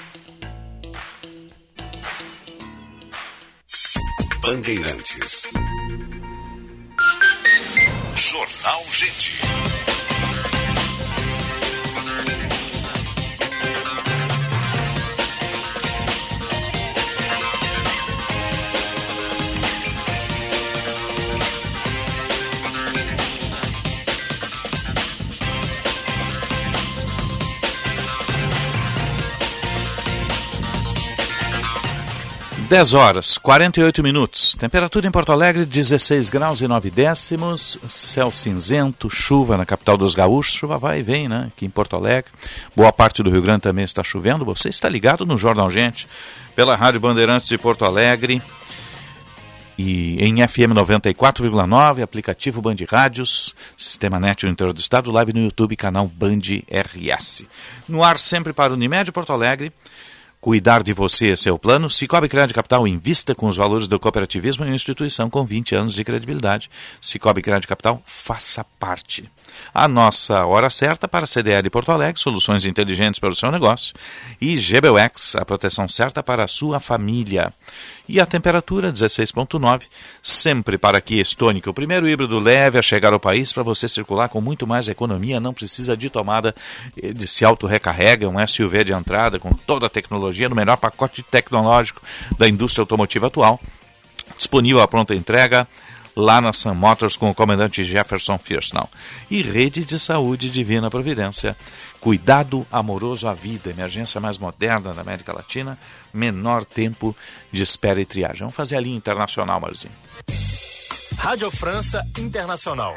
S50: Bandeirantes. Jornal Gente.
S1: Dez horas, 48 minutos. Temperatura em Porto Alegre, 16 graus e 9 décimos. Céu cinzento, chuva na capital dos gaúchos. Chuva vai e vem, né? Aqui em Porto Alegre. Boa parte do Rio Grande também está chovendo. Você está ligado no Jornal Gente, pela Rádio Bandeirantes de Porto Alegre. E em FM 94,9, aplicativo Band Rádios, Sistema Net no interior do estado, live no YouTube, canal Band RS. No ar sempre para Unimed Porto Alegre. Cuidar de você é seu plano. Cicobi Crédito Capital invista com os valores do cooperativismo em uma instituição com 20 anos de credibilidade. Cicobi Crédito Capital, faça parte. A nossa hora certa para CDL Porto Alegre, soluções inteligentes para o seu negócio. E GBUX, a proteção certa para a sua família. E a temperatura 16.9, sempre para aqui Estônica, o primeiro híbrido leve a chegar ao país para você circular com muito mais economia, não precisa de tomada de se auto-recarrega, um SUV de entrada com toda a tecnologia no melhor pacote tecnológico da indústria automotiva atual. Disponível à pronta entrega lá na Sun Motors com o comandante Jefferson Firsnall. E Rede de Saúde Divina Providência. Cuidado amoroso à vida, emergência mais moderna da América Latina, menor tempo de espera e triagem. Vamos fazer a linha internacional, Marzinho.
S51: Rádio França Internacional.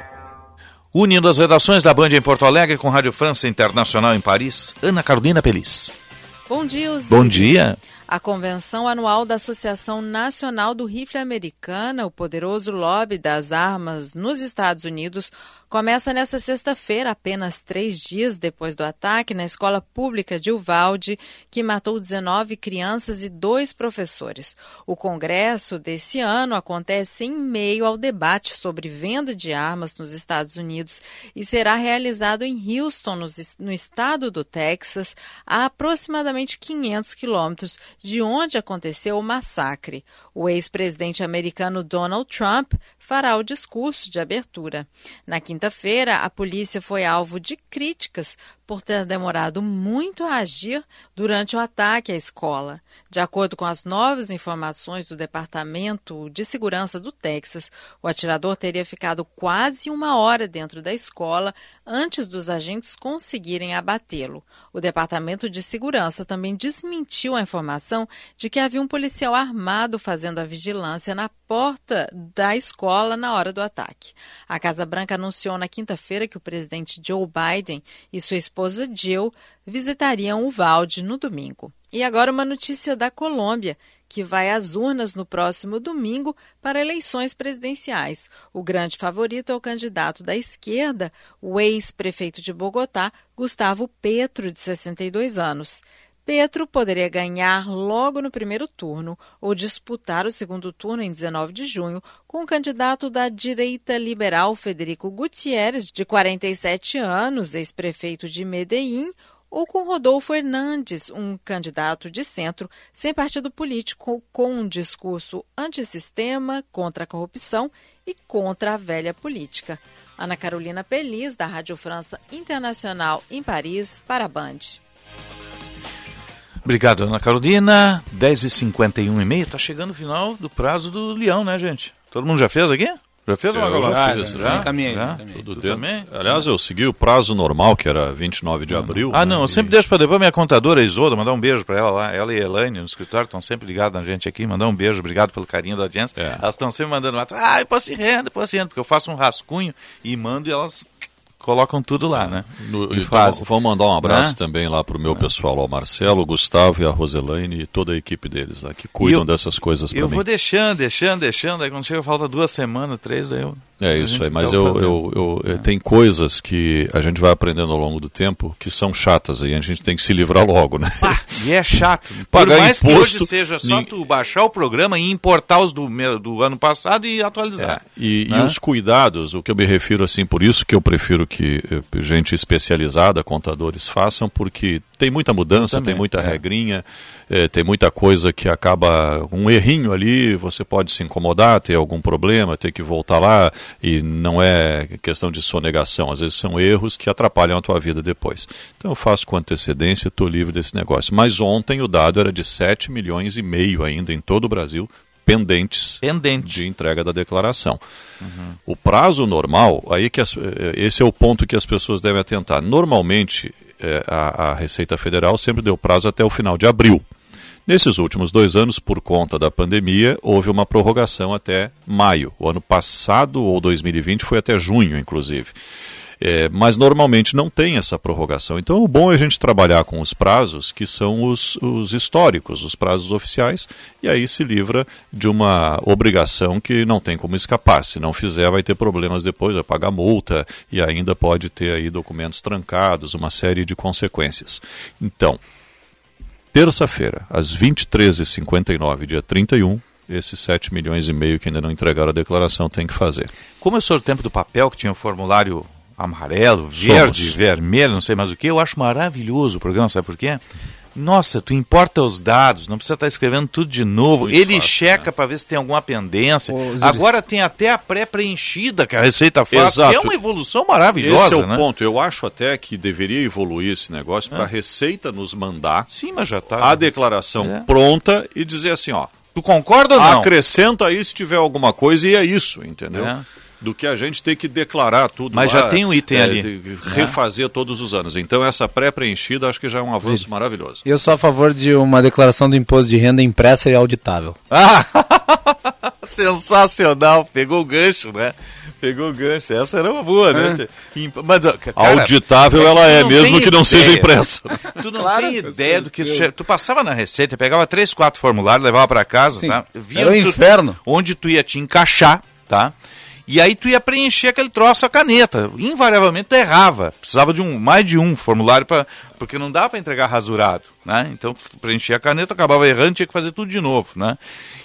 S1: Unindo as redações da Band em Porto Alegre com Rádio França Internacional em Paris, Ana Carolina Pelis.
S52: Bom dia, Osiris.
S1: Bom dia.
S52: A convenção anual da Associação Nacional do Rifle Americana, o poderoso lobby das armas nos Estados Unidos, começa nesta sexta-feira, apenas três dias depois do ataque na escola pública de Uvalde, que matou 19 crianças e dois professores. O congresso desse ano acontece em meio ao debate sobre venda de armas nos Estados Unidos e será realizado em Houston, no estado do Texas, a aproximadamente 500 quilômetros de onde aconteceu o massacre. O ex-presidente americano Donald Trump fará o discurso de abertura. Na quinta-feira, a polícia foi alvo de críticas por ter demorado muito a agir durante o ataque à escola. De acordo com as novas informações do Departamento de Segurança do Texas, o atirador teria ficado quase uma hora dentro da escola antes dos agentes conseguirem abatê-lo. O Departamento de Segurança também desmentiu a informação de que havia um policial armado fazendo a vigilância na porta da escola na hora do ataque. A Casa Branca anunciou na quinta-feira que o presidente Joe Biden e sua esposa Jill visitariam o Valde no domingo. E agora uma notícia da Colômbia, que vai às urnas no próximo domingo para eleições presidenciais. O grande favorito é o candidato da esquerda, o ex-prefeito de Bogotá, Gustavo Petro, de 62 anos. Petro poderia ganhar logo no primeiro turno ou disputar o segundo turno em 19 de junho com o candidato da direita liberal Federico Gutierrez, de 47 anos, ex-prefeito de Medellín, ou com Rodolfo Hernandes, um candidato de centro sem partido político, com um discurso antissistema, contra a corrupção e contra a velha política. Ana Carolina Pelis, da Rádio França Internacional em Paris, para a Band.
S1: Obrigado, Ana Carolina. 10h51 e meio. Tá chegando o final do prazo do Leão, né, gente? Todo mundo já fez aqui? Já fez uma
S5: Eu já fiz,
S1: já?
S5: já.
S6: Caminhei,
S1: Já?
S6: caminhei.
S5: Tudo
S1: Tu também?
S5: Aliás, eu segui o prazo normal, que era 29 de abril.
S1: Ah,
S5: né?
S1: não, eu sempre deixo para depois minha contadora Isolda, mandar um beijo para ela lá. Ela e a Elaine no escritório estão sempre ligadas na gente aqui. Mandar um beijo, obrigado pelo carinho da audiência.
S5: É.
S1: Elas estão sempre mandando. Ah, imposto de renda, imposto de renda, porque eu faço um rascunho e mando e elas colocam tudo lá, né?
S5: No,
S1: E
S5: então,
S1: fazem.
S5: vou mandar um abraço
S1: Né?
S5: também lá pro meu pessoal, ao Marcelo, o Gustavo e a Roselaine e toda a equipe deles lá, que cuidam
S1: eu-
S5: dessas coisas para
S1: Eu
S5: mim.
S1: vou deixando, deixando, deixando. Aí quando chega falta duas semanas, três, daí eu.
S5: É isso aí, mas eu,
S1: fazendo.
S5: eu, eu- eh, tem coisas que a gente vai aprendendo ao longo do tempo que são chatas aí, a gente tem que se livrar logo, né?
S1: E é chato. [laughs]
S5: Pagar
S1: Por mais que
S5: imposto,
S1: hoje seja só
S5: nin-
S1: tu baixar o programa e importar os do, do ano passado e atualizar.
S5: E, e
S1: Né?
S5: os cuidados, o que eu me refiro assim, por isso que eu prefiro que eh, gente especializada, contadores, façam, porque tem muita mudança,
S1: também,
S5: tem muita
S1: é.
S5: regrinha, eh, tem muita coisa que acaba um errinho ali, você pode se incomodar, ter algum problema, ter que voltar lá, e não é questão de sonegação, às vezes são erros que atrapalham a tua vida depois. Então eu faço com antecedência, estou livre desse negócio. Mas ontem o dado era de 7 milhões e meio ainda em todo o Brasil, pendentes de entrega da declaração. O prazo normal, aí que as- eh, esse é o ponto que as pessoas devem atentar. Normalmente, eh, a, a Receita Federal sempre deu prazo até o final de abril. Nesses últimos dois anos, por conta da pandemia, houve uma prorrogação até maio. O ano passado, ou 2020, foi até junho, inclusive. É, mas normalmente não tem essa prorrogação. Então o bom é a gente trabalhar com os prazos que são os, os históricos, os prazos oficiais, e aí se livra de uma obrigação que não tem como escapar. Se não fizer, vai ter problemas depois, vai pagar multa e ainda pode ter aí documentos trancados, uma série de consequências. Então, terça-feira, às 23h59, dia 31, esses 7 milhões e meio que ainda não entregaram a declaração tem que fazer.
S1: Como eu sou do tempo do papel, que tinha o formulário amarelo, verde,
S5: Somos.
S1: vermelho, não sei mais o que, eu acho maravilhoso o programa, sabe por quê? Nossa, tu importa os dados, não precisa estar escrevendo tudo de novo.
S5: Muito
S1: Ele
S5: fácil,
S1: checa para ver se tem alguma pendência.
S6: Osiris.
S1: Agora tem até a pré-preenchida que a Receita faz,
S5: Exato.
S1: é uma evolução maravilhosa,
S5: Esse é o
S1: né?
S5: ponto. Eu acho até que deveria evoluir esse negócio para a Receita nos mandar
S1: Sim, mas já tá.
S5: a declaração
S1: É.
S5: pronta e dizer assim, ó,
S1: Tu concorda ou não?
S5: acrescenta aí se tiver alguma coisa e é isso, entendeu?
S1: É.
S5: Do que a gente tem que declarar tudo
S1: Mas
S5: lá,
S1: já tem um item
S5: é,
S1: ali.
S5: de- Refazer todos os anos. Então essa pré-preenchida acho que já é um avanço maravilhoso.
S6: Eu sou a favor de uma declaração do imposto de renda impressa e auditável.
S1: Ah, [laughs] sensacional, pegou o gancho, né? Pegou o gancho. Essa era uma boa, né?
S5: Mas, cara, Auditável ela é, mesmo que não ideia. seja impressa. [laughs]
S1: Tu não claro, tem ideia do que... Tu, tu passava na receita, pegava três, quatro formulários, levava para casa, Sim, tá?
S6: Via era o inferno.
S1: Onde tu ia te encaixar, tá? E aí tu ia preencher aquele troço a caneta. Invariavelmente tu errava. Precisava de um, mais de um formulário para porque não dá para entregar rasurado, né? Então preenchia a caneta, acabava errando, tinha que fazer tudo de novo, né?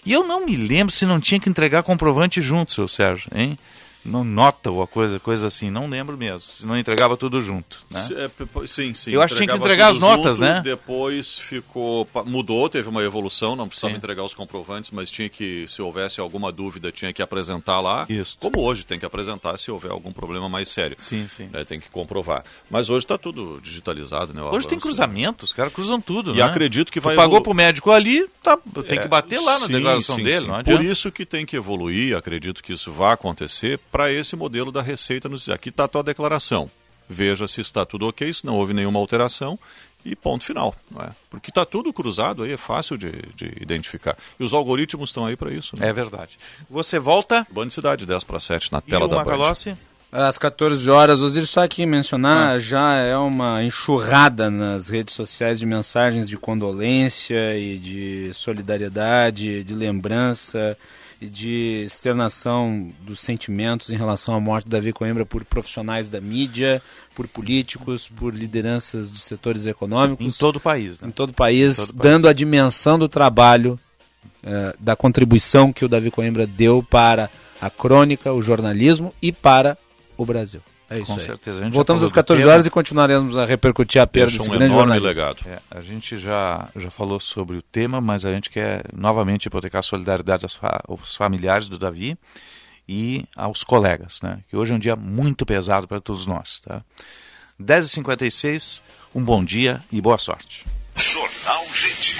S1: E eu não me lembro se não tinha que entregar comprovante junto, seu Sérgio, hein? Não nota ou coisa, coisa assim, não lembro mesmo. Se não entregava tudo junto. Né?
S5: É, sim, sim.
S1: Eu acho que tinha que entregar as notas,
S5: junto,
S1: né?
S5: Depois ficou. mudou, teve uma evolução, não precisava sim. entregar os comprovantes, mas tinha que, se houvesse alguma dúvida, tinha que apresentar lá.
S1: Isso.
S5: Como hoje tem que apresentar se houver algum problema mais sério.
S1: Sim, sim.
S5: Né, tem que comprovar. Mas hoje está tudo digitalizado, né?
S1: Hoje tem cruzamentos, cara, cruzam tudo.
S5: E
S1: né?
S5: acredito que vai.
S1: Tu pagou para o médico ali, tá, tem é, que bater lá na sim, declaração
S5: sim,
S1: dele.
S5: Por isso que tem que evoluir, acredito que isso vai acontecer para esse modelo da Receita nos diz: aqui está a tua declaração. Veja se está tudo ok, se não houve nenhuma alteração e ponto final. É? Porque está tudo cruzado aí, é fácil de, de, identificar. E os algoritmos estão aí para isso. Né?
S1: É verdade. Você volta.
S5: Band Cidade, 10 para 7, na tela
S1: e
S5: da? Band.
S6: Às 14 horas, Osir, só aqui mencionar, ah. já é uma enxurrada nas redes sociais de mensagens de condolência e de solidariedade, de lembrança de externação dos sentimentos em relação à morte de Davi Coimbra por profissionais da mídia, por políticos, por lideranças dos setores econômicos.
S1: Em todo o país.
S6: Né? Em todo o país, todo dando país. a dimensão do trabalho, uh, da contribuição que o Davi Coimbra deu para a crônica, o jornalismo e para o Brasil. É isso
S1: Com
S6: aí.
S1: certeza.
S6: Voltamos às 14 horas e continuaremos a repercutir a perda desse um grande jornalista.
S5: legado.
S1: É, a gente já, já falou sobre o tema, mas a gente quer novamente hipotecar a solidariedade aos, aos familiares do Davi e aos colegas, né? Que hoje é um dia muito pesado para todos nós, tá? 10h56, um bom dia e boa sorte.
S7: Jornal Gente.